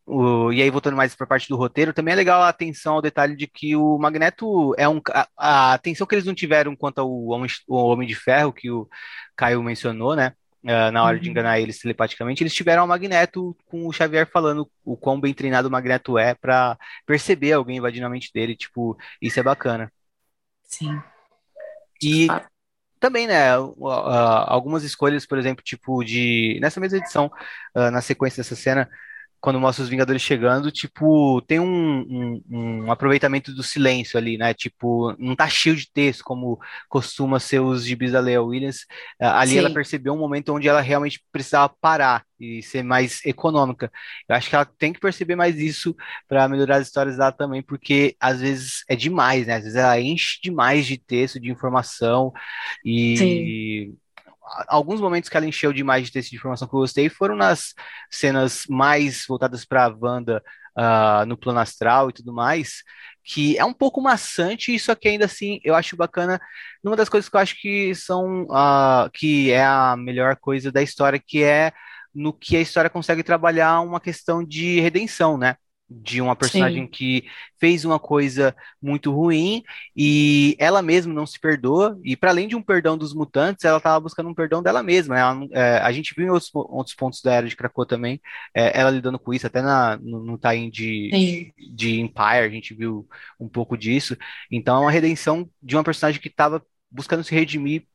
[SPEAKER 2] o, e aí voltando mais pra parte do roteiro, também é legal a atenção ao detalhe de que o Magneto é um, a, a atenção que eles não tiveram quanto ao Homem, o Homem de Ferro, que o Caio mencionou, né? Ah, na hora de
[SPEAKER 3] Uhum.
[SPEAKER 2] enganar eles telepaticamente, eles tiveram ao Magneto com o Xavier falando o quão bem treinado o Magneto é pra perceber alguém invadindo a mente dele, tipo, isso é bacana.
[SPEAKER 3] Sim.
[SPEAKER 2] E
[SPEAKER 3] fato.
[SPEAKER 2] também, né, uh, uh, algumas escolhas, por exemplo, tipo de nessa mesma edição, uh, na sequência dessa cena, quando mostra os Vingadores chegando, tipo, tem um, um- um aproveitamento do silêncio ali, né? Tipo, não tá cheio de texto, como costuma ser os gibis da Leah Williams. Uh, ali ela
[SPEAKER 3] Sim.
[SPEAKER 2] percebeu um momento onde ela realmente precisava parar e ser mais econômica. Eu acho que ela tem que perceber mais isso para melhorar as histórias dela também, porque às vezes é demais, né? Às vezes ela enche demais de texto, de informação e a- alguns momentos que ela encheu demais de texto de informação que eu gostei foram nas cenas mais voltadas para a Wanda ah, no plano astral e tudo mais, que é um pouco maçante, só que ainda assim eu acho bacana. Uma das coisas que eu acho que são ah, que é a melhor coisa da história, que é no que a história consegue trabalhar uma questão de redenção, né? De uma personagem
[SPEAKER 3] Sim.
[SPEAKER 2] que fez uma coisa muito ruim e ela mesma não se perdoa, e para além de um perdão dos mutantes, ela estava buscando um perdão dela mesma. Ela é, a gente viu em outros, outros pontos da Era de Krakoa também, é, ela lidando com isso, até na, no, no tie-in de,
[SPEAKER 3] Sim.
[SPEAKER 2] de Empire, a gente viu um pouco disso. Então é uma redenção de uma personagem que estava buscando se redimir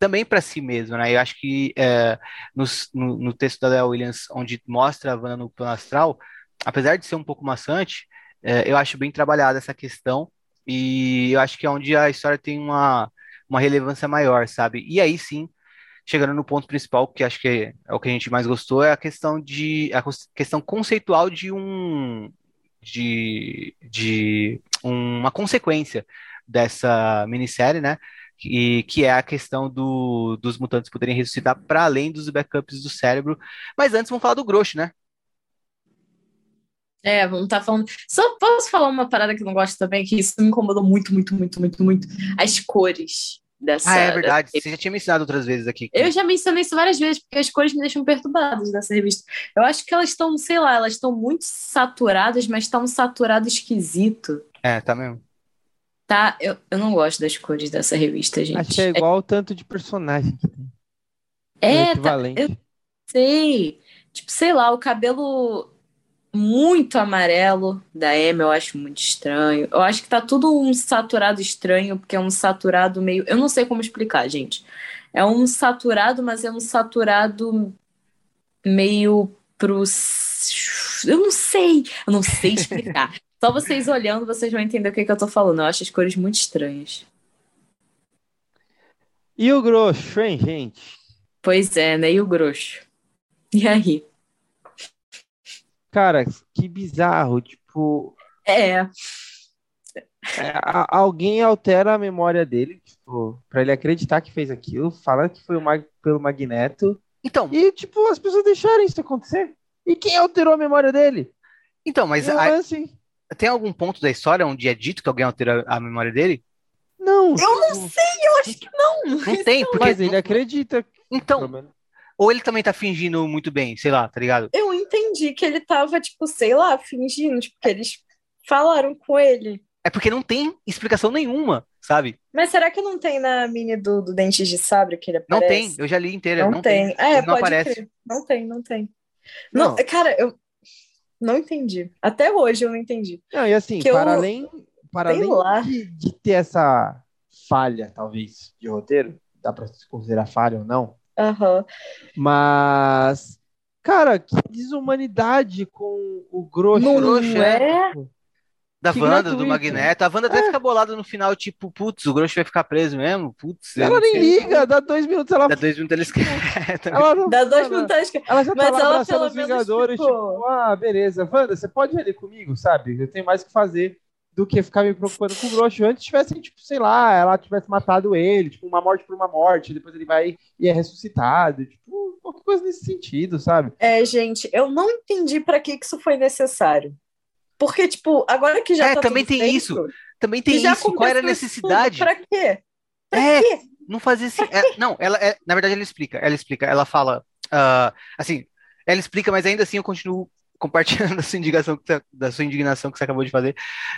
[SPEAKER 2] também para si mesma, né? Eu acho que é, no, no texto da Leah Williams, onde mostra a Wanda no plano astral, apesar de ser um pouco maçante, é, eu acho bem trabalhada essa questão e eu acho que é onde a história tem uma, uma relevância maior, sabe? E aí sim, chegando no ponto principal, que acho que é, o que a gente mais gostou, é a questão de a questão conceitual de um de, de uma consequência dessa minissérie, né? E que é a questão do, dos mutantes poderem ressuscitar para além dos backups do cérebro. Mas antes vamos falar do Grosso, né?
[SPEAKER 3] É, vamos estar falando. Só posso falar uma parada que eu não gosto também, que isso me incomodou muito, muito, muito, muito, muito. As cores dessa.
[SPEAKER 2] Ah, é verdade. Você já tinha me ensinado outras vezes aqui.
[SPEAKER 3] Eu já mencionei isso várias vezes, porque as cores me deixam perturbadas dessa revista. Eu acho que elas estão, sei lá, elas estão muito saturadas, mas tá um saturado esquisito.
[SPEAKER 2] É, tá mesmo.
[SPEAKER 3] Tá? Eu, eu não gosto das cores dessa revista, gente.
[SPEAKER 1] Acho que é igual o tanto de personagem que tem.
[SPEAKER 3] É, tá,
[SPEAKER 1] equivalente.
[SPEAKER 3] eu sei. Tipo, sei lá, o cabelo muito amarelo da Amy eu acho muito estranho. Eu acho que tá tudo um saturado estranho, porque é um saturado meio. Eu não sei como explicar, gente. É um saturado, mas é um saturado meio pro. Eu não sei. Eu não sei explicar. <laughs> Só vocês olhando, vocês vão entender o que, que eu tô falando. Eu acho as cores muito estranhas.
[SPEAKER 1] E o grosso, hein, gente?
[SPEAKER 3] Pois é, né? E o grosso? E aí?
[SPEAKER 1] Cara, que bizarro. Tipo,
[SPEAKER 3] É,
[SPEAKER 1] é, alguém altera a memória dele, tipo, pra ele acreditar que fez aquilo, fala que foi o Mag- pelo Magneto,
[SPEAKER 2] Então,
[SPEAKER 1] e, tipo, as pessoas deixaram isso acontecer. E quem alterou a memória dele?
[SPEAKER 2] então, mas
[SPEAKER 1] Eu,
[SPEAKER 2] a-
[SPEAKER 1] assim,
[SPEAKER 2] tem algum ponto da história onde é dito que alguém altera a memória dele?
[SPEAKER 1] não.
[SPEAKER 3] eu não sei, eu acho que não.
[SPEAKER 2] Não tem, porque.
[SPEAKER 1] Mas ele acredita.
[SPEAKER 2] Então,
[SPEAKER 1] pelo menos.
[SPEAKER 2] Ou ele também tá fingindo muito bem, sei lá, tá ligado?
[SPEAKER 3] Eu entendi que ele tava, tipo, sei lá, fingindo, tipo, que eles falaram com ele.
[SPEAKER 2] É porque não tem explicação nenhuma, sabe?
[SPEAKER 3] Mas será que não tem na mini do, do Dentes de Sabre que ele
[SPEAKER 2] Não
[SPEAKER 3] aparece?
[SPEAKER 2] tem, eu já li inteira,
[SPEAKER 3] Não,
[SPEAKER 2] não,
[SPEAKER 3] tem. É,
[SPEAKER 2] Ele não
[SPEAKER 3] pode
[SPEAKER 2] aparece.
[SPEAKER 3] crer. Não tem, não tem. Não,
[SPEAKER 1] Não.
[SPEAKER 3] cara, eu não entendi. Até hoje eu não entendi.
[SPEAKER 1] Não, e assim,
[SPEAKER 3] Que eu-
[SPEAKER 1] para além, para
[SPEAKER 3] sei
[SPEAKER 1] além
[SPEAKER 3] lá.
[SPEAKER 1] de, de ter essa falha, talvez, de roteiro, dá pra se considerar falha ou não,
[SPEAKER 3] Aham.
[SPEAKER 1] mas, cara, que desumanidade com o Grosso.
[SPEAKER 3] Não
[SPEAKER 2] Grosso,
[SPEAKER 3] é?
[SPEAKER 2] Da
[SPEAKER 1] Que
[SPEAKER 2] Wanda, do
[SPEAKER 1] gratuito.
[SPEAKER 2] Magneto. A Wanda até
[SPEAKER 1] É.
[SPEAKER 2] fica bolada no final, tipo, putz, o Grosso vai ficar preso mesmo? Putz,
[SPEAKER 1] Ela
[SPEAKER 2] não
[SPEAKER 1] nem
[SPEAKER 2] sei.
[SPEAKER 1] liga, dá dois minutos, ela,
[SPEAKER 2] Dá dois minutos eles <laughs>
[SPEAKER 1] ela não
[SPEAKER 3] Dá dois
[SPEAKER 1] ela-
[SPEAKER 3] minutos. que-
[SPEAKER 1] Ela já tá
[SPEAKER 3] Mas
[SPEAKER 1] lá
[SPEAKER 3] ela,
[SPEAKER 1] os Vingadores,
[SPEAKER 3] ficou.
[SPEAKER 1] tipo, ah, beleza. Wanda, você pode ir ali comigo, sabe? Eu tenho mais o que fazer do que ficar me preocupando com o Grosso. Antes tivessem, tipo, sei lá, ela tivesse matado ele, tipo, uma morte por uma morte, depois ele vai e é ressuscitado, tipo, qualquer coisa nesse sentido, sabe?
[SPEAKER 3] É, gente, eu não entendi pra que isso foi necessário. Porque, tipo, agora que já
[SPEAKER 2] É,
[SPEAKER 3] tá
[SPEAKER 2] também
[SPEAKER 3] tudo
[SPEAKER 2] tem
[SPEAKER 3] feito,
[SPEAKER 2] isso. Também tem isso. Qual era a necessidade?
[SPEAKER 3] Pra quê? Pra
[SPEAKER 2] É,
[SPEAKER 3] quê?
[SPEAKER 2] não fazia assim. é, não, ela é, na verdade ela explica. Ela explica. Ela fala, ah, assim, ela explica, mas ainda assim eu continuo compartilhando <laughs> da sua indignação, que você- da sua indignação que você acabou de fazer.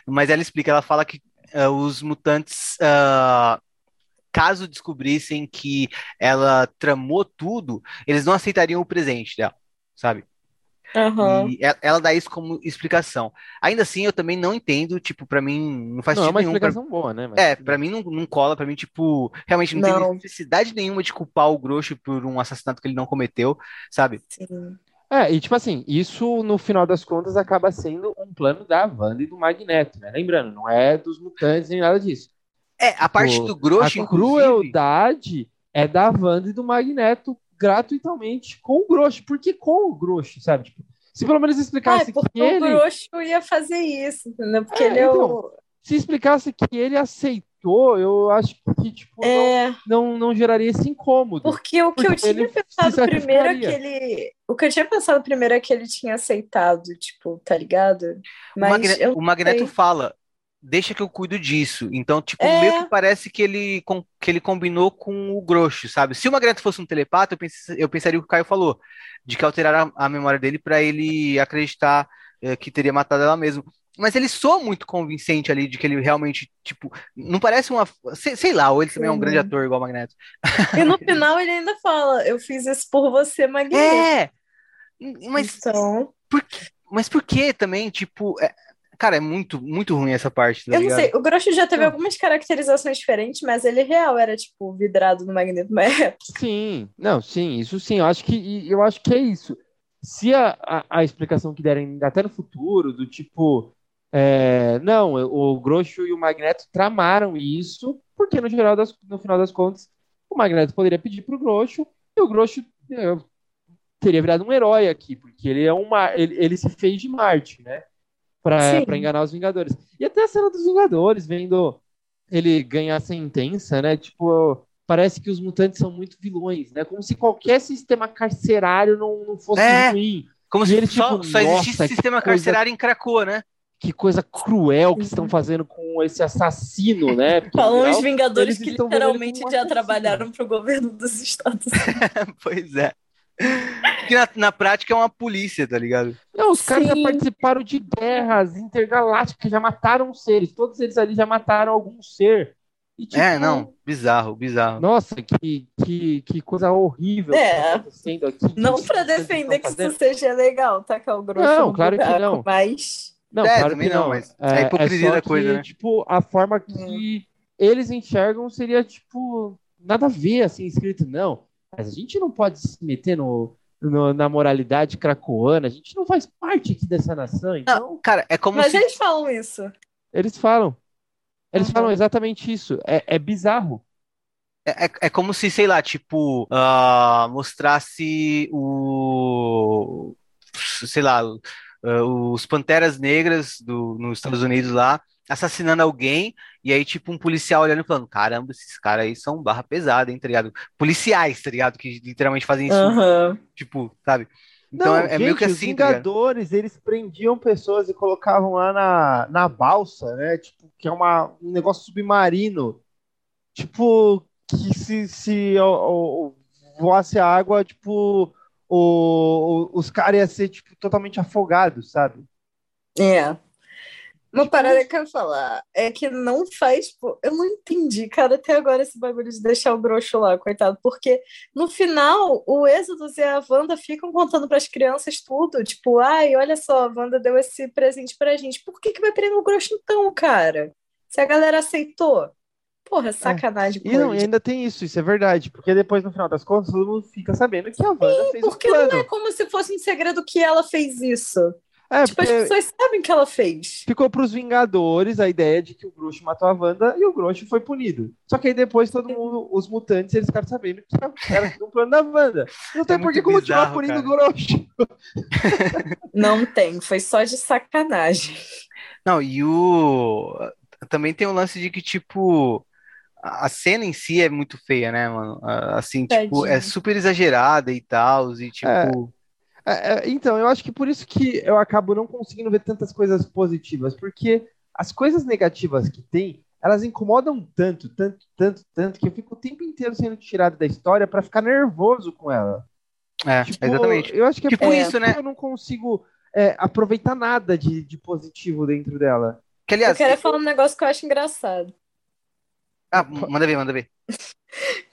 [SPEAKER 2] Mas ela explica. Ela fala que ah, os mutantes, ah, caso descobrissem que ela tramou tudo, eles não aceitariam o presente dela, sabe?
[SPEAKER 3] Aham.
[SPEAKER 2] E ela dá isso como explicação. Ainda assim, eu também não entendo, tipo, pra mim não faz
[SPEAKER 1] Não é
[SPEAKER 2] sentido
[SPEAKER 1] uma
[SPEAKER 2] nenhum. pra-
[SPEAKER 1] explicação boa, né? Mas-
[SPEAKER 2] é, pra mim não, não cola, pra mim, tipo, realmente não,
[SPEAKER 3] Não.
[SPEAKER 2] tem necessidade nenhuma de culpar o Grosso por um assassinato que ele não cometeu, sabe?
[SPEAKER 3] Sim.
[SPEAKER 1] É, e tipo assim, isso no final das contas acaba sendo um plano da Wanda e do Magneto, né? Lembrando, não é dos mutantes nem nada disso.
[SPEAKER 2] É, a parte
[SPEAKER 1] Tipo,
[SPEAKER 2] do Grosso,
[SPEAKER 1] a crueldade é da Wanda e do Magneto gratuitamente com o Grosso. Por que com o Grosso, sabe? Tipo, se pelo menos
[SPEAKER 3] Ah,
[SPEAKER 1] explicasse
[SPEAKER 3] é porque
[SPEAKER 1] que
[SPEAKER 3] o
[SPEAKER 1] ele.
[SPEAKER 3] Grosso ia fazer isso, entendeu? Porque
[SPEAKER 1] É,
[SPEAKER 3] ele é
[SPEAKER 1] então,
[SPEAKER 3] o.
[SPEAKER 1] Se explicasse que ele aceitou, eu acho que, tipo,
[SPEAKER 3] É,
[SPEAKER 1] não, não, não geraria esse incômodo.
[SPEAKER 3] porque o que eu tinha pensado primeiro é que ele. O que eu tinha pensado primeiro é que ele tinha aceitado, tipo, tá ligado?
[SPEAKER 2] o,
[SPEAKER 3] Mas
[SPEAKER 2] Magne-
[SPEAKER 3] eu
[SPEAKER 2] o Magneto
[SPEAKER 3] sei.
[SPEAKER 2] fala, deixa que eu cuido disso. Então, tipo,
[SPEAKER 3] É.
[SPEAKER 2] meio que parece que ele, com- que ele combinou com o Grosso, sabe? Se o Magneto fosse um telepata, eu, pense- eu pensaria o que o Caio falou, de que alteraram a, a memória dele pra ele acreditar eh, que teria matado ela mesmo. Mas ele soa muito convincente ali de que ele realmente, tipo, não parece uma. Sei, sei lá, ou ele também é um grande ator igual o Magneto.
[SPEAKER 3] E no <laughs> final ele ainda fala: Eu fiz isso por você, Magneto.
[SPEAKER 2] É! Mas,
[SPEAKER 3] Então,
[SPEAKER 2] por, que- mas por que também, tipo. é- cara, é muito, muito ruim essa parte, tá
[SPEAKER 3] eu não
[SPEAKER 2] ligado?
[SPEAKER 3] sei. O Grosso já teve
[SPEAKER 1] Não.
[SPEAKER 3] algumas caracterizações diferentes, mas ele real era, tipo, vidrado no Magneto na época.
[SPEAKER 1] Sim, não, sim, isso sim. Eu acho que, eu acho que é isso. Se a, a, a explicação que derem até no futuro, do tipo, é, não, o Grosso e o Magneto tramaram isso, porque no geral das, no final das contas, o Magneto poderia pedir pro Grosso e o Grosso é, teria virado um herói aqui, porque ele é um mar- ele, ele se fez de Marte, né? Pra enganar os Vingadores. E até a cena dos Vingadores, vendo ele ganhar a sentença, né? Tipo, parece que os mutantes são muito vilões, né? Como se qualquer sistema carcerário não, não fosse
[SPEAKER 2] É.
[SPEAKER 1] ruim.
[SPEAKER 2] Como
[SPEAKER 1] E
[SPEAKER 2] se
[SPEAKER 1] ele,
[SPEAKER 2] só,
[SPEAKER 1] tipo,
[SPEAKER 2] só existisse sistema
[SPEAKER 1] coisa-
[SPEAKER 2] carcerário em Krakoa, né?
[SPEAKER 1] Que coisa cruel que
[SPEAKER 3] Uhum.
[SPEAKER 1] estão fazendo com esse assassino, né? <laughs> Porque,
[SPEAKER 3] Falam os Vingadores que literalmente já trabalharam pro governo dos Estados Unidos. <laughs>
[SPEAKER 2] pois é. Que na, na prática é uma polícia, tá ligado?
[SPEAKER 1] Não, os caras já
[SPEAKER 3] Sim.
[SPEAKER 1] participaram de guerras intergalácticas, já mataram seres. Todos eles ali já mataram algum ser. E, tipo,
[SPEAKER 2] É, não, bizarro, bizarro.
[SPEAKER 1] Nossa, que, que, que coisa horrível que
[SPEAKER 3] É.
[SPEAKER 1] tá acontecendo aqui.
[SPEAKER 3] Não
[SPEAKER 1] vocês
[SPEAKER 3] defender que isso seja legal, tacar o Grosso
[SPEAKER 1] Não, claro que não.
[SPEAKER 3] Mas.
[SPEAKER 1] Não,
[SPEAKER 2] É,
[SPEAKER 1] claro
[SPEAKER 2] também
[SPEAKER 1] que
[SPEAKER 2] não,
[SPEAKER 1] não.
[SPEAKER 2] mas é a hipocrisia
[SPEAKER 1] só
[SPEAKER 2] da coisa,
[SPEAKER 1] que,
[SPEAKER 2] né?
[SPEAKER 1] Tipo, a forma que eles enxergam seria, tipo, nada a ver, assim, escrito, não. Mas a gente não pode se meter no, no- na moralidade cracoana, a gente não faz parte aqui dessa nação, então
[SPEAKER 2] Cara, é como
[SPEAKER 3] Mas
[SPEAKER 2] se.
[SPEAKER 3] eles falam isso.
[SPEAKER 1] eles falam. Eles
[SPEAKER 3] Aham.
[SPEAKER 1] falam exatamente isso. É, é bizarro.
[SPEAKER 2] É, é- é como se, sei lá, tipo, ah, mostrasse o. Sei lá, uh, os Panteras Negras do, nos Estados Unidos lá, assassinando alguém, e aí, tipo, um policial olhando e falando, caramba, esses caras aí são barra pesada, hein, tá ligado? Policiais, tá ligado? Que literalmente fazem isso, tipo, sabe? Então
[SPEAKER 1] Não,
[SPEAKER 2] é, é meio
[SPEAKER 1] gente,
[SPEAKER 2] que
[SPEAKER 1] os
[SPEAKER 2] assim, tá ligado?
[SPEAKER 1] Vingadores, eles prendiam pessoas e colocavam lá na, na balsa, né? Tipo, que é uma, um negócio submarino. Tipo, que se, se ó, ó, voasse a água, tipo, o, o- os caras iam ser, tipo, totalmente afogados, sabe?
[SPEAKER 3] É. Uma
[SPEAKER 1] Tipo,
[SPEAKER 3] parada que eu ia falar é que não faz. pô, Eu não entendi, cara, até agora esse bagulho de deixar o Grosso lá, coitado. Porque no final, o Êxodos e a Wanda ficam contando pras crianças tudo. Tipo, ai, olha só, a Wanda deu esse presente pra gente. Por que que vai prender o Grosso então, cara? Se a galera aceitou. Porra, sacanagem com
[SPEAKER 1] E, não, e ainda tem isso, isso é verdade. Porque depois, no final das contas, todo mundo fica sabendo que a Wanda fez um
[SPEAKER 3] Porque não
[SPEAKER 1] plano.
[SPEAKER 3] é como se fosse um segredo que ela fez isso.
[SPEAKER 1] É,
[SPEAKER 3] Tipo, as pessoas sabem que ela fez.
[SPEAKER 1] ficou pros Vingadores a ideia de que o Grosso matou a Wanda e o Grosso foi punido. Só que aí depois todo mundo, os mutantes, eles ficaram sabendo que era um plano da Wanda. Não tem
[SPEAKER 2] É
[SPEAKER 1] por que continuar punindo o
[SPEAKER 2] cara.
[SPEAKER 1] Grosso. <laughs> <laughs>
[SPEAKER 3] Não tem, foi só de sacanagem.
[SPEAKER 2] Não, e o. Também tem o lance de que, tipo, a cena em si é muito feia, né, mano? Assim, tipo, é super exagerada e tal, e tipo.
[SPEAKER 1] É, é, então, eu acho que por isso que eu acabo não conseguindo ver tantas coisas positivas, porque as coisas negativas que tem, elas incomodam tanto, tanto, tanto, tanto, que eu fico o tempo inteiro sendo tirado da história pra ficar nervoso com ela.
[SPEAKER 2] É,
[SPEAKER 1] Tipo,
[SPEAKER 2] exatamente.
[SPEAKER 1] Eu acho que é
[SPEAKER 2] Tipo
[SPEAKER 1] por
[SPEAKER 2] isso, né?
[SPEAKER 1] que eu não consigo é, aproveitar nada de, de positivo dentro dela.
[SPEAKER 2] Que,
[SPEAKER 3] Eu
[SPEAKER 2] aliás,
[SPEAKER 3] quero falar um negócio que eu acho engraçado.
[SPEAKER 2] Ah, manda ver, manda ver.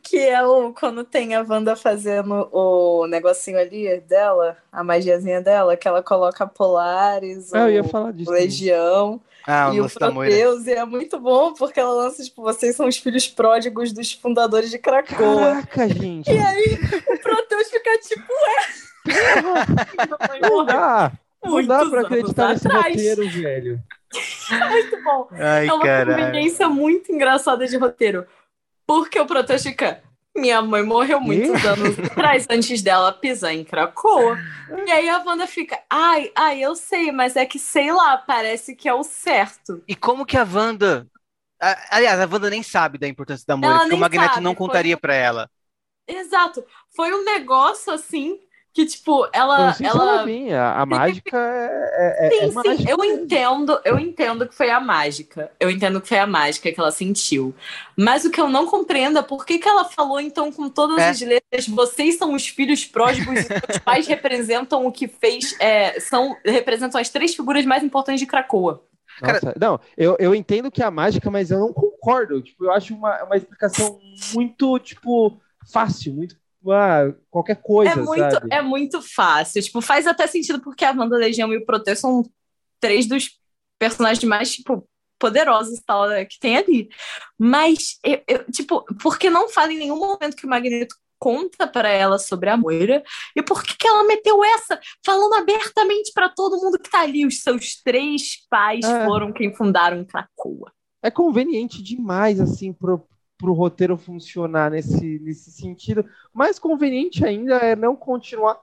[SPEAKER 3] Que é o quando tem a Wanda fazendo o negocinho ali dela, a magiazinha dela, que ela coloca Polaris,
[SPEAKER 1] Ah, eu ia
[SPEAKER 3] o
[SPEAKER 1] falar disso.
[SPEAKER 3] Legião
[SPEAKER 2] Ah,
[SPEAKER 3] e o. Proteus, e é muito bom porque ela lança, tipo, vocês são os filhos pródigos dos fundadores de Cracoa.
[SPEAKER 1] Caraca, gente.
[SPEAKER 3] E aí o Proteus fica tipo, ué, <laughs>
[SPEAKER 1] Não dá. Não dá pra acreditar nesse
[SPEAKER 3] atrás.
[SPEAKER 1] roteiro, velho. <laughs>
[SPEAKER 3] muito bom.
[SPEAKER 2] Ai,
[SPEAKER 3] É uma
[SPEAKER 2] caralho.
[SPEAKER 3] conveniência muito engraçada de roteiro. Porque o Proteus fica. Minha mãe morreu muitos
[SPEAKER 1] Quê?
[SPEAKER 3] anos atrás, antes dela pisar em Cracoa. E aí a Wanda fica, ai, ai, eu sei, mas é que sei lá, parece que é o certo.
[SPEAKER 2] E como que a Wanda. a- Aliás, a Wanda nem sabe da importância da Moira,
[SPEAKER 3] Ela
[SPEAKER 2] porque o Magneto
[SPEAKER 3] sabe,
[SPEAKER 2] não
[SPEAKER 3] foi-
[SPEAKER 2] contaria pra ela.
[SPEAKER 3] Exato. Foi um negócio assim que, tipo, ela.
[SPEAKER 1] assim,
[SPEAKER 3] ela...
[SPEAKER 1] vinha. A mágica é, é,
[SPEAKER 3] Sim,
[SPEAKER 1] é
[SPEAKER 3] sim,
[SPEAKER 1] mágica
[SPEAKER 3] eu entendo, eu entendo que foi a mágica. Eu entendo que foi a mágica que ela sentiu. Mas o que eu não compreendo é por que, que ela falou, então, com todas
[SPEAKER 2] É.
[SPEAKER 3] as letras, vocês são os filhos pródigos e seus pais representam o que fez. é, são, representam as três figuras mais importantes de Cracoa.
[SPEAKER 2] Cara-
[SPEAKER 1] Nossa, não, eu, eu entendo que é a mágica, mas eu não concordo. Tipo, eu acho uma, uma explicação muito, tipo, fácil, muito. Ah, qualquer coisa,
[SPEAKER 3] é, muito,
[SPEAKER 1] sabe?
[SPEAKER 3] é muito fácil. Tipo, faz até sentido porque a Wanda Legião e o Proteus são três dos personagens mais, tipo, poderosos tal, né, que tem ali. Mas, eu- eu, tipo, porque não fala em nenhum momento que o Magneto conta pra ela sobre a Moira e por que, que ela meteu essa falando abertamente pra todo mundo que tá ali os seus três pais
[SPEAKER 1] É.
[SPEAKER 3] foram quem fundaram Krakoa
[SPEAKER 1] É conveniente demais, assim, pro, pro roteiro funcionar nesse, nesse sentido. Mais conveniente ainda é não continuar,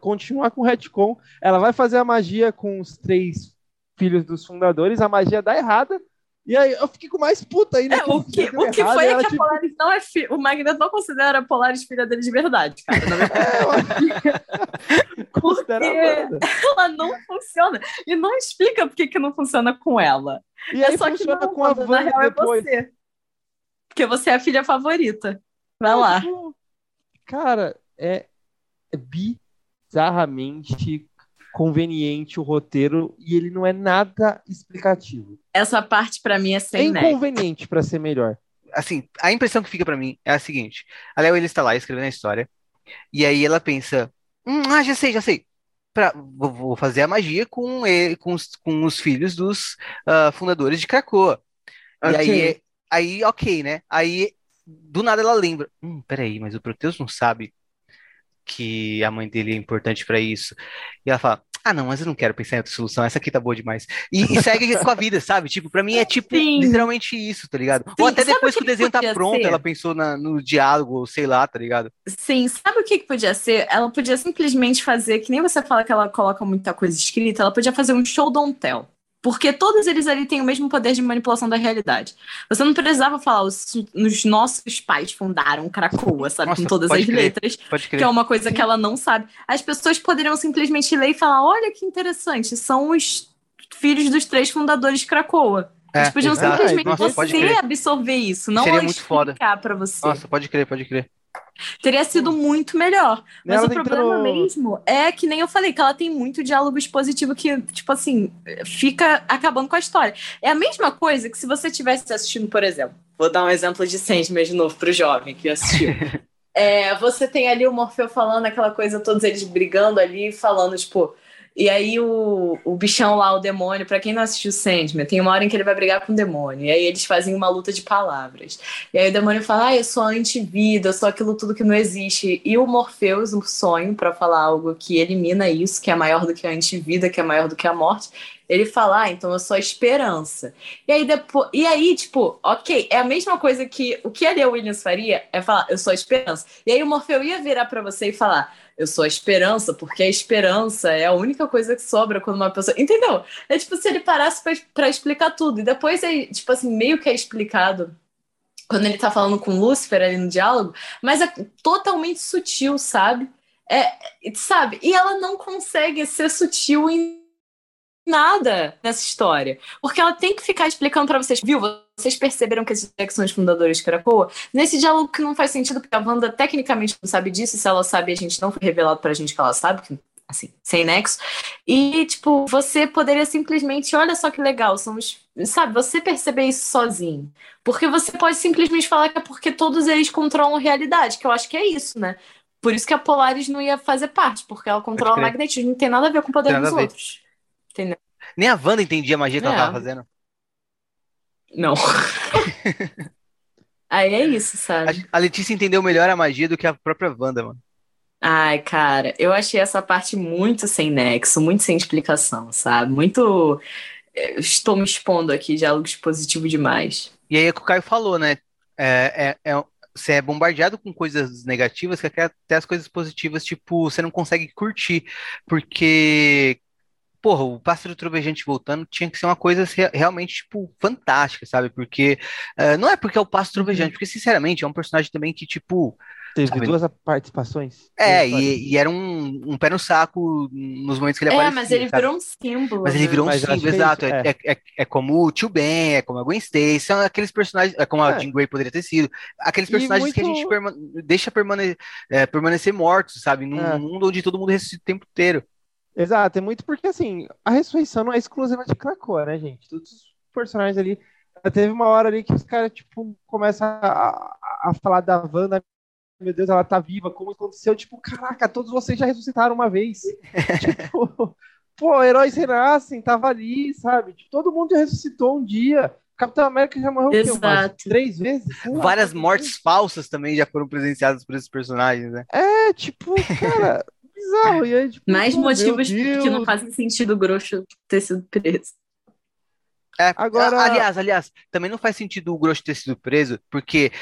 [SPEAKER 1] continuar com o retcon. Ela vai fazer a magia com os três filhos dos fundadores, a magia dá errada. E aí eu fiquei com mais puta ainda.
[SPEAKER 3] É, o que, o que
[SPEAKER 1] errado,
[SPEAKER 3] foi é que a
[SPEAKER 1] tipo,
[SPEAKER 3] Polaris não é fi... o Magneto não considera a Polaris filha dele de verdade, cara.
[SPEAKER 1] É, <laughs>
[SPEAKER 3] Porque- ela não funciona. E não explica por que, que não funciona com ela.
[SPEAKER 1] E
[SPEAKER 3] é
[SPEAKER 1] aí
[SPEAKER 3] só que
[SPEAKER 1] funciona
[SPEAKER 3] não,
[SPEAKER 1] com a
[SPEAKER 3] Wanda, na real é
[SPEAKER 1] depois.
[SPEAKER 3] você. Porque você é a filha favorita. Vai lá.
[SPEAKER 1] Tipo, Cara, é bizarramente conveniente o roteiro e ele não é nada explicativo.
[SPEAKER 3] Essa parte pra mim é
[SPEAKER 1] É
[SPEAKER 3] sem nexo.
[SPEAKER 1] inconveniente pra ser melhor.
[SPEAKER 2] Assim, a impressão que fica pra mim é a seguinte: a Léo ele está lá escrevendo a história, e aí ela pensa: hum, ah, já sei, já sei. Pra, vou, fazer a magia com, ele, com, os, com os filhos dos ah, fundadores de Krakoa. E
[SPEAKER 3] Ok.
[SPEAKER 2] aí, aí, ok, né? Aí, do nada ela lembra: hum, peraí, mas o Proteus não sabe que a mãe dele é importante pra isso. E ela fala: ah, não, mas eu não quero pensar em outra solução, essa aqui tá boa demais. E, e segue com a vida, sabe? Tipo, pra mim é tipo
[SPEAKER 3] Sim.
[SPEAKER 2] literalmente isso, tá ligado?
[SPEAKER 3] Sim,
[SPEAKER 2] Ou até
[SPEAKER 3] sabe
[SPEAKER 2] depois que
[SPEAKER 3] que
[SPEAKER 2] o desenho tá pronto,
[SPEAKER 3] ser?
[SPEAKER 2] ela pensou na- no diálogo, sei lá, tá ligado?
[SPEAKER 3] Sim, sabe o que, que podia ser? Ela podia simplesmente fazer, que nem você fala que ela coloca muita coisa escrita, ela podia fazer um show don't tell. Porque todos eles ali têm o mesmo poder de manipulação da realidade. Você não precisava falar, os, os nossos pais fundaram Cracoa, sabe?
[SPEAKER 2] Nossa,
[SPEAKER 3] com todas as
[SPEAKER 2] crer.
[SPEAKER 3] letras.
[SPEAKER 2] Pode
[SPEAKER 3] que é uma coisa que ela não sabe. As pessoas poderiam simplesmente ler e falar: olha que interessante, são os filhos dos três fundadores de Cracoa.
[SPEAKER 2] É,
[SPEAKER 3] Eles podiam
[SPEAKER 1] exato.
[SPEAKER 3] simplesmente
[SPEAKER 2] Nossa,
[SPEAKER 3] você absorver isso, não
[SPEAKER 2] Seria
[SPEAKER 3] eu
[SPEAKER 2] muito foda.
[SPEAKER 3] explicar pra você.
[SPEAKER 2] Nossa, pode crer, pode crer.
[SPEAKER 3] Teria sido muito melhor. Mas
[SPEAKER 1] Ela
[SPEAKER 3] o problema
[SPEAKER 1] tentando-
[SPEAKER 3] mesmo é que nem eu falei, que ela tem muito diálogo expositivo que, tipo assim, fica acabando com a história. É a mesma coisa que se você estivesse assistindo, por exemplo, vou dar um exemplo de Sandman de novo pro jovem que assistiu. <laughs> É, você tem ali o Morfeu falando aquela coisa, todos eles brigando ali, falando, tipo. E aí o, o bichão lá, o demônio, pra quem não assistiu Sandman, tem uma hora em que ele vai brigar com o demônio. E aí eles fazem uma luta de palavras. E aí o demônio fala, ah, eu sou antivida, eu sou aquilo tudo que não existe. E o Morpheus, um sonho pra falar algo que elimina isso, que é maior do que a antivida, que é maior do que a morte. Ele fala, ah, então eu sou a esperança. E aí, depois, e aí, tipo, ok, é a mesma coisa que o que a Lia Williams faria é falar, eu sou a esperança. E aí o Morfeu ia virar pra você e falar, eu sou a esperança, porque a esperança é a única coisa que sobra quando uma pessoa. Entendeu? É tipo se ele parasse pra explicar tudo. E depois é, tipo assim, meio que é explicado quando ele tá falando com Lúcifer ali no diálogo, mas é totalmente sutil, sabe? É, sabe? E ela não consegue ser sutil em nada nessa história. Porque ela tem que ficar explicando pra vocês, viu? Vocês perceberam que esses que são os fundadores de Krakoa? Nesse diálogo que não faz sentido, porque a Wanda tecnicamente não sabe disso, se ela sabe, a gente não foi revelado pra gente que ela sabe, que, assim, sem nexo. E, tipo, você poderia simplesmente, olha só que legal, são os. Sabe, você perceber isso sozinho. Porque você pode simplesmente falar que é porque todos eles controlam a realidade, que eu acho que é isso, né? Por isso que a Polaris não ia fazer parte, porque ela controla o magnetismo, não tem nada a ver com o poder dos outros. Entendeu?
[SPEAKER 2] Nem a Wanda entendia a magia que ela
[SPEAKER 3] É.
[SPEAKER 2] tava fazendo.
[SPEAKER 3] Não. <laughs> Aí é isso, sabe?
[SPEAKER 2] A, a Letícia entendeu melhor a magia do que a própria Wanda, mano.
[SPEAKER 3] Ai, cara, eu achei essa parte muito sem nexo, muito sem explicação, sabe? Muito. eu Estou me expondo aqui, diálogo expositivo demais.
[SPEAKER 2] E aí é o que o Caio falou, né? É, é, é- você é bombardeado com coisas negativas que até as coisas positivas, tipo, você não consegue curtir. Porque, porra, o Pássaro Trovejante voltando tinha que ser uma coisa re- realmente, tipo, fantástica, sabe? Porque eh, não é porque é o Pássaro Trovejante, porque, sinceramente, é um personagem também que, tipo,
[SPEAKER 1] Teve
[SPEAKER 2] Sabe?
[SPEAKER 1] duas participações.
[SPEAKER 2] é, e, e era um, um pé no saco nos momentos que ele
[SPEAKER 3] É,
[SPEAKER 2] aparecia,
[SPEAKER 3] mas ele
[SPEAKER 2] sabe?
[SPEAKER 3] virou um símbolo.
[SPEAKER 2] Mas ele
[SPEAKER 3] né?
[SPEAKER 2] virou um
[SPEAKER 1] Mas
[SPEAKER 2] símbolo,
[SPEAKER 1] é
[SPEAKER 2] exato.
[SPEAKER 1] isso,
[SPEAKER 2] É, é, é- é como o Tio Ben, é como a Gwen Stacy, são aqueles personagens, é como a
[SPEAKER 1] É.
[SPEAKER 2] Jean Grey poderia ter sido. Aqueles personagens que a
[SPEAKER 1] muito-
[SPEAKER 2] gente perma- deixa permane- é, permanecer mortos, sabe? Num
[SPEAKER 1] É.
[SPEAKER 2] mundo onde todo mundo ressuscita o tempo inteiro.
[SPEAKER 1] Exato, é muito porque assim, a ressurreição não é exclusiva de Krakoa, né, gente? Todos os personagens ali. Teve uma hora ali que os caras, tipo, começam a, a- falar da Wanda. Meu Deus, ela tá viva, como aconteceu? Tipo, caraca, todos vocês já ressuscitaram uma vez. <laughs> tipo, pô, heróis renascem, tava ali, sabe? Tipo, todo mundo já ressuscitou um dia. Capitão América já morreu o quê?
[SPEAKER 3] Exato.
[SPEAKER 1] três vezes?
[SPEAKER 2] Várias mortes falsas também já foram presenciadas por esses personagens, né?
[SPEAKER 1] É, tipo, cara, bizarro. E aí, tipo,
[SPEAKER 3] Mais motivos que não fazem sentido o Grosso ter sido preso.
[SPEAKER 2] É,
[SPEAKER 1] Agora-
[SPEAKER 2] aliás, aliás, também não faz sentido o Grosso ter sido preso, porque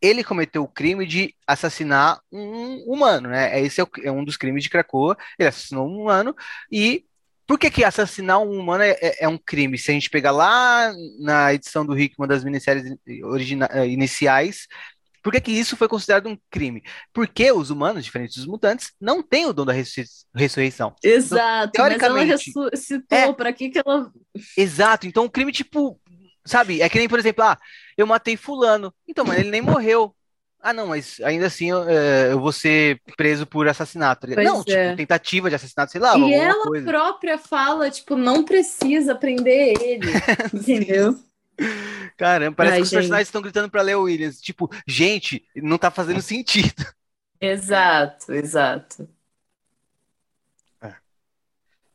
[SPEAKER 2] ele cometeu o crime de assassinar um humano, né? Esse é, o- é um dos crimes de Krakoa. Ele assassinou um humano e por que que assassinar um humano é, é- é um crime? Se a gente pegar lá na edição do Rick, uma das minisséries origina- eh, iniciais, por que que isso foi considerado um crime? Porque os humanos, diferentes dos mutantes, não têm o dom da ressu- ressurreição.
[SPEAKER 3] Exato, mas ela
[SPEAKER 2] teoricamente,
[SPEAKER 3] ressuscitou.
[SPEAKER 2] é.
[SPEAKER 3] Pra que que ela.
[SPEAKER 2] Exato, então o crime, tipo, sabe, é que nem, por exemplo, ah, eu matei fulano, então, mas ele nem morreu. Ah, não, mas ainda assim eu, é, eu vou ser preso por assassinato.
[SPEAKER 3] Pois
[SPEAKER 2] não, tipo,
[SPEAKER 3] é.
[SPEAKER 2] tentativa de assassinato, sei lá,
[SPEAKER 3] E ela
[SPEAKER 2] coisa.
[SPEAKER 3] própria fala, tipo, não precisa prender ele. <laughs> entendeu?
[SPEAKER 2] Caramba, parece
[SPEAKER 3] Ai,
[SPEAKER 2] que os
[SPEAKER 3] gente.
[SPEAKER 2] personagens estão gritando pra Leo Williams, tipo, gente, não tá fazendo sentido. <laughs>
[SPEAKER 3] Exato, exato.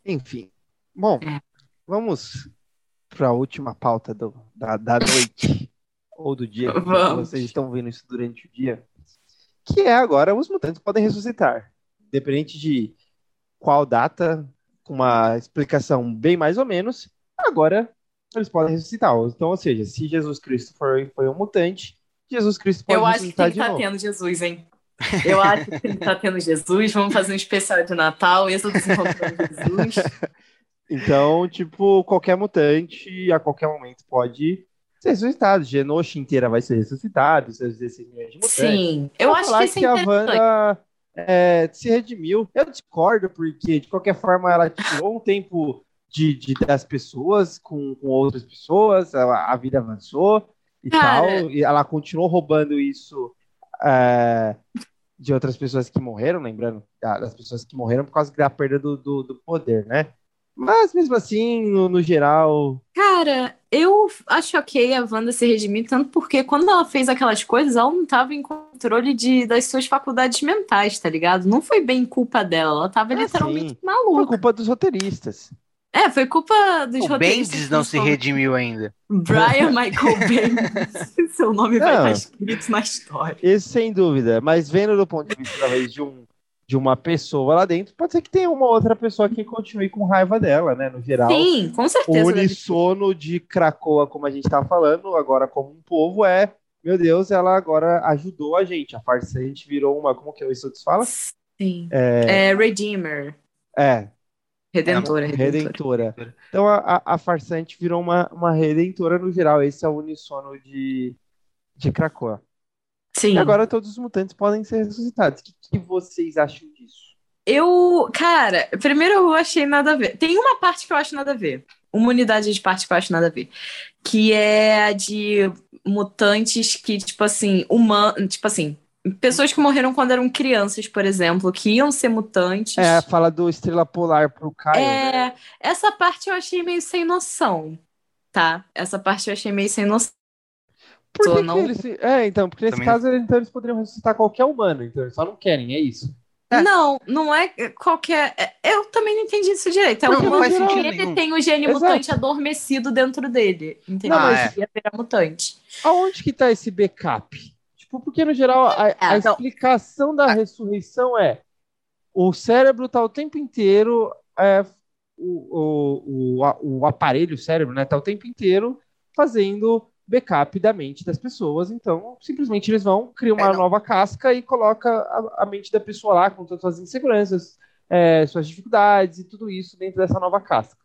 [SPEAKER 1] Enfim. Bom,
[SPEAKER 2] Hum.
[SPEAKER 1] vamos para a última pauta do- da, da noite ou do dia. Vocês estão vendo isso durante o dia. Que é agora os mutantes podem ressuscitar. Independente de qual data, com uma explicação bem mais ou menos, agora eles podem ressuscitar. Então, ou seja, se Jesus Cristo foi, foi um mutante, Jesus Cristo pode
[SPEAKER 3] Eu acho que tem que estar
[SPEAKER 1] novo.
[SPEAKER 3] tendo Jesus, hein? Eu acho que tem que estar tendo Jesus. Vamos fazer um especial de Natal. Esse eu desencontrando Jesus. <laughs>
[SPEAKER 1] Então, tipo, qualquer mutante a qualquer momento pode ser ressuscitado. Genosha inteira vai ser ressuscitado, seus 16 milhões de mutantes.
[SPEAKER 3] Sim, eu acho
[SPEAKER 1] falar
[SPEAKER 3] que isso é
[SPEAKER 1] a. Wanda é, se redimiu. Eu discordo, porque de qualquer forma ela tirou um tempo de, de das pessoas com, com outras pessoas, a, a vida avançou e
[SPEAKER 3] Cara.
[SPEAKER 1] tal, e ela continuou roubando isso é, de outras pessoas que morreram, lembrando da- das pessoas que morreram por causa da perda do, do, do poder, né? Mas mesmo assim, no, no geral,
[SPEAKER 3] Cara, eu acho ok a Wanda se redimir, tanto porque quando ela fez aquelas coisas, ela não estava em controle de, das suas faculdades mentais, tá ligado? Não foi bem culpa dela, ela tava
[SPEAKER 1] Ah,
[SPEAKER 3] literalmente
[SPEAKER 1] sim. foi
[SPEAKER 3] maluca.
[SPEAKER 1] culpa dos roteiristas.
[SPEAKER 3] É, foi culpa dos
[SPEAKER 2] O
[SPEAKER 3] roteiristas.
[SPEAKER 2] Bendis não se redimiu ainda.
[SPEAKER 3] Brian <laughs> Michael Bendis. Seu nome vai
[SPEAKER 1] Não.
[SPEAKER 3] estar escrito na história.
[SPEAKER 1] Isso sem dúvida, mas vendo do ponto de vista talvez de um de uma pessoa lá dentro, pode ser que tenha uma outra pessoa que continue com raiva dela, né, no geral.
[SPEAKER 3] Sim, com
[SPEAKER 1] O
[SPEAKER 3] certeza. deve ter.
[SPEAKER 1] unissono de Cracoa, como a gente estava falando, agora como um povo, é, meu Deus, ela agora ajudou a gente. A farsante virou uma, como que o Issotus fala?
[SPEAKER 3] Sim. É, Redeemer.
[SPEAKER 1] É,
[SPEAKER 3] Redentora, redentora.
[SPEAKER 1] redentora. Então a, a, a farsante virou uma, uma redentora no geral. Esse é o unissono de, de Krakoa.
[SPEAKER 3] Sim.
[SPEAKER 1] E agora todos os mutantes podem ser ressuscitados. O que, que vocês acham disso?
[SPEAKER 3] Eu, cara, primeiro eu achei nada a ver. Tem uma parte que eu acho nada a ver. Uma unidade de parte que eu acho nada a ver. Que é a de mutantes que, tipo assim, humanos. Tipo assim, pessoas que morreram quando eram crianças, por exemplo, que iam ser mutantes.
[SPEAKER 1] É, fala do Estrela Polar pro Caio.
[SPEAKER 3] É, essa parte eu achei meio sem noção, tá? Essa parte eu achei meio sem noção.
[SPEAKER 1] Por que
[SPEAKER 3] Só
[SPEAKER 1] que
[SPEAKER 3] não-
[SPEAKER 1] eles É, então, porque nesse
[SPEAKER 2] Também
[SPEAKER 1] caso então, eles poderiam ressuscitar qualquer humano, então eles só não querem, é isso.
[SPEAKER 2] É.
[SPEAKER 3] Não, não é qualquer. é- Eu também não entendi isso direito. É
[SPEAKER 1] Não,
[SPEAKER 3] um
[SPEAKER 1] não
[SPEAKER 3] humano que ele
[SPEAKER 2] nenhum.
[SPEAKER 3] tem o gene
[SPEAKER 1] Exato.
[SPEAKER 3] mutante adormecido dentro dele. Entendeu?
[SPEAKER 1] Não,
[SPEAKER 2] mas-
[SPEAKER 3] Ele ia virar mutante.
[SPEAKER 1] Aonde que tá esse backup? Tipo, porque no geral a, a
[SPEAKER 3] Ah, então-
[SPEAKER 1] explicação da ressurreição é o cérebro tá o tempo inteiro é, o, o, o, a- o aparelho, o cérebro, né, tá o tempo inteiro fazendo backup da mente das pessoas. Então, simplesmente eles vão, criam uma
[SPEAKER 2] É,
[SPEAKER 1] nova casca e coloca a, a mente da pessoa lá com todas as suas inseguranças, é, suas dificuldades e tudo isso dentro dessa nova casca.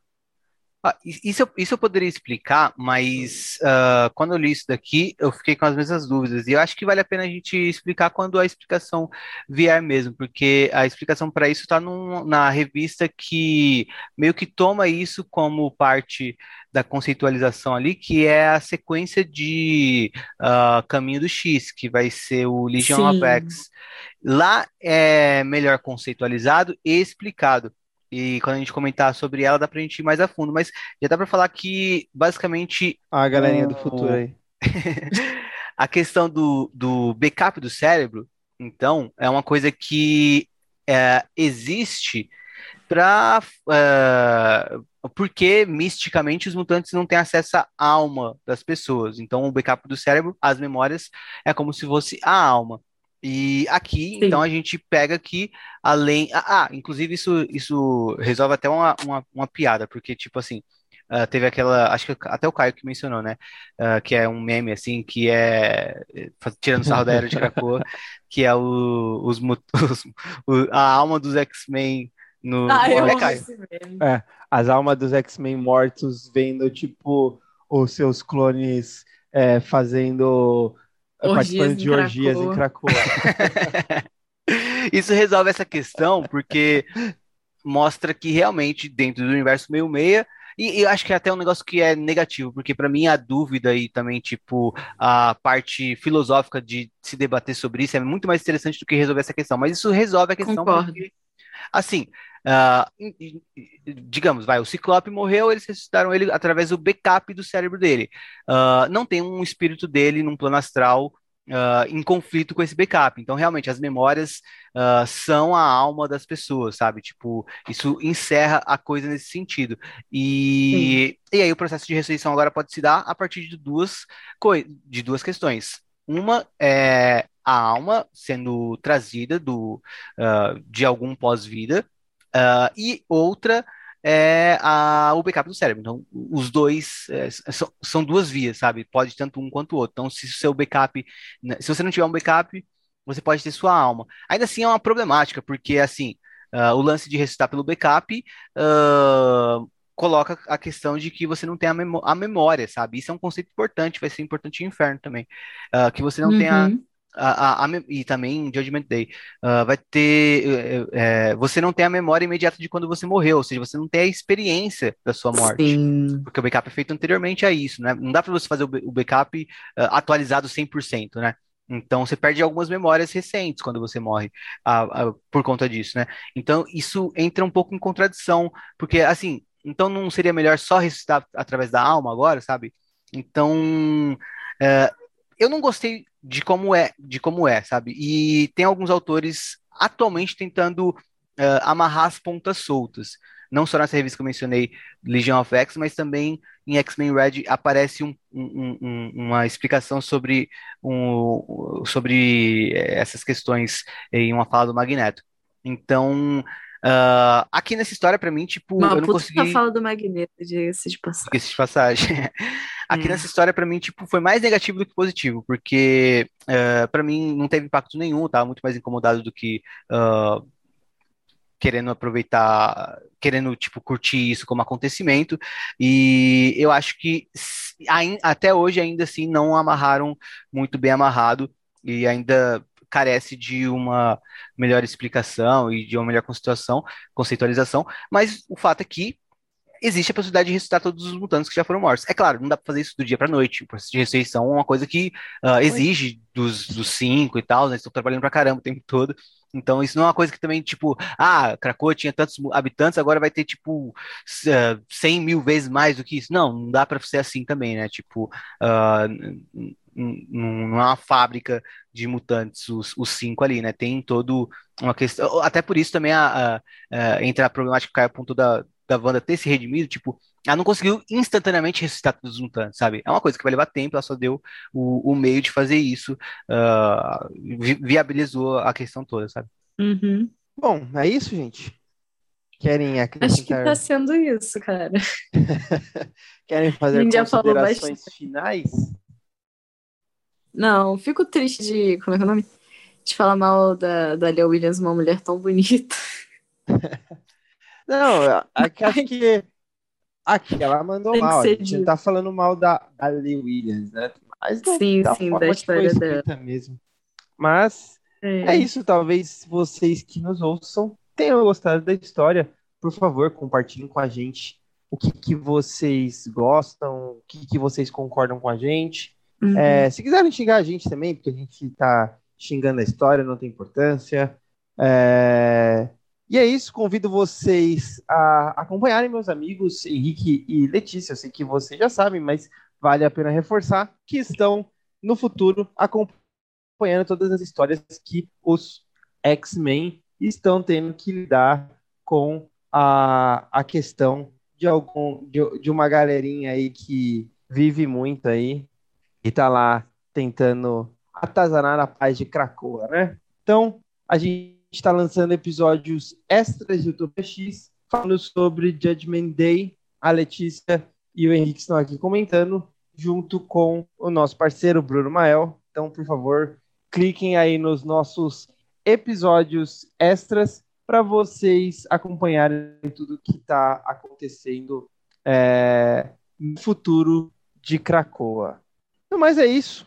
[SPEAKER 2] Ah, isso, eu- isso eu poderia explicar, mas ah, quando eu li isso daqui, eu fiquei com as mesmas dúvidas. E eu acho que vale a pena a gente explicar quando a explicação vier mesmo, porque a explicação para isso está na revista que meio que toma isso como parte da conceitualização ali, que é a sequência de ah, Caminho do X, que vai ser o Legion of
[SPEAKER 3] Sim.
[SPEAKER 2] X. Lá é melhor conceitualizado e explicado. E quando a gente comentar sobre ela, dá pra gente ir mais a fundo. Mas já dá pra falar que, basicamente,
[SPEAKER 1] A galerinha do futuro aí. <laughs>
[SPEAKER 2] a questão do, do backup do cérebro, então, é uma coisa que é, existe para. porque misticamente os mutantes não têm acesso à alma das pessoas. Então, o backup do cérebro, as memórias, é como se fosse a alma. E aqui,
[SPEAKER 3] Sim.
[SPEAKER 2] então, a gente pega que além. Ah, ah, inclusive, isso, isso resolve até uma, uma, uma piada, porque, tipo assim. ah, teve aquela, acho que até o Caio que mencionou, né? ah, que é um meme assim, que é faz- tirando sarro da era de Krakoa, <laughs> que é o, os, <laughs> os- o- a alma dos X-Men no.
[SPEAKER 3] Ah, eu
[SPEAKER 2] Olha,
[SPEAKER 3] amo
[SPEAKER 2] Caio.
[SPEAKER 3] meme.
[SPEAKER 1] as almas dos X-Men mortos vendo, tipo, os seus clones é, fazendo.
[SPEAKER 3] Orgias
[SPEAKER 1] participando de orgias em Krakoa. <laughs>
[SPEAKER 2] Isso resolve essa questão porque mostra que realmente dentro do universo meio meia e, e eu acho que é até um negócio que é negativo, porque para mim a dúvida e também tipo a parte filosófica de se debater sobre isso é muito mais interessante do que resolver essa questão. Mas isso resolve a questão
[SPEAKER 3] Concordo.
[SPEAKER 2] porque, assim, em- digamos, vai, o Ciclope morreu, eles ressuscitaram ele através do backup do cérebro dele. Ah, não tem um espírito dele num plano astral ah, em conflito com esse backup. Então, realmente, as memórias ah, são a alma das pessoas, sabe? Tipo, isso encerra a coisa nesse sentido. E, e aí o processo de ressurreição agora pode se dar a partir de duas, de duas questões. Uma é a alma sendo trazida do, ah, de algum pós-vida, ah, e outra é a, o backup do cérebro. Então, os dois é, são, são, duas vias, sabe? Pode tanto um quanto o outro. Então, se o seu backup, né, se você não tiver um backup, você pode ter sua alma. Ainda assim é uma problemática, porque assim, uh, o lance de ressuscitar pelo backup uh, coloca a questão de que você não tem a, memó a, memória, sabe? Isso é um conceito importante, vai ser importante em inferno também. Uh, que você não uhum. A, a, e também Judgment Day, uh, vai ter. É, você não tem a memória imediata de quando você morreu, ou seja, você não tem a experiência da sua morte. Sim. Porque o backup é feito anteriormente a isso, né? Não dá para você fazer o, backup uh, atualizado 100%, né? Então você perde algumas memórias recentes quando você morre uh, por conta disso, né? Então isso entra um pouco em contradição, porque assim, então não seria melhor só ressuscitar através da alma agora, sabe? Então. Eu não gostei de como é, de como é, sabe? E tem alguns autores atualmente tentando uh, amarrar as pontas soltas. Não só nessa revista que eu mencionei, Legion of X, mas também em X-Men Red aparece um, um, um, uma explicação sobre, sobre essas questões em uma fala do Magneto. Então, uh, aqui nessa história, para mim, tipo,
[SPEAKER 3] uma
[SPEAKER 2] eu não consegui...
[SPEAKER 3] fala do Magneto, diga-se de passagem.
[SPEAKER 2] de passagem. <laughs> Aqui hum. nessa história, para mim, tipo, foi mais negativo do que positivo, porque uh, eh, para mim não teve impacto nenhum, tava muito mais incomodado do que uh, querendo aproveitar, querendo, tipo, curtir isso como acontecimento, e eu acho que até hoje, ainda assim, não amarraram muito bem amarrado, e ainda carece de uma melhor explicação e de uma melhor conceitualização, mas o fato é que existe a possibilidade de ressuscitar todos os mutantes que já foram mortos. É claro, não dá pra fazer isso do dia pra noite. O processo de ressurreição é uma coisa que uh, exige dos, dos cinco e tal, né? Estão trabalhando pra caramba o tempo todo. Então, isso não é uma coisa que também, tipo, ah, Krakoa tinha tantos habitantes, agora vai ter, tipo, uh, 100 mil vezes mais do que isso. Não, não dá para ser assim também, né? Tipo, uh, não é uma fábrica de mutantes, os, os cinco ali, né? Tem todo uma questão. Até por isso também a, a, a entra a problemática que cai a ponto da, da Wanda ter se redimido, tipo, ela não conseguiu instantaneamente ressuscitar todos os mutantes, sabe? É uma coisa que vai levar tempo, ela só deu o, o meio de fazer isso, uh, vi viabilizou a questão toda, sabe?
[SPEAKER 3] Uhum.
[SPEAKER 1] Bom, é isso, gente? Querem acrescentar...
[SPEAKER 3] Acho que tá sendo isso, cara. <laughs>
[SPEAKER 1] Querem fazer considerações finais?
[SPEAKER 3] Não, fico triste de... Como é que é o nome? De falar mal da, da Lia Williams, uma mulher tão bonita. <laughs>
[SPEAKER 1] Não, aqui, acho que aqui ela mandou mal. A gente tá falando mal da, da Lee Williams, né?
[SPEAKER 3] Mas não, sim, da sim, da história dela.
[SPEAKER 1] mesmo. Mas é. é isso, talvez vocês que nos ouçam tenham gostado da história. Por favor, compartilhem com a gente o que, que vocês gostam, o que, que vocês concordam com a gente. Uhum. É, se quiserem xingar a gente também, porque a gente tá xingando a história, não tem importância. É, e é isso, convido vocês a acompanharem meus amigos Henrique e Letícia. Eu sei que vocês já sabem, mas vale a pena reforçar que estão no futuro acompanhando todas as histórias que os X-Men estão tendo que lidar com a, a questão de algum de, de uma galerinha aí que vive muito aí e tá lá tentando atazanar a paz de Krakoa, né? Então, a gente está lançando episódios extras de Utopia X, falando sobre Judgment Day. A Letícia e o Henrique estão aqui comentando, junto com o nosso parceiro Bruno Mael. Então, por favor, cliquem aí nos nossos episódios extras para vocês acompanharem tudo que está acontecendo é, no futuro de Cracoa. Então, mas é isso.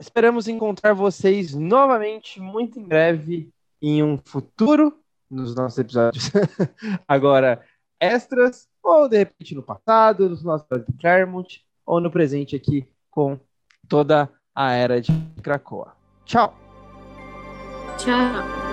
[SPEAKER 1] Esperamos encontrar vocês novamente muito em breve em um futuro, nos nossos episódios <laughs> agora extras, ou de repente no passado, nos nossos episódios de Claremont, ou no presente aqui com toda a era de Krakoa. Tchau!
[SPEAKER 3] Tchau!